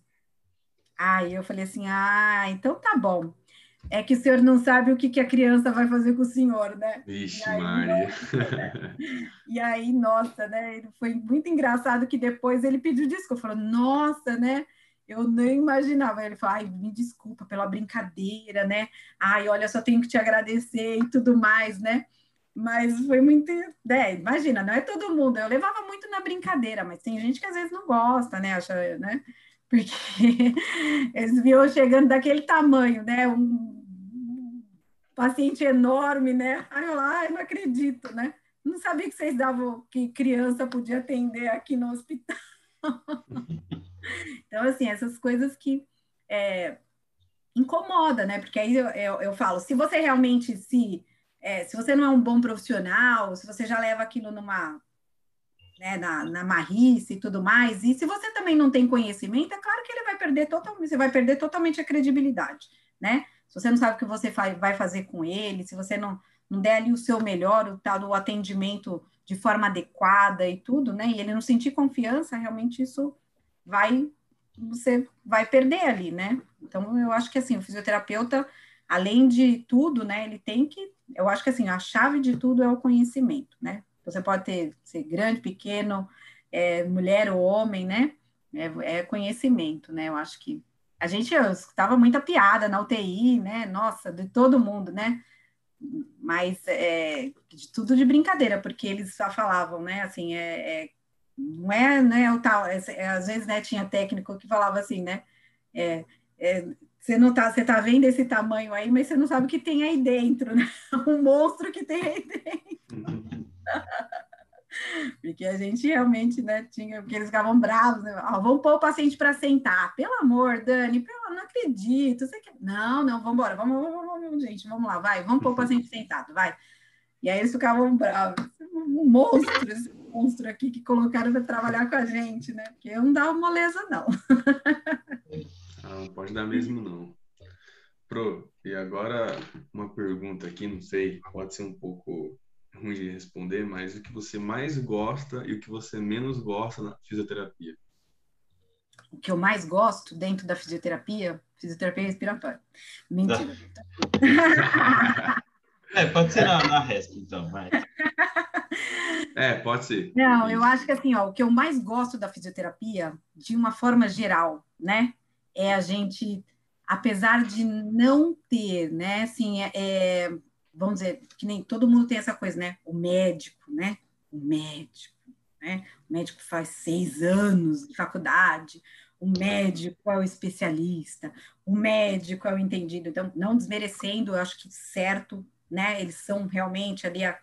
Speaker 3: Aí eu falei assim: Ah, então tá bom é que o senhor não sabe o que, que a criança vai fazer com o senhor, né?
Speaker 2: Vixe, e aí, Maria.
Speaker 3: Né? E aí, nossa, né? Foi muito engraçado que depois ele pediu desculpa, falou, nossa, né? Eu nem imaginava. Ele falou, ai, me desculpa pela brincadeira, né? Ai, olha, só tenho que te agradecer e tudo mais, né? Mas foi muito. É, imagina, não é todo mundo. Eu levava muito na brincadeira, mas tem gente que às vezes não gosta, né? Acha, né? porque eles viam chegando daquele tamanho, né? Um paciente enorme, né? Aí eu lá, não acredito, né? Não sabia que vocês davam que criança podia atender aqui no hospital. então, assim, essas coisas que é, incomoda, né? Porque aí eu, eu, eu, falo, se você realmente se é, se você não é um bom profissional, se você já leva aquilo numa né, na, na marrice e tudo mais, e se você também não tem conhecimento, é claro que ele vai perder totalmente, você vai perder totalmente a credibilidade, né? Se você não sabe o que você vai fazer com ele, se você não, não der ali o seu melhor, o tal do atendimento de forma adequada e tudo, né? E ele não sentir confiança, realmente isso vai você vai perder ali, né? Então eu acho que assim, o fisioterapeuta, além de tudo, né, ele tem que, eu acho que assim, a chave de tudo é o conhecimento, né? Você pode ter ser grande, pequeno, é, mulher ou homem, né? É, é, conhecimento, né? Eu acho que a gente estava muita piada na UTI, né? Nossa, de todo mundo, né? Mas é, de tudo de brincadeira, porque eles só falavam, né? Assim, é, é não é, né? O tal, é, é, às vezes, né? Tinha técnico que falava assim, né? É, você não tá, você tá vendo esse tamanho aí, mas você não sabe o que tem aí dentro, né? Um monstro que tem aí dentro. Porque a gente realmente, né, tinha, porque eles ficavam bravos, né? Ó, vamos pôr o paciente para sentar. Pelo amor, Dani, pelo, não acredito. Você quer... Não, não, vamos embora, vamos, vamos, vamos, gente, vamos lá, vai, vamos pôr o paciente sentado, vai. E aí eles ficavam bravos. Um monstro, esse monstro aqui que colocaram para trabalhar com a gente, né? Porque eu não dava moleza, não.
Speaker 2: Ah, não pode dar mesmo, não. Pro, e agora uma pergunta aqui, não sei, pode ser um pouco ruim de responder, mas o que você mais gosta e o que você menos gosta na fisioterapia?
Speaker 3: O que eu mais gosto dentro da fisioterapia, fisioterapia respiratória. Mentira.
Speaker 1: é, pode ser na, na RESP, então, vai.
Speaker 2: É, pode ser.
Speaker 3: Não, eu acho que assim, ó, o que eu mais gosto da fisioterapia, de uma forma geral, né, é a gente, apesar de não ter, né, assim, é, é vamos dizer, que nem todo mundo tem essa coisa, né? O médico, né? O médico, né? O médico faz seis anos de faculdade, o médico é o especialista, o médico é o entendido. Então, não desmerecendo, eu acho que certo, né? Eles são realmente ali a,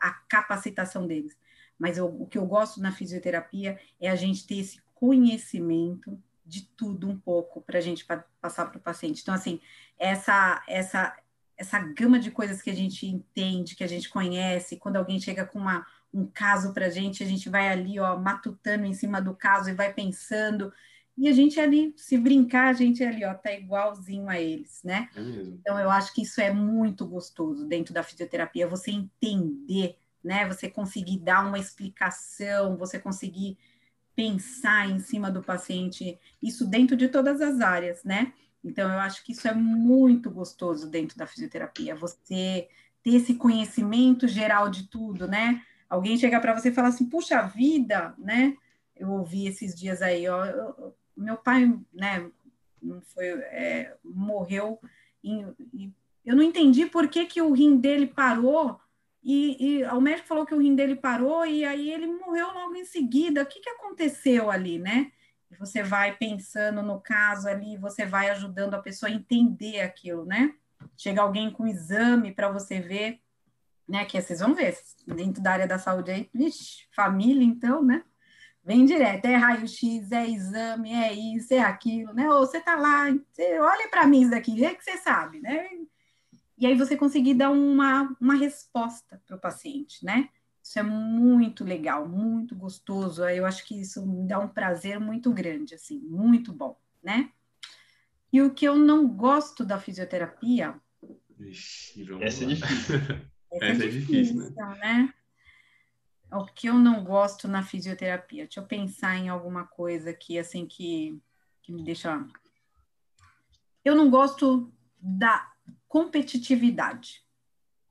Speaker 3: a capacitação deles. Mas eu, o que eu gosto na fisioterapia é a gente ter esse conhecimento de tudo um pouco para a gente passar para o paciente. Então, assim, essa, essa essa gama de coisas que a gente entende, que a gente conhece, quando alguém chega com uma, um caso para a gente, a gente vai ali, ó, matutando em cima do caso e vai pensando, e a gente ali, se brincar, a gente ali, ó, tá igualzinho a eles, né?
Speaker 2: É
Speaker 3: então, eu acho que isso é muito gostoso dentro da fisioterapia, você entender, né? Você conseguir dar uma explicação, você conseguir pensar em cima do paciente, isso dentro de todas as áreas, né? Então, eu acho que isso é muito gostoso dentro da fisioterapia, você ter esse conhecimento geral de tudo, né? Alguém chegar para você e falar assim, puxa vida, né? Eu ouvi esses dias aí, ó, eu, meu pai, né, foi, é, morreu, em, e eu não entendi por que, que o rim dele parou, e, e, o médico falou que o rim dele parou, e aí ele morreu logo em seguida, o que, que aconteceu ali, né? você vai pensando no caso ali, você vai ajudando a pessoa a entender aquilo, né? Chega alguém com exame para você ver, né? Que vocês vão ver, dentro da área da saúde aí, vixe, família, então, né? Vem direto, é raio-x, é exame, é isso, é aquilo, né? Ou você tá lá, você olha para mim isso daqui, é que você sabe, né? E aí você conseguir dar uma, uma resposta para o paciente, né? Isso é muito legal, muito gostoso. Eu acho que isso me dá um prazer muito grande, assim, muito bom, né? E o que eu não gosto da fisioterapia.
Speaker 2: Ixi,
Speaker 1: Essa é difícil.
Speaker 3: Essa, Essa é, é difícil, né? né? O que eu não gosto na fisioterapia? Deixa eu pensar em alguma coisa aqui, assim, que, que me deixa. Eu não gosto da competitividade.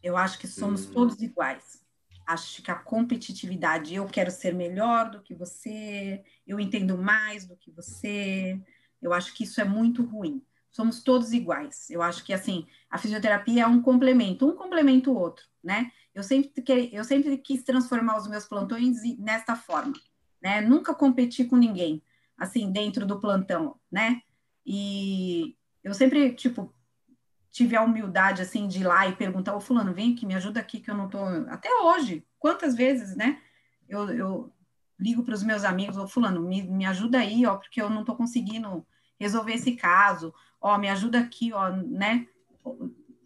Speaker 3: Eu acho que somos hum. todos iguais acho que a competitividade, eu quero ser melhor do que você, eu entendo mais do que você, eu acho que isso é muito ruim. Somos todos iguais. Eu acho que assim, a fisioterapia é um complemento, um complementa o outro, né? Eu sempre, que, eu sempre quis transformar os meus plantões nesta forma, né? Nunca competi com ninguém. assim, dentro do plantão, né? E eu sempre, tipo, tive a humildade, assim, de ir lá e perguntar, ô fulano, vem aqui, me ajuda aqui, que eu não tô... Até hoje, quantas vezes, né? Eu, eu ligo para os meus amigos, ô fulano, me, me ajuda aí, ó, porque eu não tô conseguindo resolver esse caso, ó, me ajuda aqui, ó, né?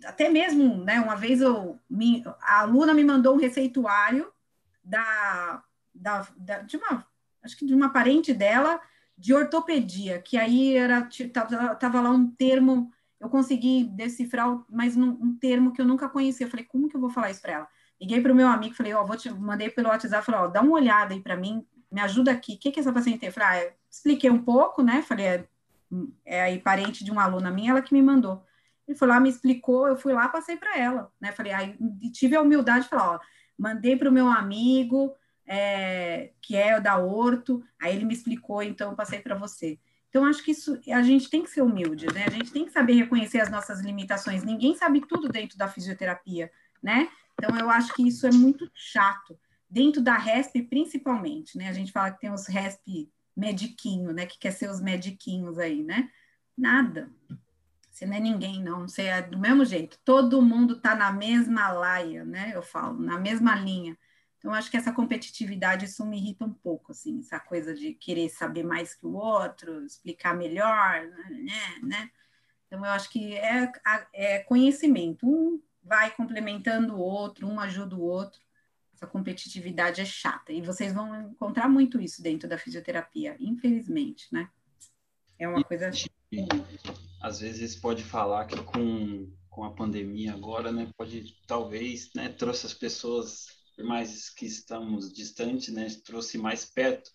Speaker 3: Até mesmo, né, uma vez eu, me, a aluna me mandou um receituário da, da, da, de uma, acho que de uma parente dela, de ortopedia, que aí era, tava, tava lá um termo, eu consegui decifrar, mas um, termo que eu nunca conhecia, eu falei, como que eu vou falar isso para ela? Liguei para o meu amigo, falei, ó, vou te mandei pelo WhatsApp, falei, ó, dá uma olhada aí para mim, me ajuda aqui, o que que essa paciente tem? Falei, ah, expliquei um pouco, né, falei, é, é aí parente de uma aluna minha, ela que me mandou. Ele foi lá, me explicou, eu fui lá, passei para ela, né, falei, aí tive a humildade de falar, ó, mandei para o meu amigo, é, que é da Horto, aí ele me explicou, então eu passei para você. Então, acho que isso, a gente tem que ser humilde, né? A gente tem que saber reconhecer as nossas limitações. Ninguém sabe tudo dentro da fisioterapia, né? Então, eu acho que isso é muito chato. Dentro da RESP, principalmente, né? A gente fala que tem os RESP mediquinho, né? Que quer ser os mediquinhos aí, né? Nada. Você não é ninguém, não. Você é do mesmo jeito. Todo mundo tá na mesma laia, né? Eu falo, na mesma linha. Então, acho que essa competitividade, isso me irrita um pouco, assim, essa coisa de querer saber mais que o outro, explicar melhor, né, né? Então, eu acho que é, é conhecimento. Um vai complementando o outro, um ajuda o outro. Essa competitividade é chata. E vocês vão encontrar muito isso dentro da fisioterapia, infelizmente, né? É uma e, coisa...
Speaker 1: Às vezes pode falar que com, com a pandemia agora, né, pode, talvez, né, trouxe as pessoas por mais que estamos distantes, né, trouxe mais perto,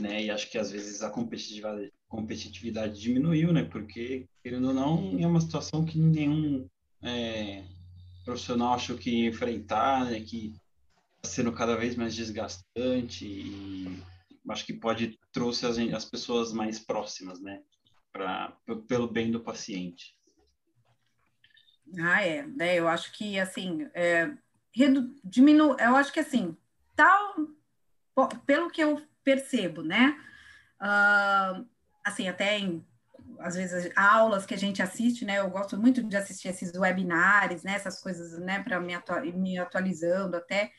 Speaker 1: né, e acho que às vezes a competitividade, competitividade diminuiu, né, porque, querendo ou não, é uma situação que nenhum é, profissional achou que ia enfrentar, né, que está sendo cada vez mais desgastante e acho que pode trouxe as, as pessoas mais próximas, né, pelo bem do paciente.
Speaker 3: Ah, é, né? Eu acho que assim, é, redu, diminu, eu acho que assim, tal, pelo que eu percebo, né? Uh, assim, até em às vezes aulas que a gente assiste, né? Eu gosto muito de assistir esses webinars, né? Essas coisas, né? Para me, me atualizando até.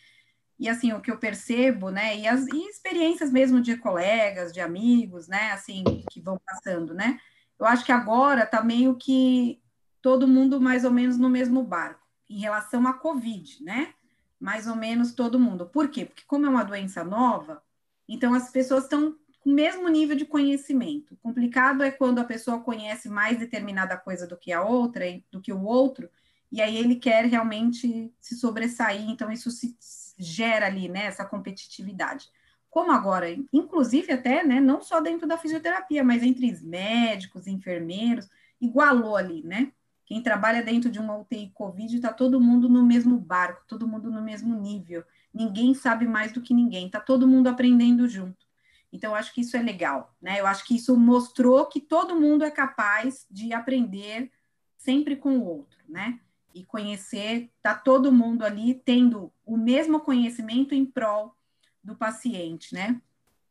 Speaker 3: E assim, o que eu percebo, né? E as e experiências mesmo de colegas, de amigos, né? Assim, que vão passando, né? Eu acho que agora tá meio que todo mundo mais ou menos no mesmo barco em relação à Covid, né? Mais ou menos todo mundo. Por quê? Porque, como é uma doença nova, então as pessoas estão com o mesmo nível de conhecimento. O complicado é quando a pessoa conhece mais determinada coisa do que a outra, do que o outro, e aí ele quer realmente se sobressair, então isso se gera ali, né, essa competitividade. Como agora, inclusive até, né, não só dentro da fisioterapia, mas entre os médicos, enfermeiros, igualou ali, né? Quem trabalha dentro de uma UTI Covid está todo mundo no mesmo barco, todo mundo no mesmo nível. Ninguém sabe mais do que ninguém, está todo mundo aprendendo junto. Então, eu acho que isso é legal, né? Eu acho que isso mostrou que todo mundo é capaz de aprender sempre com o outro, né? E conhecer, tá todo mundo ali tendo o mesmo conhecimento em prol do paciente, né?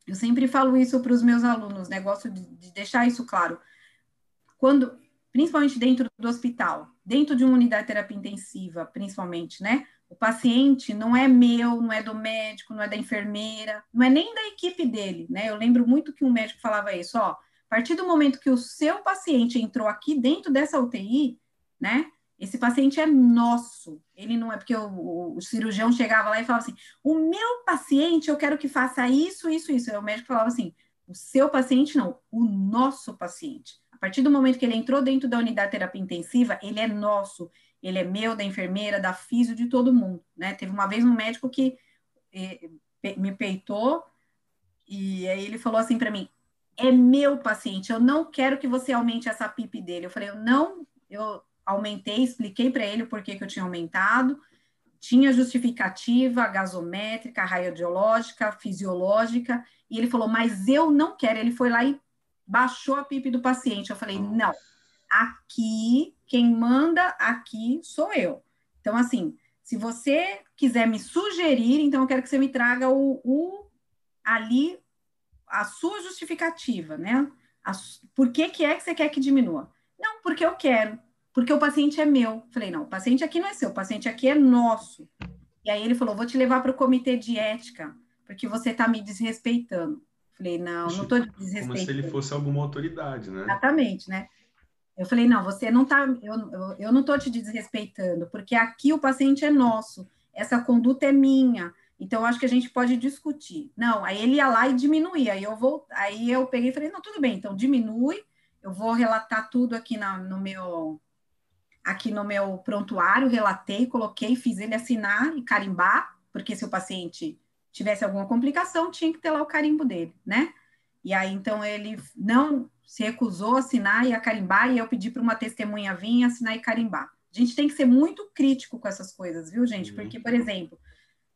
Speaker 3: Eu sempre falo isso para os meus alunos, né? De, de deixar isso claro. Quando principalmente dentro do hospital, dentro de uma unidade de terapia intensiva, principalmente, né? O paciente não é meu, não é do médico, não é da enfermeira, não é nem da equipe dele, né? Eu lembro muito que um médico falava isso, ó, a partir do momento que o seu paciente entrou aqui dentro dessa UTI, né? Esse paciente é nosso. Ele não é porque o, o, cirurgião chegava lá e falava assim: o meu paciente, eu quero que faça isso, isso, isso. Aí o médico falava assim: o seu paciente não, o nosso paciente partir do momento que ele entrou dentro da unidade de terapia intensiva, ele é nosso, ele é meu, da enfermeira, da físio, de todo mundo, né? Teve uma vez um médico que eh, me peitou e aí ele falou assim para mim: "É meu paciente, eu não quero que você aumente essa PIP dele". Eu falei: "Eu não, eu aumentei, expliquei para ele por que eu tinha aumentado, tinha justificativa gasométrica, radiológica, fisiológica, e ele falou: "Mas eu não quero". Ele foi lá e baixou a PIP do paciente. Eu falei, não, aqui, quem manda aqui sou eu. Então, assim, se você quiser me sugerir, então eu quero que você me traga o, o ali a sua justificativa, né? A, por que, que é que você quer que diminua? Não, porque eu quero, porque o paciente é meu. Falei, não, o paciente aqui não é seu, o paciente aqui é nosso. E aí ele falou, vou te levar para o comitê de ética, porque você está me desrespeitando. Falei, não, não estou desrespeitando. Como
Speaker 2: se ele fosse alguma autoridade, né?
Speaker 3: Exatamente, né? Eu falei, não, você não está, eu, eu, eu não estou te desrespeitando, porque aqui o paciente é nosso, essa conduta é minha, então, eu acho que a gente pode discutir. Não, aí ele ia lá e diminuía. Aí eu vou, aí eu peguei e falei, não, tudo bem, então diminui. Eu vou relatar tudo aqui na, no meu aqui no meu prontuário, relatei, coloquei, fiz ele assinar e carimbar, porque se o paciente tivesse alguma complicação, tinha que ter lá o carimbo dele, né? E aí, então, ele não se recusou a assinar e a carimbar, e eu pedi para uma testemunha vir assinar e carimbar. A gente tem que ser muito crítico com essas coisas, viu, gente? Porque, por exemplo,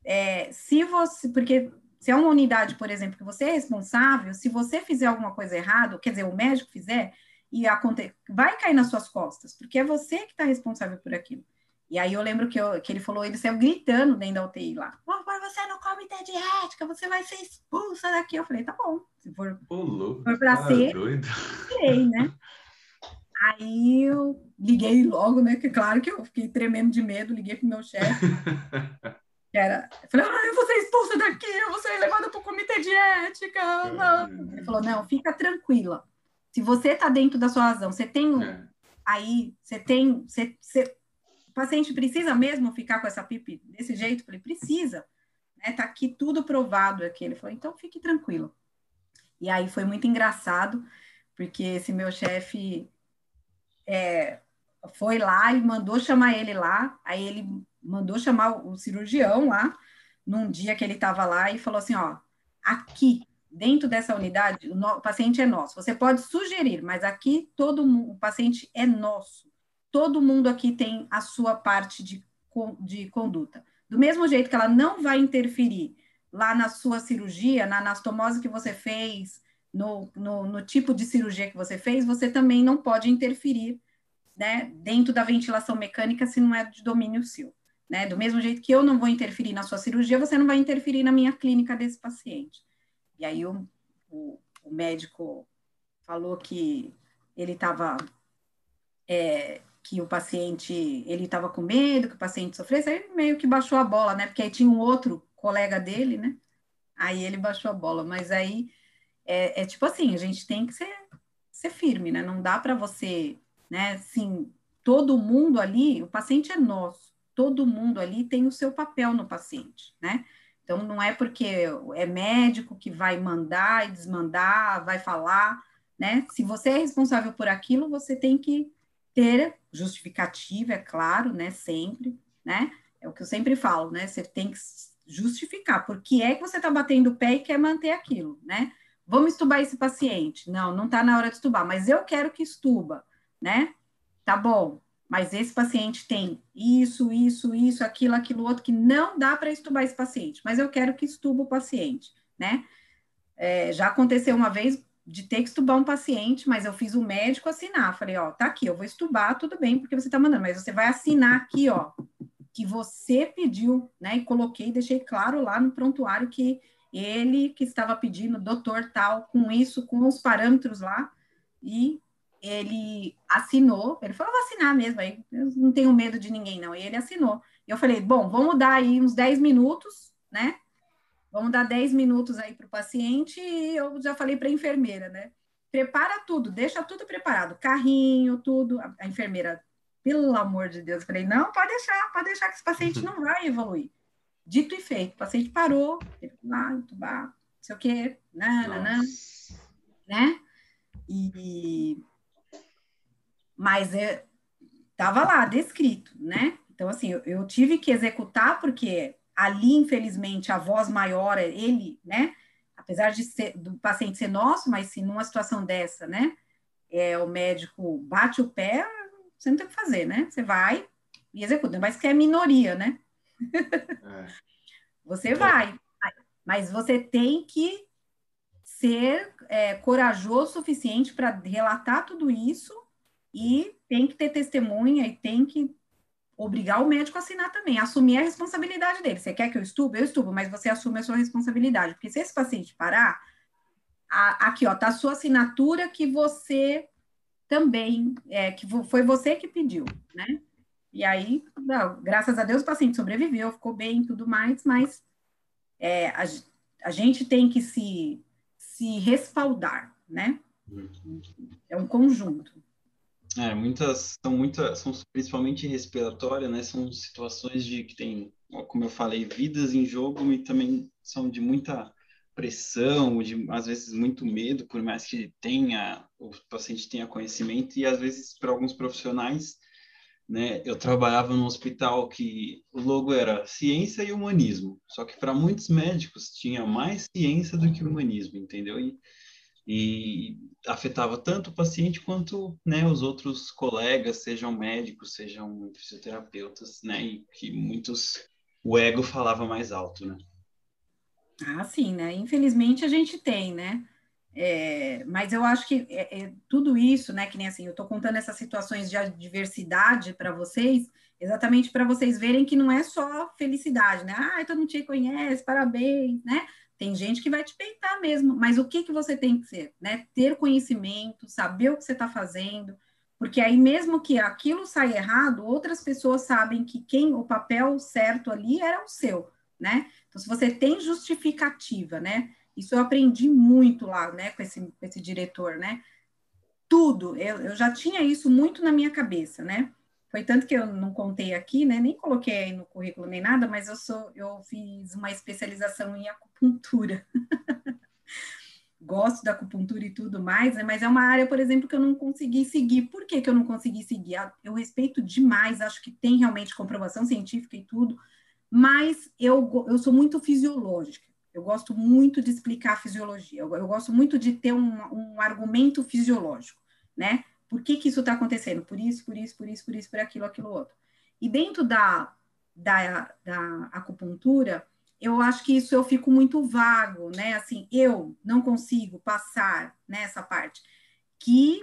Speaker 3: é, se você, porque se é uma unidade, por exemplo, que você é responsável, se você fizer alguma coisa errada, quer dizer, o médico fizer, e aconte... vai cair nas suas costas, porque é você que está responsável por aquilo. E aí eu lembro que, eu, que ele falou, ele saiu gritando dentro da UTI lá. Mas você não comitê de ética, você vai ser expulsa daqui. Eu falei, tá bom, se for, for para ser, tirei, né? Aí eu liguei logo, né? Que claro que eu fiquei tremendo de medo, liguei pro meu chefe. era, eu falei, ah, eu vou ser expulsa daqui, eu vou ser levada para o comitê de ética. Não. Ele falou, não, fica tranquila. Se você está dentro da sua razão, você tem é. aí, você tem, você, paciente precisa mesmo ficar com essa pipi desse jeito? Eu falei, precisa. Né? Tá aqui tudo provado aqui. Ele falou, então fique tranquilo. E aí foi muito engraçado, porque esse meu chefe é, foi lá e mandou chamar ele lá, aí ele mandou chamar o cirurgião lá, num dia que ele estava lá, e falou assim, ó, aqui, dentro dessa unidade, o, no, o, paciente é nosso. Você pode sugerir, mas aqui todo o paciente é nosso. Todo mundo aqui tem a sua parte de, de conduta. Do mesmo jeito que ela não vai interferir lá na sua cirurgia, na anastomose que você fez, no, no, no tipo de cirurgia que você fez, você também não pode interferir né, dentro da ventilação mecânica se não é de domínio seu. Né? Do mesmo jeito que eu não vou interferir na sua cirurgia, você não vai interferir na minha clínica desse paciente. E aí o, o, o médico falou que ele estava é, que o paciente ele estava com medo que o paciente sofresse, aí meio que baixou a bola, né? Porque aí tinha um outro colega dele, né? Aí ele baixou a bola, mas aí é, é tipo assim, a gente tem que ser, ser firme, né? Não dá para você, né? Assim, todo mundo ali, o paciente é nosso, todo mundo ali tem o seu papel no paciente, né? Então, não é porque é médico que vai mandar e desmandar, vai falar, né? Se você é responsável por aquilo, você tem que ter justificativa, é claro, né? Sempre, né? É o que eu sempre falo, né? Você tem que justificar por que é que você está batendo o pé e quer manter aquilo, né? Vamos estubar esse paciente. Não, não está na hora de estubar, mas eu quero que estuba, né? Tá bom mas esse paciente tem isso, isso, isso, aquilo, aquilo outro, que não dá para estubar esse paciente, mas eu quero que estuba o paciente, né? É, já aconteceu uma vez de ter que estubar um paciente, mas eu fiz o médico assinar, falei, ó, tá aqui, eu vou estubar, tudo bem, porque você tá mandando, mas você vai assinar aqui, ó, que você pediu, né? E coloquei, deixei claro lá no prontuário que ele que estava pedindo, doutor tal, com isso, com os parâmetros lá, e ele assinou, ele falou, vou assinar mesmo, aí eu não tenho medo de ninguém, não. E ele assinou. Eu falei, bom, vamos dar aí uns 10 minutos, né? Vamos dar 10 minutos aí para o paciente, e eu já falei para a enfermeira, né? Prepara tudo, deixa tudo preparado, carrinho, tudo. A, a enfermeira, pelo amor de Deus, eu falei, não, pode deixar, pode deixar que esse paciente não vai evoluir. Dito e feito, o paciente parou, ele lá, entubar, não sei o quê, nananã, né? E mas estava é, lá descrito, né? Então, assim, eu, eu, tive que executar, porque ali, infelizmente, a voz maior, é ele, né? Apesar de ser, do paciente ser nosso, mas se numa situação dessa, né? É, o médico bate o pé, você não tem o que fazer, né? Você vai e executa, mas que é minoria, né? É. você vai, mas você tem que ser é, corajoso o suficiente para relatar tudo isso e tem que ter testemunha e tem que obrigar o médico a assinar também, assumir a responsabilidade dele. Você quer que eu estubo? Eu estubo, mas você assume a sua responsabilidade. Porque se esse paciente parar, a, aqui, ó, tá a sua assinatura que você também, é, que foi você que pediu, né? E aí, não, graças a Deus, o paciente sobreviveu, ficou bem e tudo mais, mas é, a, a gente tem que se, se respaldar, né? É um conjunto.
Speaker 1: É, muitas são muitas são principalmente respiratórias, né? São situações de que tem, como eu falei, vidas em jogo e também são de muita pressão, de às vezes muito medo, por mais que tenha o paciente tenha conhecimento e às vezes para alguns profissionais, né? Eu trabalhava num hospital que o logo era ciência e humanismo, só que para muitos médicos tinha mais ciência do que humanismo, entendeu? E e afetava tanto o paciente quanto né, os outros colegas, sejam médicos, sejam fisioterapeutas, né, e que muitos o ego falava mais alto, né?
Speaker 3: Ah, sim, né? Infelizmente a gente tem, né? É, mas eu acho que é, é, tudo isso, né? Que nem assim, eu estou contando essas situações de adversidade para vocês, exatamente para vocês verem que não é só felicidade, né? Ah, todo mundo te conhece, parabéns, né? Tem gente que vai te peitar mesmo, mas o que, que você tem que ser? Né? Ter conhecimento, saber o que você está fazendo, porque aí mesmo que aquilo saia errado, outras pessoas sabem que quem o papel certo ali era o seu, né? Então, se você tem justificativa, né? Isso eu aprendi muito lá, né, com esse, com esse diretor, né? Tudo, eu, eu já tinha isso muito na minha cabeça, né? Foi tanto que eu não contei aqui, né? Nem coloquei aí no currículo nem nada, mas eu sou, eu fiz uma especialização em acupuntura. Gosto da acupuntura e tudo mais, né? Mas é uma área, por exemplo, que eu não consegui seguir. Por que, que eu não consegui seguir? Ah, eu respeito demais, acho que tem realmente comprovação científica e tudo, mas eu, eu sou muito fisiológica. Eu gosto muito de explicar a fisiologia. Eu, eu gosto muito de ter um, um argumento fisiológico, né? Por que, que isso está acontecendo? Por isso, por isso, por isso, por isso, por aquilo, aquilo outro. E dentro da, da, da acupuntura, eu acho que isso eu fico muito vago, né? Assim, eu não consigo passar nessa parte. Que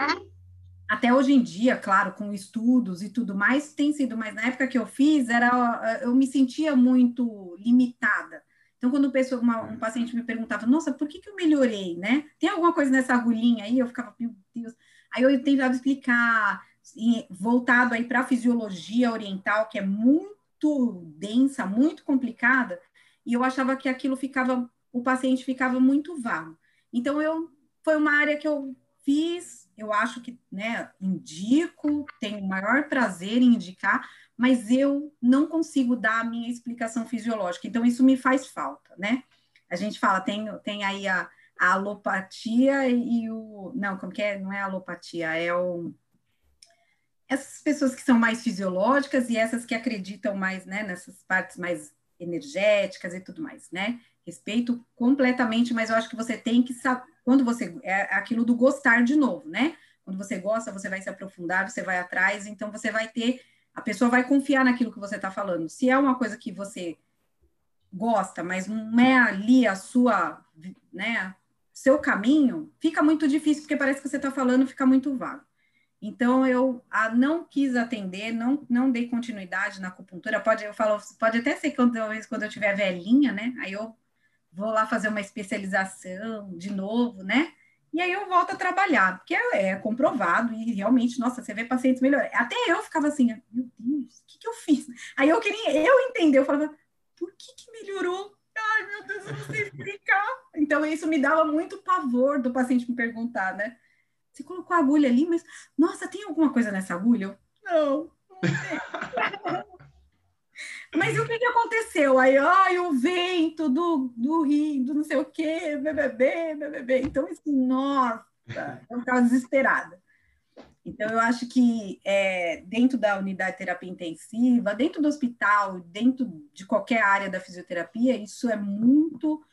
Speaker 3: até hoje em dia, claro, com estudos e tudo mais, tem sido, mas na época que eu fiz, era, eu me sentia muito limitada. Então, quando pessoa, uma, um paciente me perguntava, nossa, por que, que eu melhorei, né? Tem alguma coisa nessa agulhinha aí? Eu ficava, meu Deus. Aí eu tentava explicar, voltado aí para a fisiologia oriental, que é muito densa, muito complicada, e eu achava que aquilo ficava, o paciente ficava muito vago. Então, eu, foi uma área que eu fiz, eu acho que, né, indico, tenho o maior prazer em indicar, mas eu não consigo dar a minha explicação fisiológica, então isso me faz falta, né? A gente fala, tem, tem aí a, a alopatia e o. Não, como que é? Não é alopatia, é o. Essas pessoas que são mais fisiológicas e essas que acreditam mais, né, nessas partes mais energéticas e tudo mais, né? Respeito completamente, mas eu acho que você tem que saber. Quando você. É aquilo do gostar de novo, né? Quando você gosta, você vai se aprofundar, você vai atrás, então você vai ter. A pessoa vai confiar naquilo que você está falando. Se é uma coisa que você gosta, mas não é ali a sua, né, seu caminho, fica muito difícil, porque parece que você está falando, fica muito vago. Então, eu a, não quis atender, não, não dei continuidade na acupuntura. Pode, eu falo, pode até ser que talvez quando eu tiver velhinha, né? Aí eu vou lá fazer uma especialização de novo, né? E aí eu volto a trabalhar, porque é, é comprovado e realmente, nossa, você vê pacientes melhores. Até eu ficava assim, meu Deus, o que, que eu fiz? Aí eu queria, eu entender, eu falava, por que, que melhorou? Ai, meu Deus, eu não sei explicar. Então, isso me dava muito pavor do paciente me perguntar, né? Você colocou a agulha ali, mas, nossa, tem alguma coisa nessa agulha? Não, não tem. mas o que, que aconteceu? Aí, ai, o vento do, do rio, do não sei o quê, BBB, BBB. Então, isso, nossa, eu ficava desesperada. Então, eu acho que é, dentro da unidade de terapia intensiva, dentro do hospital, dentro de qualquer área da fisioterapia, isso é muito,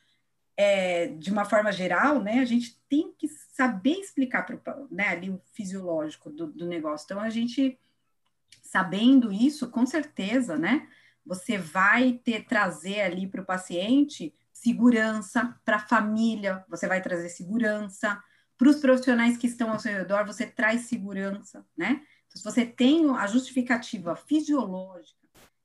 Speaker 3: é, de uma forma geral, né? A gente tem que saber explicar né, ali o fisiológico do, do negócio. Então, a gente, sabendo isso, com certeza, né? Você vai ter, trazer ali para o paciente segurança, para a família, você vai trazer segurança, para os profissionais que estão ao seu redor, você traz segurança, né? Então, se você tem a justificativa fisiológica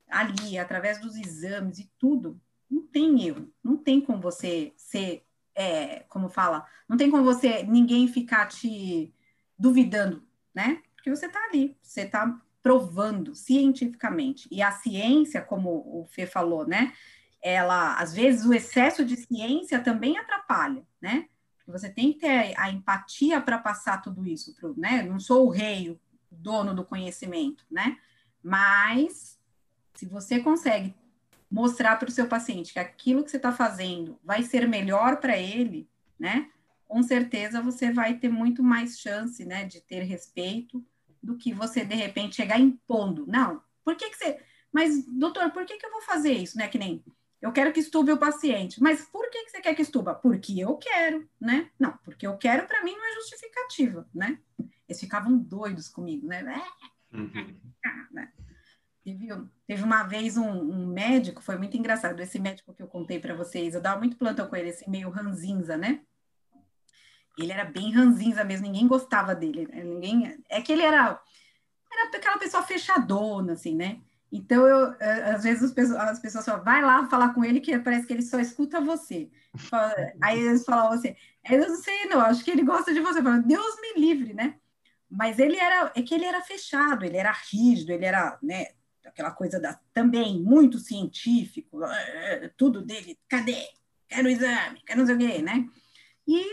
Speaker 3: ali, através dos exames e tudo, não tem erro, não tem como você ser é, como fala, não tem como você, ninguém ficar te duvidando, né? Porque você está ali, você está provando cientificamente. E a ciência, como o Fê falou, né? Ela, às vezes, o excesso de ciência também atrapalha, né? Você tem que ter a empatia para passar tudo isso, pro, né? Não sou o rei, o dono do conhecimento, né? Mas se você consegue mostrar para o seu paciente que aquilo que você está fazendo vai ser melhor para ele, né? Com certeza você vai ter muito mais chance, né, de ter respeito do que você de repente chegar impondo. Não, por que, que você. Mas, doutor, por que, que eu vou fazer isso, né? Que nem eu quero que estube o paciente. Mas por que, que você quer que estuba? Porque eu quero, né? Não, porque eu quero, para mim, não é justificativa, né? Eles ficavam doidos comigo, né? Uhum. Ah, né? Teve, teve uma vez um, um, médico, foi muito engraçado, esse médico que eu contei para vocês, eu dava muito plantão com ele, esse meio ranzinza, né? Ele era bem ranzinza mesmo, ninguém gostava dele, né? ninguém, é que ele era, era aquela pessoa fechadona, assim, né? Então, eu, eh, às vezes as pessoas, as pessoas falam, vai lá falar com ele, que parece que ele só escuta você. Aí eles falam assim, eu não sei, não, acho que ele gosta de você. Falo, Deus me livre, né? Mas ele era, é que ele era fechado, ele era rígido, ele era, né, aquela coisa da, também muito científico, tudo dele, cadê? Quero o exame, quero não sei o quê, né? E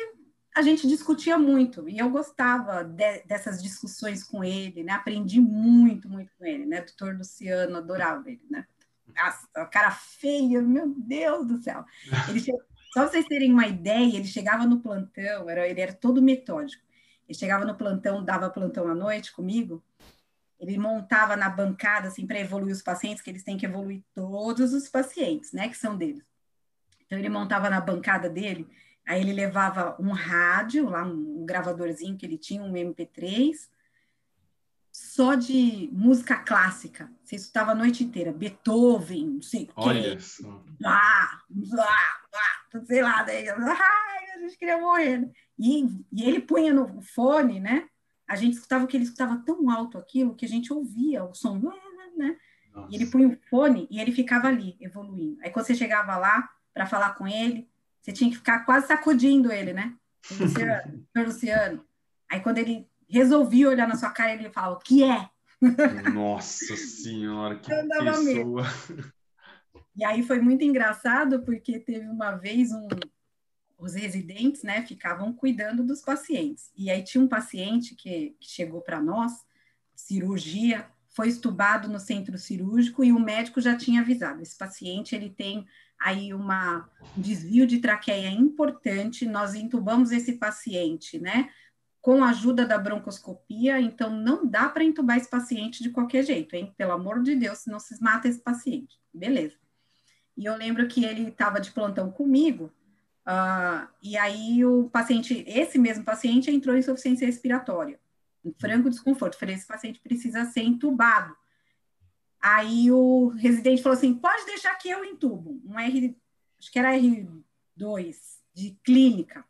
Speaker 3: a gente discutia muito, e eu gostava de, dessas discussões com ele, né? Aprendi muito, muito com ele, né? Doutor Luciano, adorava ele, né? Nossa, cara feio, meu Deus do céu. Ele. Só vocês terem uma ideia, ele chegava no plantão, era, ele era todo metódico. Ele chegava no plantão, dava plantão à noite comigo, ele montava na bancada, assim, para evoluir os pacientes, que eles têm que evoluir todos os pacientes, né, que são deles. Então, ele montava na bancada dele, aí ele levava um rádio, lá um gravadorzinho que ele tinha, um MP3, só de música clássica. Você estava a noite inteira, Beethoven, não sei o quê. Só. Ah, ah, ah, sei lá, daí, ai, a gente queria morrer. Né? E, e ele punha no fone, né? a gente escutava que ele escutava tão alto aquilo que a gente ouvia o som, né? Nossa. E ele punha o fone e ele ficava ali, evoluindo. Aí quando você chegava lá para falar com ele, você tinha que ficar quase sacudindo ele, né? Luciano, Luciano. Aí quando ele resolvia olhar na sua cara, ele falava, o que é?
Speaker 2: Nossa senhora, que pessoa! Mesmo.
Speaker 3: E aí foi muito engraçado, porque teve uma vez um, os residentes, né, ficavam cuidando dos pacientes. E aí tinha um paciente que, que chegou para nós, cirurgia, foi estubado no centro cirúrgico e o médico já tinha avisado. Esse paciente ele tem aí uma, um desvio de traqueia importante. Nós entubamos esse paciente, né? Com a ajuda da broncoscopia, então não dá para entubar esse paciente de qualquer jeito, hein? Pelo amor de Deus, senão se mata esse paciente. Beleza. E eu lembro que ele estava de plantão comigo Uh, e aí o paciente, esse mesmo paciente entrou em insuficiência respiratória, em franco desconforto. Falei, esse paciente precisa ser entubado. Aí o residente falou assim, pode deixar que eu entubo. Um R, acho que era R2 de clínica,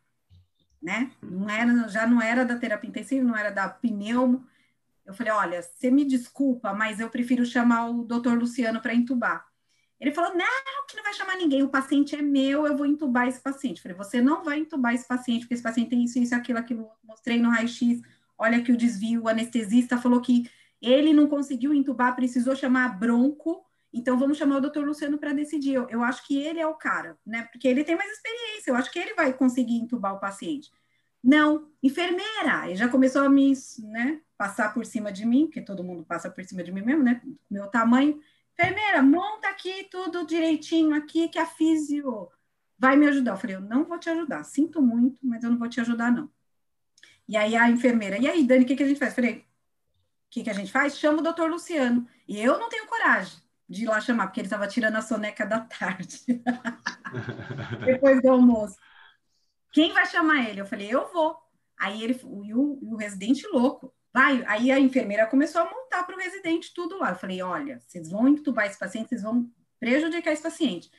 Speaker 3: né? Não era, já não era da terapia intensiva, não era da pneumo. Eu falei, olha, você me desculpa, mas eu prefiro chamar o doutor Luciano para entubar. Ele falou: não, que não vai chamar ninguém, o paciente é meu, eu vou entubar esse paciente. Eu falei: você não vai entubar esse paciente, porque esse paciente tem isso, isso, aquilo, aquilo. Mostrei no raio-x, olha que o desvio, o anestesista falou que ele não conseguiu entubar, precisou chamar bronco, então vamos chamar o doutor Luciano para decidir. Eu, eu, acho que ele é o cara, né? Porque ele tem mais experiência, eu acho que ele vai conseguir entubar o paciente. Não, enfermeira, e já começou a me né, passar por cima de mim, porque todo mundo passa por cima de mim mesmo, né? Meu tamanho enfermeira, monta aqui tudo direitinho aqui que a físio vai me ajudar. Eu falei, eu não vou te ajudar, sinto muito, mas eu não vou te ajudar, não. E aí a enfermeira, e aí, Dani, o que, que a gente faz? Eu falei, que, que a gente faz? Chama o doutor Luciano. E eu não tenho coragem de ir lá chamar, porque ele estava tirando a soneca da tarde, depois do almoço. Quem vai chamar ele? Eu falei, eu vou. Aí ele, o, o residente louco, Vai, aí a enfermeira começou a montar para o residente tudo lá. Eu falei, olha, vocês vão entubar esse paciente, vocês vão prejudicar esse paciente.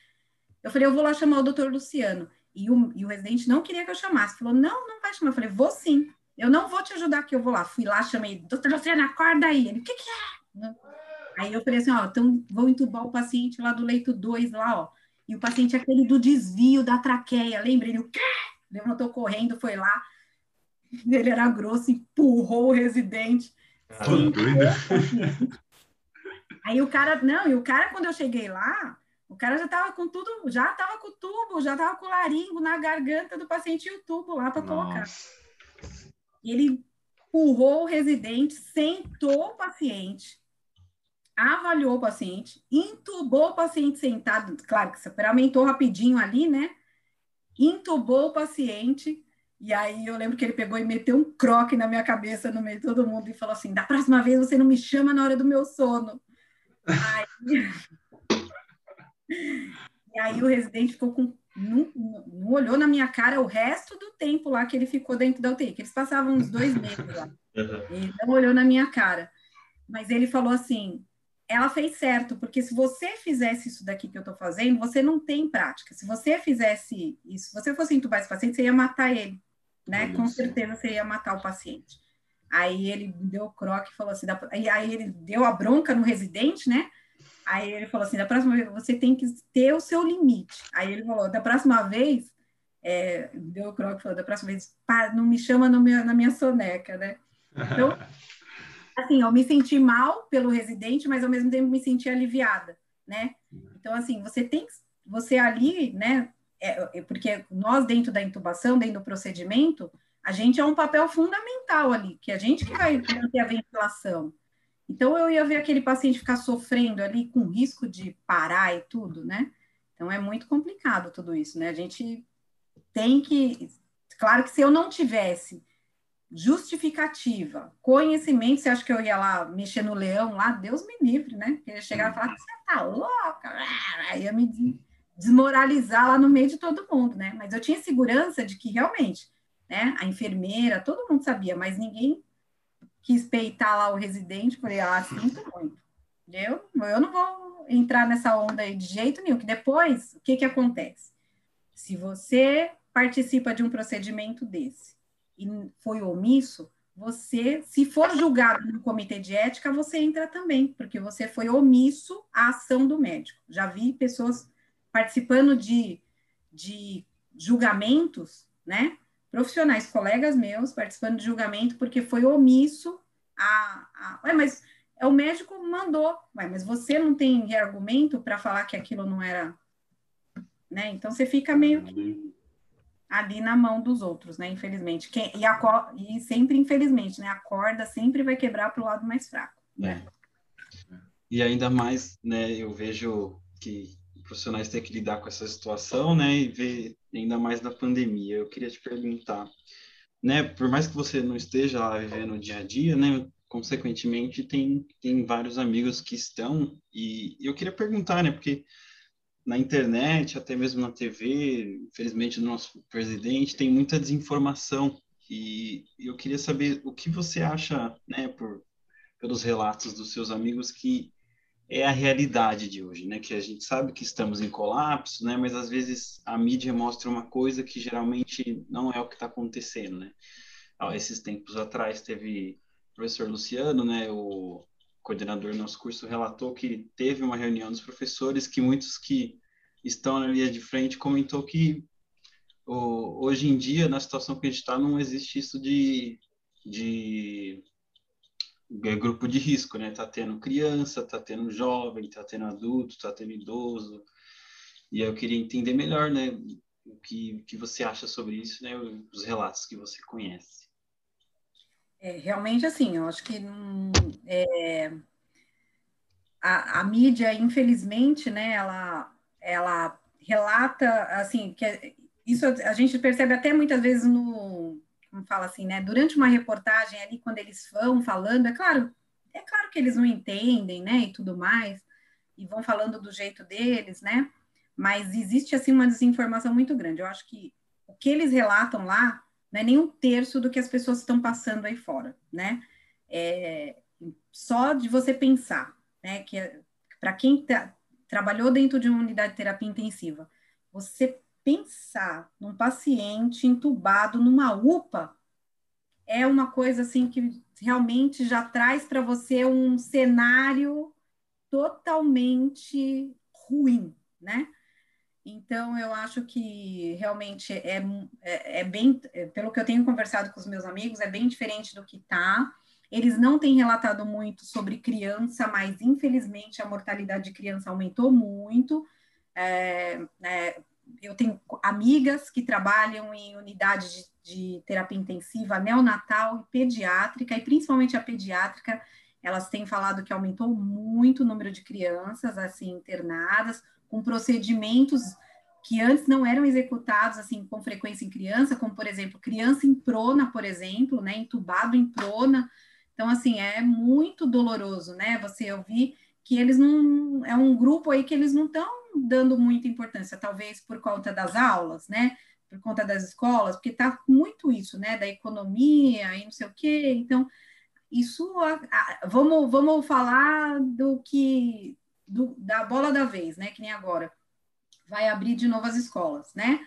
Speaker 3: Eu falei, eu vou lá chamar o doutor Luciano. E o, e o residente não queria que eu chamasse. Falou, não, não vai chamar. Eu falei, vou sim. Eu não vou te ajudar que eu vou lá. Fui lá, chamei, doutor Luciano, acorda aí. Ele, o que que é? Aí eu falei assim, ó, então vou entubar o paciente lá do leito 2 lá, ó. e o paciente aquele do desvio da traqueia, lembra? Ele levantou correndo, foi lá, ele era grosso, empurrou o residente. Aí o cara, não, e o cara, quando eu cheguei lá, o cara já tava com tudo, já tava com o tubo, já tava com o laringo na garganta do paciente e o tubo lá para colocar. Ele empurrou o residente, sentou o paciente, avaliou o paciente, intubou o paciente sentado, claro que se rapidinho ali, né? Intubou o paciente, e aí eu lembro que ele pegou e meteu um croque na minha cabeça no meio de todo mundo e falou assim: da próxima vez você não me chama na hora do meu sono. Aí... e aí o residente ficou com. Não, não, olhou na minha cara o resto do tempo lá que ele ficou dentro da UTI, que eles passavam uns dois meses lá. Ele não olhou na minha cara. Mas ele falou assim: ela fez certo, porque se você fizesse isso daqui que eu estou fazendo, você não tem prática. Se você fizesse isso, se você fosse entubar esse paciente, você ia matar ele, né? Com certeza você ia matar o paciente. Aí ele deu o croque e falou assim, da, aí ele deu a bronca no residente, né? Aí ele falou assim, da próxima vez você tem que ter o seu limite. Aí ele falou, da próxima vez, é, deu o croque falou, da próxima vez, pá, não me chama no meu, na minha soneca, né? Então, assim, eu me senti mal pelo residente, mas ao mesmo tempo me senti aliviada, né? Então, assim, você tem, você ali, né? É, é, porque nós dentro da intubação, dentro do procedimento, a gente é um papel fundamental ali, que a gente que vai manter a ventilação. Então, eu ia ver aquele paciente ficar sofrendo ali com risco de parar e tudo, né? Então, é muito complicado tudo isso, né? A gente tem que. Claro que se eu não tivesse justificativa, conhecimento, você acha que eu ia lá mexer no leão lá? Deus me livre, né? Eu ia chegar e falar, você tá louca? Aí ia me desmoralizar lá no meio de todo mundo, né? Mas eu tinha segurança de que realmente, né? A enfermeira, todo mundo sabia, mas ninguém quis peitar lá o residente, falei, ah, sinto muito. Eu, eu não vou entrar nessa onda aí de jeito nenhum, que depois, o que que acontece? Se você participa de um procedimento desse, e foi omisso, você, se for julgado no comitê de ética, você entra também, porque você foi omisso à ação do médico. Já vi pessoas participando de, de julgamentos, né? Profissionais, colegas meus, participando de julgamento porque foi omisso a. a Ué, mas é o médico mandou, Ué, mas você não tem argumento para falar que aquilo não era. Né? Então você fica meio que ali na mão dos outros, né? Infelizmente. Quem, e, a, e sempre, infelizmente, né? A corda sempre vai quebrar para o lado mais fraco. Né?
Speaker 1: É. E ainda mais, né? Eu vejo que profissionais têm que lidar com essa situação, né? E ver ainda mais na pandemia. Eu queria te perguntar, né? Por mais que você não esteja lá vivendo o dia a dia, né? Consequentemente, tem, tem vários amigos que estão. E eu queria perguntar, né? Porque na internet, até mesmo na TV, infelizmente, o nosso presidente tem muita desinformação. E eu queria saber o que você acha, né, por, pelos relatos dos seus amigos, que é a realidade de hoje, né? Que a gente sabe que estamos em colapso, né? Mas às vezes a mídia mostra uma coisa que geralmente não é o que está acontecendo, né? esses tempos atrás teve o professor Luciano, né? O coordenador do nosso curso relatou que teve uma reunião dos professores que muitos que estão na linha de frente comentou que o, hoje em dia, na situação que a gente está, não existe isso de, de grupo de risco, né? Tá tendo criança, tá tendo jovem, tá tendo adulto, tá tendo idoso. E eu queria entender melhor, né? O que, que você acha sobre isso, né? Os relatos que você conhece.
Speaker 3: É, realmente, assim, eu acho que é, a, a, mídia, infelizmente, né, ela, ela relata, assim, que é, isso a gente percebe até muitas vezes no, fala assim, né, durante uma reportagem ali, quando eles vão falando, é claro, é claro que eles não entendem, né, e tudo mais, e vão falando do jeito deles, né, mas existe, assim, uma desinformação muito grande. Eu acho que o que eles relatam lá não é nem um terço do que as pessoas estão passando aí fora, né, é, só de você pensar, né, que é, para quem tá, trabalhou dentro de uma unidade de terapia intensiva, você pensar num paciente entubado numa UPA é uma coisa assim que realmente já traz para você um cenário totalmente ruim, né? Então, eu acho que realmente é, é, é bem, é, pelo que eu tenho conversado com os meus amigos, é bem diferente do que está. Eles não têm relatado muito sobre criança, mas infelizmente a mortalidade de criança aumentou muito. É, é, eu tenho amigas que trabalham em unidade de, de, terapia intensiva neonatal e pediátrica, e principalmente a pediátrica, elas têm falado que aumentou muito o número de crianças assim internadas, com procedimentos que antes não eram executados assim com frequência em criança, como por exemplo, criança em prona, por exemplo, né, entubado em prona. Então assim, é muito doloroso, né? Você ouvir que eles não é um grupo aí que eles não estão dando muita importância, talvez por conta das aulas, né? Por conta das escolas, porque tá muito isso, né? Da economia e não sei o quê. Então, isso vamos, vamos falar do que do, da bola da vez, né? Que nem agora. Vai abrir de novo as escolas, né?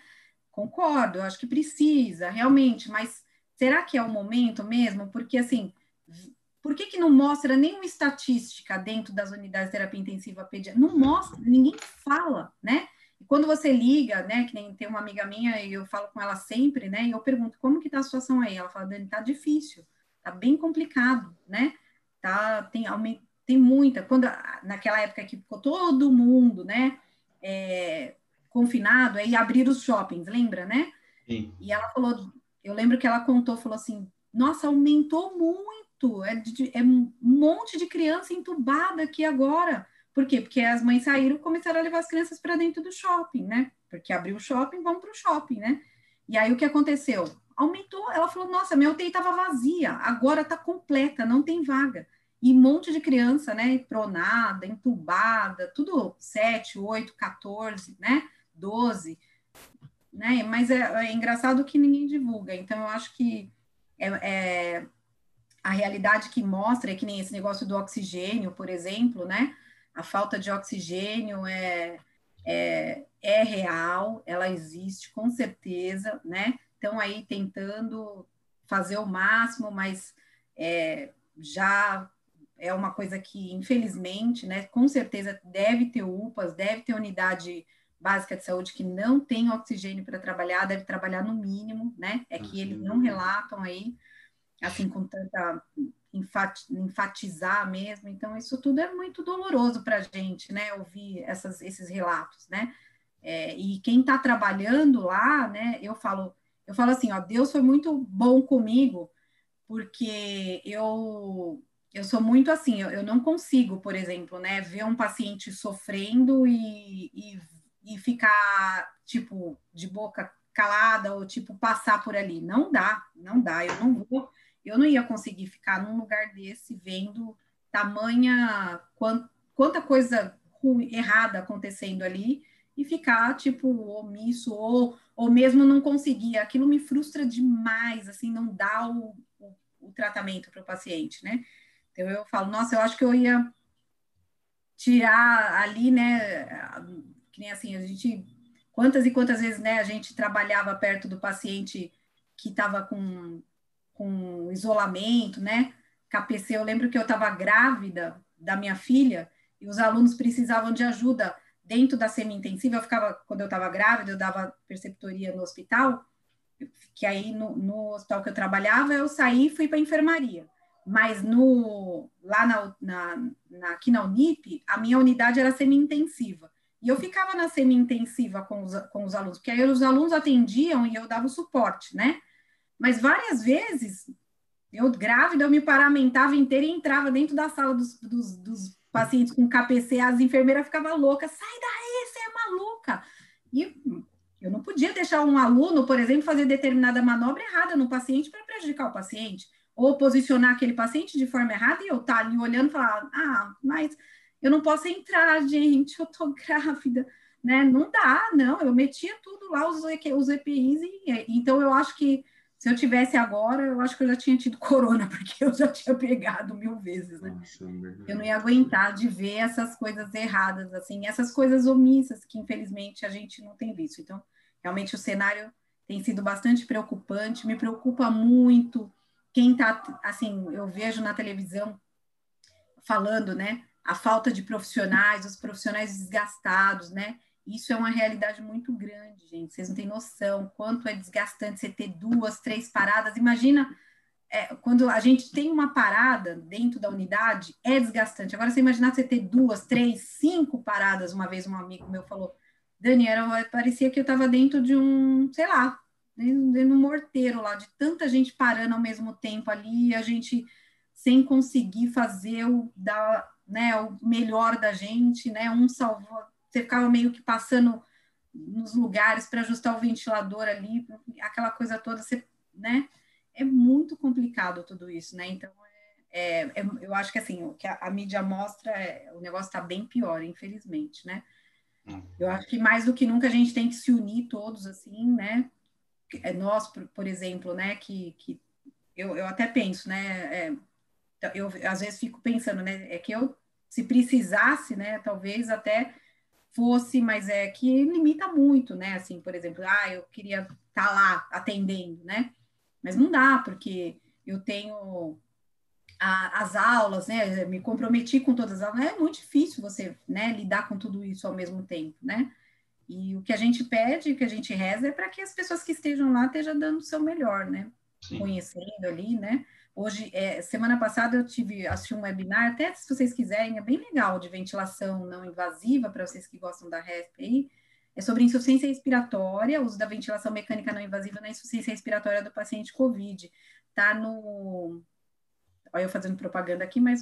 Speaker 3: Concordo, acho que precisa, realmente, mas será que é o momento mesmo? Porque, assim, por que, que não mostra nenhuma estatística dentro das unidades de terapia intensiva pediátrica? Não mostra, ninguém fala, né? E quando você liga, né, que nem tem uma amiga minha e eu falo com ela sempre, né, e eu pergunto, como que tá a situação aí? Ela fala, Dani, tá difícil, tá bem complicado, né? Tá, tem, tem muita. Quando naquela época que ficou todo mundo, né, é, confinado, aí abrir os shoppings, lembra, né? Sim. E ela falou, eu lembro que ela contou, falou assim, nossa, aumentou muito, é, de, é um monte de criança entubada aqui agora. Por quê? Porque as mães saíram e começaram a levar as crianças para dentro do shopping, né? Porque abriu o shopping, vão para o shopping, né? E aí o que aconteceu? Aumentou, ela falou, nossa, minha UTI estava vazia, agora está completa, não tem vaga e um monte de criança, né, pronada, entubada, tudo 7, 8, 14, né, 12, né, mas é, é engraçado que ninguém divulga, então eu acho que é, é, a realidade que mostra é que nem esse negócio do oxigênio, por exemplo, né, a falta de oxigênio é, é, é real, ela existe com certeza, né, estão aí tentando fazer o máximo, mas é, já é uma coisa que, infelizmente, né, com certeza deve ter UPAs, deve ter unidade básica de saúde que não tem oxigênio para trabalhar, deve trabalhar no mínimo, né? É que eles não relatam aí, assim, com tanta enfatizar mesmo. Então, isso tudo é muito doloroso para a gente, né? Ouvir essas, esses relatos, né? É, e quem está trabalhando lá, né? Eu falo, eu falo assim, ó, Deus foi muito bom comigo, porque eu eu sou muito assim, eu, eu, não consigo, por exemplo, né, ver um paciente sofrendo e, e, e, ficar, tipo, de boca calada ou, tipo, passar por ali. Não dá, não dá. Eu não vou, eu não ia conseguir ficar num lugar desse vendo tamanha, quant, quanta coisa ruim, errada acontecendo ali e ficar, tipo, omisso ou, ou mesmo não conseguir. Aquilo me frustra demais, assim, não dá o, o, o tratamento para o paciente, né? Então eu falo, nossa, eu acho que eu ia tirar ali, né? Que nem assim, a gente. Quantas e quantas vezes né, a gente trabalhava perto do paciente que estava com, com isolamento, né? KPC, eu lembro que eu estava grávida da minha filha e os alunos precisavam de ajuda dentro da semi-intensiva. Eu ficava, quando eu estava grávida, eu dava preceptoria no hospital, que aí no, no hospital que eu trabalhava, eu saí e fui para a enfermaria mas no, lá na, na, na, aqui na Unip, a minha unidade era semi-intensiva. E eu ficava na semi-intensiva com os, com os alunos, porque aí os alunos atendiam e eu dava o suporte, né? Mas várias vezes, eu grávida, eu me paramentava inteira e entrava dentro da sala dos, dos, dos pacientes com KPC, as enfermeiras ficavam loucas, sai daí, você é maluca! E eu não podia deixar um aluno, por exemplo, fazer determinada manobra errada no paciente para prejudicar o paciente ou posicionar aquele paciente de forma errada e eu estar tá ali olhando e falar, ah, mas eu não posso entrar, gente, eu tô grávida, né? Não dá, não, eu metia tudo lá, os, os EPIs, e, então eu acho que se eu tivesse agora, eu acho que eu já tinha tido corona, porque eu já tinha pegado mil vezes, né? Nossa, é eu não ia aguentar de ver essas coisas erradas, assim, essas coisas omissas que infelizmente a gente não tem visto. Então, realmente o cenário tem sido bastante preocupante, me preocupa muito quem está, assim, eu vejo na televisão falando, né, a falta de profissionais, os profissionais desgastados, né, Isso é uma realidade muito grande, gente. Vocês não têm noção quanto é desgastante você ter duas, três paradas. Imagina é, quando a gente tem uma parada dentro da unidade, é desgastante. Agora, você imaginar você ter duas, três, cinco paradas. Uma vez um amigo meu falou, Daniela, parecia que eu estava dentro de um, sei lá, dentro de um morteiro lá, de tanta gente parando ao mesmo tempo ali, a gente sem conseguir fazer o, da, né, o melhor da gente, né? Um salvou, você ficava meio que passando nos lugares para ajustar o ventilador ali, aquela coisa toda, você, né? É muito complicado tudo isso, né? Então, é, é, é eu acho que assim, o que a, a mídia mostra, é, o negócio está bem pior, infelizmente, né? Eu acho que mais do que nunca a gente tem que se unir todos, assim, né? É nós, por, por exemplo, né? Que, que eu, eu até penso, né? É, eu às vezes fico pensando, né? É que eu, se precisasse, né? Talvez até fosse, mas é que limita muito, né? Assim, por exemplo, ah, eu queria estar tá lá atendendo, né? Mas não dá, porque eu tenho a, as aulas, né? Me comprometi com todas as aulas. É muito difícil você, né, lidar com tudo isso ao mesmo tempo, né? E o que a gente pede, o que a gente reza é para que as pessoas que estejam lá estejam dando o seu melhor, né? Sim. Conhecendo ali, né? Hoje, é, semana passada eu tive assisti um webinar, até se vocês quiserem, é bem legal de ventilação não invasiva para vocês que gostam da RESP aí. É sobre insuficiência respiratória, uso da ventilação mecânica não invasiva na insuficiência respiratória do paciente COVID. Tá no Olha eu fazendo propaganda aqui, mas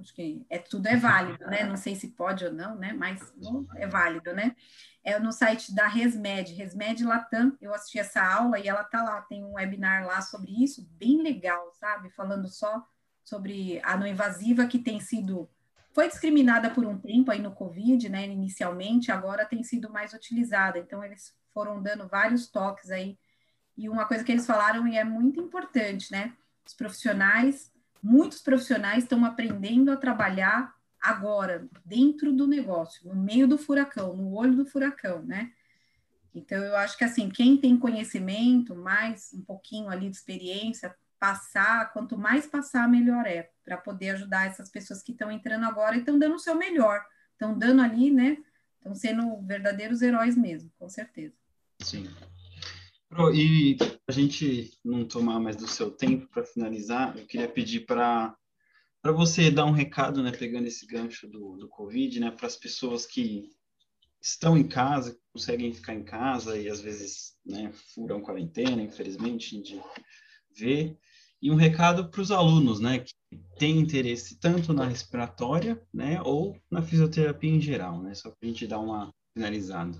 Speaker 3: acho que é tudo é válido, né? Não sei se pode ou não, né? Mas é válido, né? É no site da Resmed, Resmed Latam. Eu assisti essa aula e ela tá lá, tem um webinar lá sobre isso, bem legal, sabe? Falando só sobre a não invasiva que tem sido foi discriminada por um tempo aí no Covid, né? Inicialmente, agora tem sido mais utilizada. Então eles foram dando vários toques aí. E uma coisa que eles falaram e é muito importante, né? Os profissionais muitos profissionais estão aprendendo a trabalhar agora, dentro do negócio, no meio do furacão, no olho do furacão, né? Então, eu acho que, assim, quem tem conhecimento, mais um pouquinho ali de experiência, passar, quanto mais passar, melhor é, para poder ajudar essas pessoas que estão entrando agora e estão dando o seu melhor, estão dando ali, né? Estão sendo verdadeiros heróis mesmo, com certeza.
Speaker 1: Sim. E a gente não tomar mais do seu tempo para finalizar, eu queria pedir para para você dar um recado, né, pegando esse gancho do, do Covid, né, para as pessoas que estão em casa, conseguem ficar em casa e às vezes, né, furam quarentena, infelizmente, gente vê, e um recado para os alunos, né, que têm interesse tanto na respiratória, né, ou na fisioterapia em geral, né, só para a gente dar uma finalizada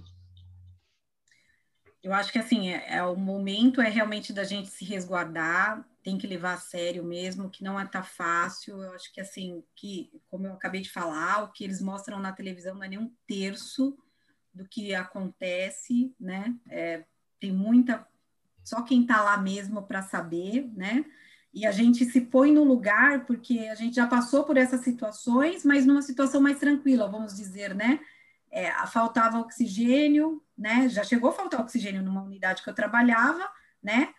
Speaker 3: eu acho que assim, é, é, o momento é realmente da gente se resguardar, tem que levar a sério mesmo, que não é tá fácil. Eu acho que assim, que como eu acabei de falar, o que eles mostram na televisão não é nem um terço do que acontece, né? É, tem muita só quem está lá mesmo para saber, né? E a gente se põe no lugar porque a gente já passou por essas situações, mas numa situação mais tranquila, vamos dizer, né? É, faltava oxigênio, né? Já chegou a faltar oxigênio numa unidade que eu trabalhava, né?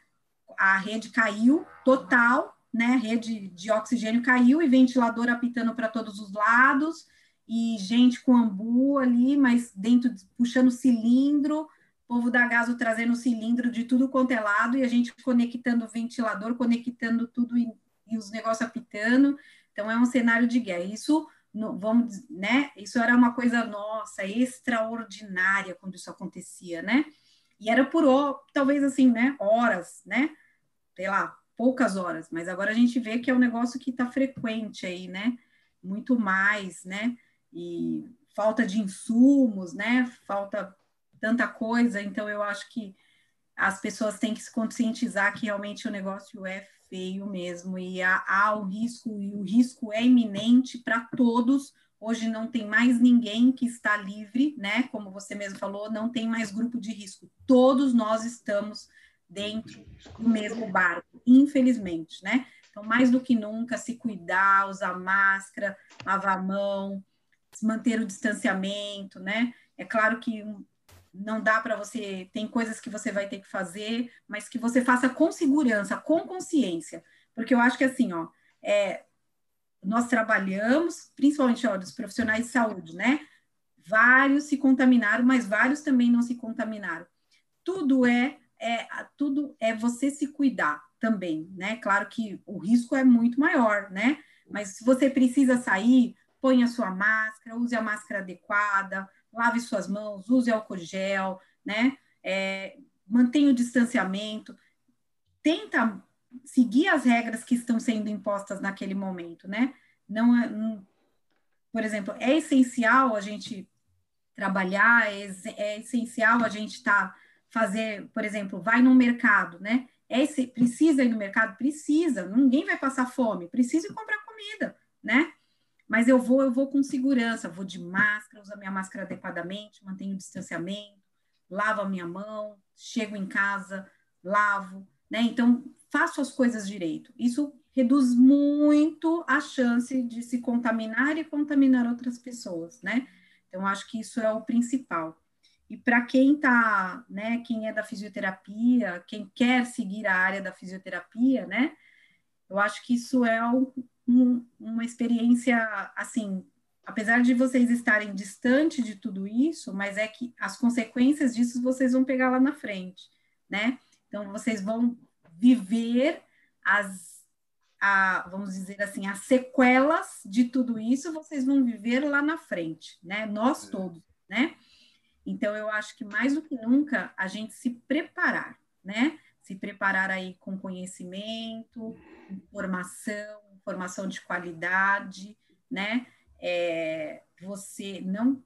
Speaker 3: A rede caiu total, né? A rede de oxigênio caiu e ventilador apitando para todos os lados e gente com ambu ali, mas dentro puxando cilindro, povo da Gaso trazendo cilindro de tudo quanto é lado e a gente conectando o ventilador, conectando tudo e, e os negócios apitando. Então é um cenário de guerra. Isso no, vamos, né? Isso era uma coisa nossa, extraordinária quando isso acontecia, né? E era por talvez assim, né? Horas, né? Sei lá, poucas horas, mas agora a gente vê que é um negócio que está frequente aí, né? Muito mais, né? E falta de insumos, né? Falta tanta coisa, então eu acho que as pessoas têm que se conscientizar que realmente o negócio é feio mesmo e há, há o risco e o risco é iminente para todos. Hoje não tem mais ninguém que está livre, né? Como você mesmo falou, não tem mais grupo de risco. Todos nós estamos dentro do mesmo barco, infelizmente, né? Então, mais do que nunca, se cuidar, usar máscara, lavar a mão, manter o distanciamento, né? É claro que não dá para você, tem coisas que você vai ter que fazer, mas que você faça com segurança, com consciência, porque eu acho que assim, ó, é, nós trabalhamos, principalmente ó, dos profissionais de saúde, né? vários se contaminaram, mas vários também não se contaminaram. Tudo é, é tudo é você se cuidar também, né? Claro que o risco é muito maior, né? Mas se você precisa sair, ponha a sua máscara, use a máscara adequada, lave suas mãos, use álcool gel, né? É, mantenha o distanciamento, tenta seguir as regras que estão sendo impostas naquele momento, né? Não, é, não por exemplo, é essencial a gente trabalhar, é, é essencial a gente estar tá, fazer, por exemplo, vai no mercado, né? É precisa ir no mercado? Precisa, ninguém vai passar fome, precisa comprar comida, né? Mas eu vou, eu vou com segurança, vou de máscara, uso a minha máscara adequadamente, mantenho o distanciamento, lavo a minha mão, chego em casa, lavo, né? Então, faço as coisas direito. Isso reduz muito a chance de se contaminar e contaminar outras pessoas, né? Então, acho que isso é o principal. E para quem tá, né, quem é da fisioterapia, quem quer seguir a área da fisioterapia, né, eu acho que isso é um, um, uma experiência, assim, apesar de vocês estarem distante de tudo isso, mas é que as consequências disso vocês vão pegar lá na frente, né? Então, vocês vão viver as, a, vamos dizer assim, as sequelas de tudo isso, vocês vão viver lá na frente, né? Nós é. todos, né? Então, eu acho que mais do que nunca a gente se preparar, né? Se preparar aí com conhecimento, informação, informação de qualidade, né? É, você não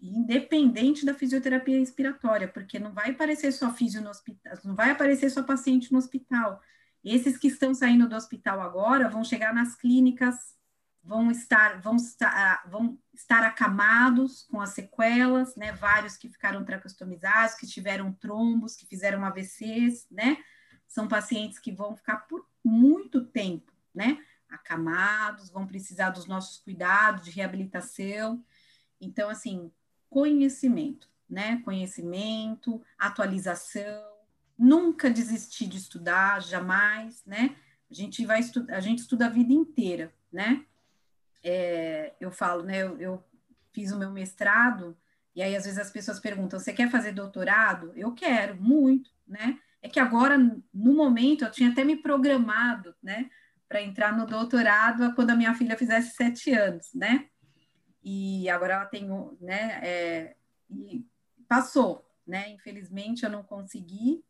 Speaker 3: independente da fisioterapia respiratória, porque não vai aparecer só fisio no hospital, não vai aparecer só paciente no hospital. Esses que estão saindo do hospital agora vão chegar nas clínicas, vão estar, vão estar, vão estar acamados com as sequelas, né? Vários que ficaram tracostomizados, que tiveram trombos, que fizeram AVCs, né? São pacientes que vão ficar por muito tempo, né? Acamados, vão precisar dos nossos cuidados de reabilitação. Então, assim, conhecimento, né? Conhecimento, atualização, nunca desistir de estudar, jamais, né? A gente vai estudar, a gente estuda a vida inteira, né? É, eu falo, né? Eu, eu fiz o meu mestrado e aí às vezes as pessoas perguntam: "Você quer fazer doutorado?" Eu quero, muito, né? É que agora, no momento, eu tinha até me programado, né? Para entrar no doutorado quando a minha filha fizesse sete anos, né? e agora ela tem, né, é, e passou, né, infelizmente eu não consegui,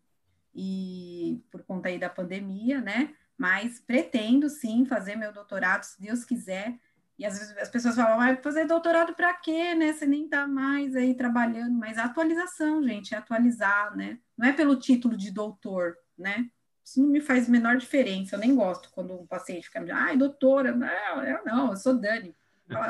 Speaker 3: e por conta aí da pandemia, né, mas pretendo sim fazer meu doutorado, se Deus quiser, e às vezes as pessoas falam, vai fazer doutorado para quê, né, você nem tá mais aí trabalhando, mas a atualização, gente, é atualizar, né, não é pelo título de doutor, né, isso não me faz menor diferença, eu nem gosto quando um paciente fica me dizendo, ai, doutora, não, eu não, eu sou Dani,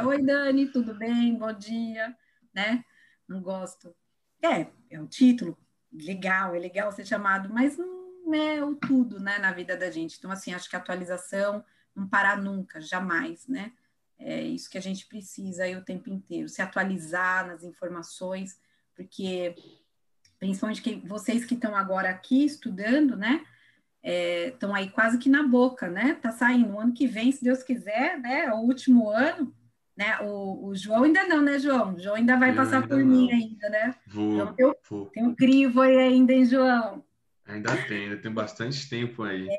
Speaker 3: Oi, Dani, tudo bem? Bom dia, né? Não gosto. É, é um título legal, é legal ser chamado, mas não é o tudo, né, na vida da gente. Então, assim, acho que a atualização não parar nunca, jamais, né? É isso que a gente precisa aí o tempo inteiro, se atualizar nas informações, porque principalmente que vocês que estão agora aqui estudando, né? Estão é, aí quase que na boca, né? Tá saindo o ano que vem, se Deus quiser, né? É o último ano, né? O, o, João ainda não, né, João? O João ainda vai eu passar por não. mim ainda, né?
Speaker 2: Vou, então, tem, vou.
Speaker 3: tem um crivo aí ainda, hein, João?
Speaker 2: Ainda tem, ainda tem bastante tempo aí.
Speaker 3: É,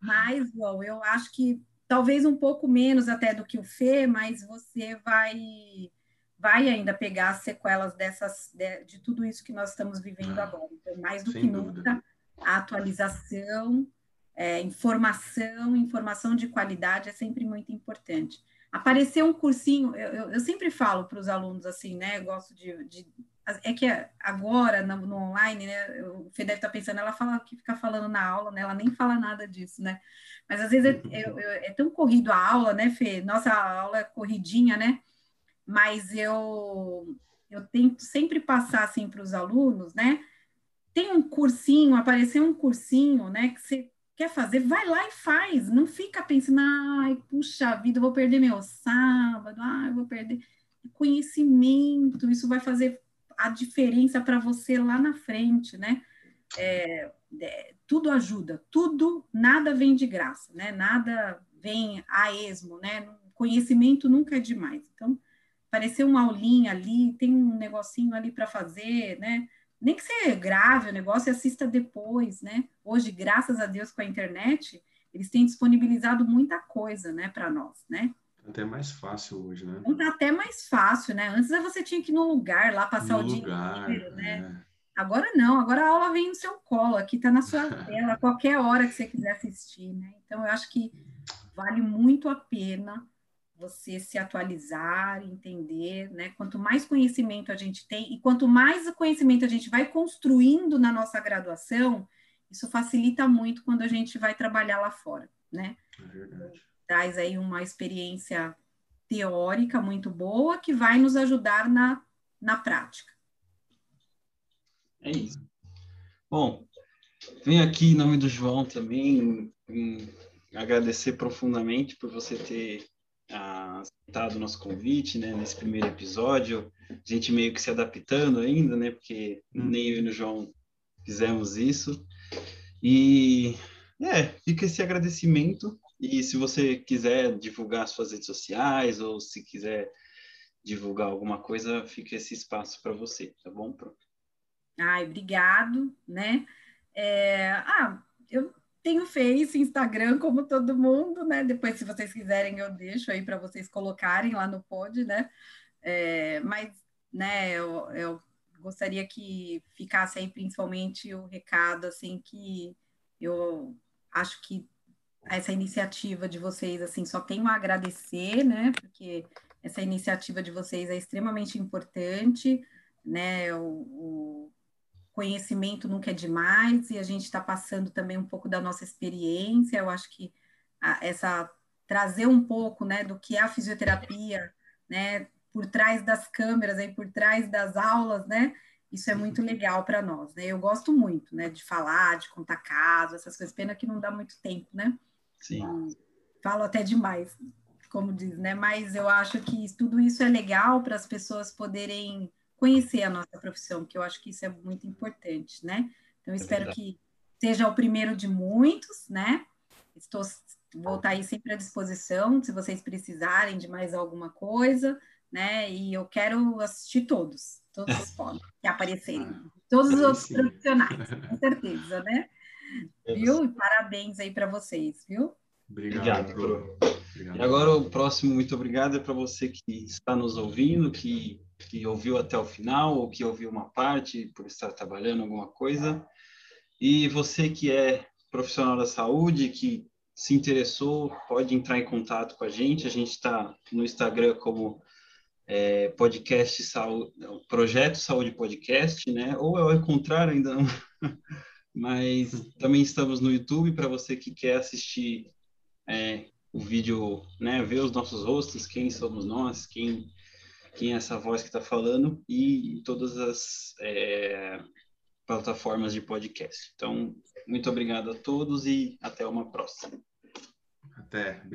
Speaker 3: mas, João, eu acho que talvez um pouco menos até do que o Fê, mas você vai vai ainda pegar as sequelas dessas de, de tudo isso que nós estamos vivendo ah, agora. Então, mais do que dúvida. nunca, atualização, é, informação, informação de qualidade é sempre muito importante apareceu um cursinho, eu, eu, eu sempre falo para os alunos assim, né? Eu gosto de, de, É que agora, no, no online, né? O Fê deve estar tá pensando, ela fala que fica falando na aula, né? Ela nem fala nada disso, né? Mas às vezes é, é, é tão corrido a aula, né, Fê? Nossa aula é corridinha, né? Mas eu, eu tento sempre passar assim para os alunos, né? Tem um cursinho, apareceu um cursinho, né? Que você quer fazer, vai lá e faz. Não fica pensando, ai, puxa vida, vou perder meu sábado, ai, vou perder. Conhecimento, isso vai fazer a diferença para você lá na frente, né? É, é, tudo ajuda, tudo, nada vem de graça, né? Nada vem a esmo, né? Conhecimento nunca é demais. Então, apareceu uma aulinha ali, tem um negocinho ali para fazer, né? Nem que você grave o negócio e assista depois, né? Hoje, graças a Deus, com a internet, eles têm disponibilizado muita coisa, né, para nós, né?
Speaker 2: Até mais fácil hoje, né?
Speaker 3: Tá até mais fácil, né? Antes você tinha que ir no lugar lá passar
Speaker 2: no
Speaker 3: o
Speaker 2: lugar,
Speaker 3: dia inteiro, né?
Speaker 2: é.
Speaker 3: Agora não, agora a aula vem no seu colo, aqui está na sua tela, qualquer hora que você quiser assistir, né? Então eu acho que vale muito a pena você se atualizar, entender, né? Quanto mais conhecimento a gente tem e quanto mais conhecimento a gente vai construindo na nossa graduação, isso facilita muito quando a gente vai trabalhar lá fora, né?
Speaker 2: É verdade.
Speaker 3: Traz aí uma experiência teórica muito boa que vai nos ajudar na, na prática.
Speaker 1: É isso. Bom, venho aqui em nome do João também em agradecer profundamente por você ter aceitado o nosso convite, né, nesse primeiro episódio. A gente meio que se adaptando ainda, né, porque
Speaker 2: Hum.
Speaker 1: nem eu e o João fizemos isso. E é, fica esse agradecimento. E se você quiser divulgar suas redes sociais ou se quiser divulgar alguma coisa, fica esse espaço para você, tá bom? Pro?
Speaker 3: Ai, obrigado, né? É, ah, eu tenho Face, Instagram, como todo mundo, né? Depois, se vocês quiserem, eu deixo aí para vocês colocarem lá no pod, né? É, mas, né, eu, eu gostaria que ficasse aí principalmente o recado, assim, que eu acho que essa iniciativa de vocês, assim, só tenho a agradecer, né? Porque essa iniciativa de vocês é extremamente importante, né? O, o conhecimento nunca é demais e a gente está passando também um pouco da nossa experiência. Eu acho que a, essa trazer um pouco, né, do que é a fisioterapia, né, por trás das câmeras, aí por trás das aulas, né? Isso é muito legal para nós, né? Eu gosto muito, né, de falar, de contar casos, essas coisas. Pena que não dá muito tempo, né?
Speaker 1: Sim.
Speaker 3: Falo até demais, como diz, né? Mas eu acho que tudo isso é legal para as pessoas poderem conhecer a nossa profissão, que eu acho que isso é muito importante, né? Então, eu espero
Speaker 1: verdade.
Speaker 3: que seja o primeiro de muitos, né? Estou, vou estar aí sempre à disposição, se vocês precisarem de mais alguma coisa, né? E eu quero assistir todos, todos os podem que aparecerem, todos os outros profissionais, com certeza, né? Viu? E parabéns aí para vocês, viu?
Speaker 2: Obrigado.
Speaker 1: Obrigado. E agora o próximo muito obrigado é para você que está nos ouvindo, que, que ouviu até o final, ou que ouviu uma parte por estar trabalhando alguma coisa. E você que é profissional da saúde, que se interessou, pode entrar em contato com a gente. A gente está no Instagram como é, podcast saúde, Projeto Saúde Podcast, né? Ou é ao contrário, ainda não. Mas também estamos no YouTube para você que quer assistir é, o vídeo, né, ver os nossos rostos, quem somos nós, quem, quem é essa voz que está falando, e todas as é, plataformas de podcast. Então, muito obrigado a todos e até uma próxima.
Speaker 2: Até. Obrigado.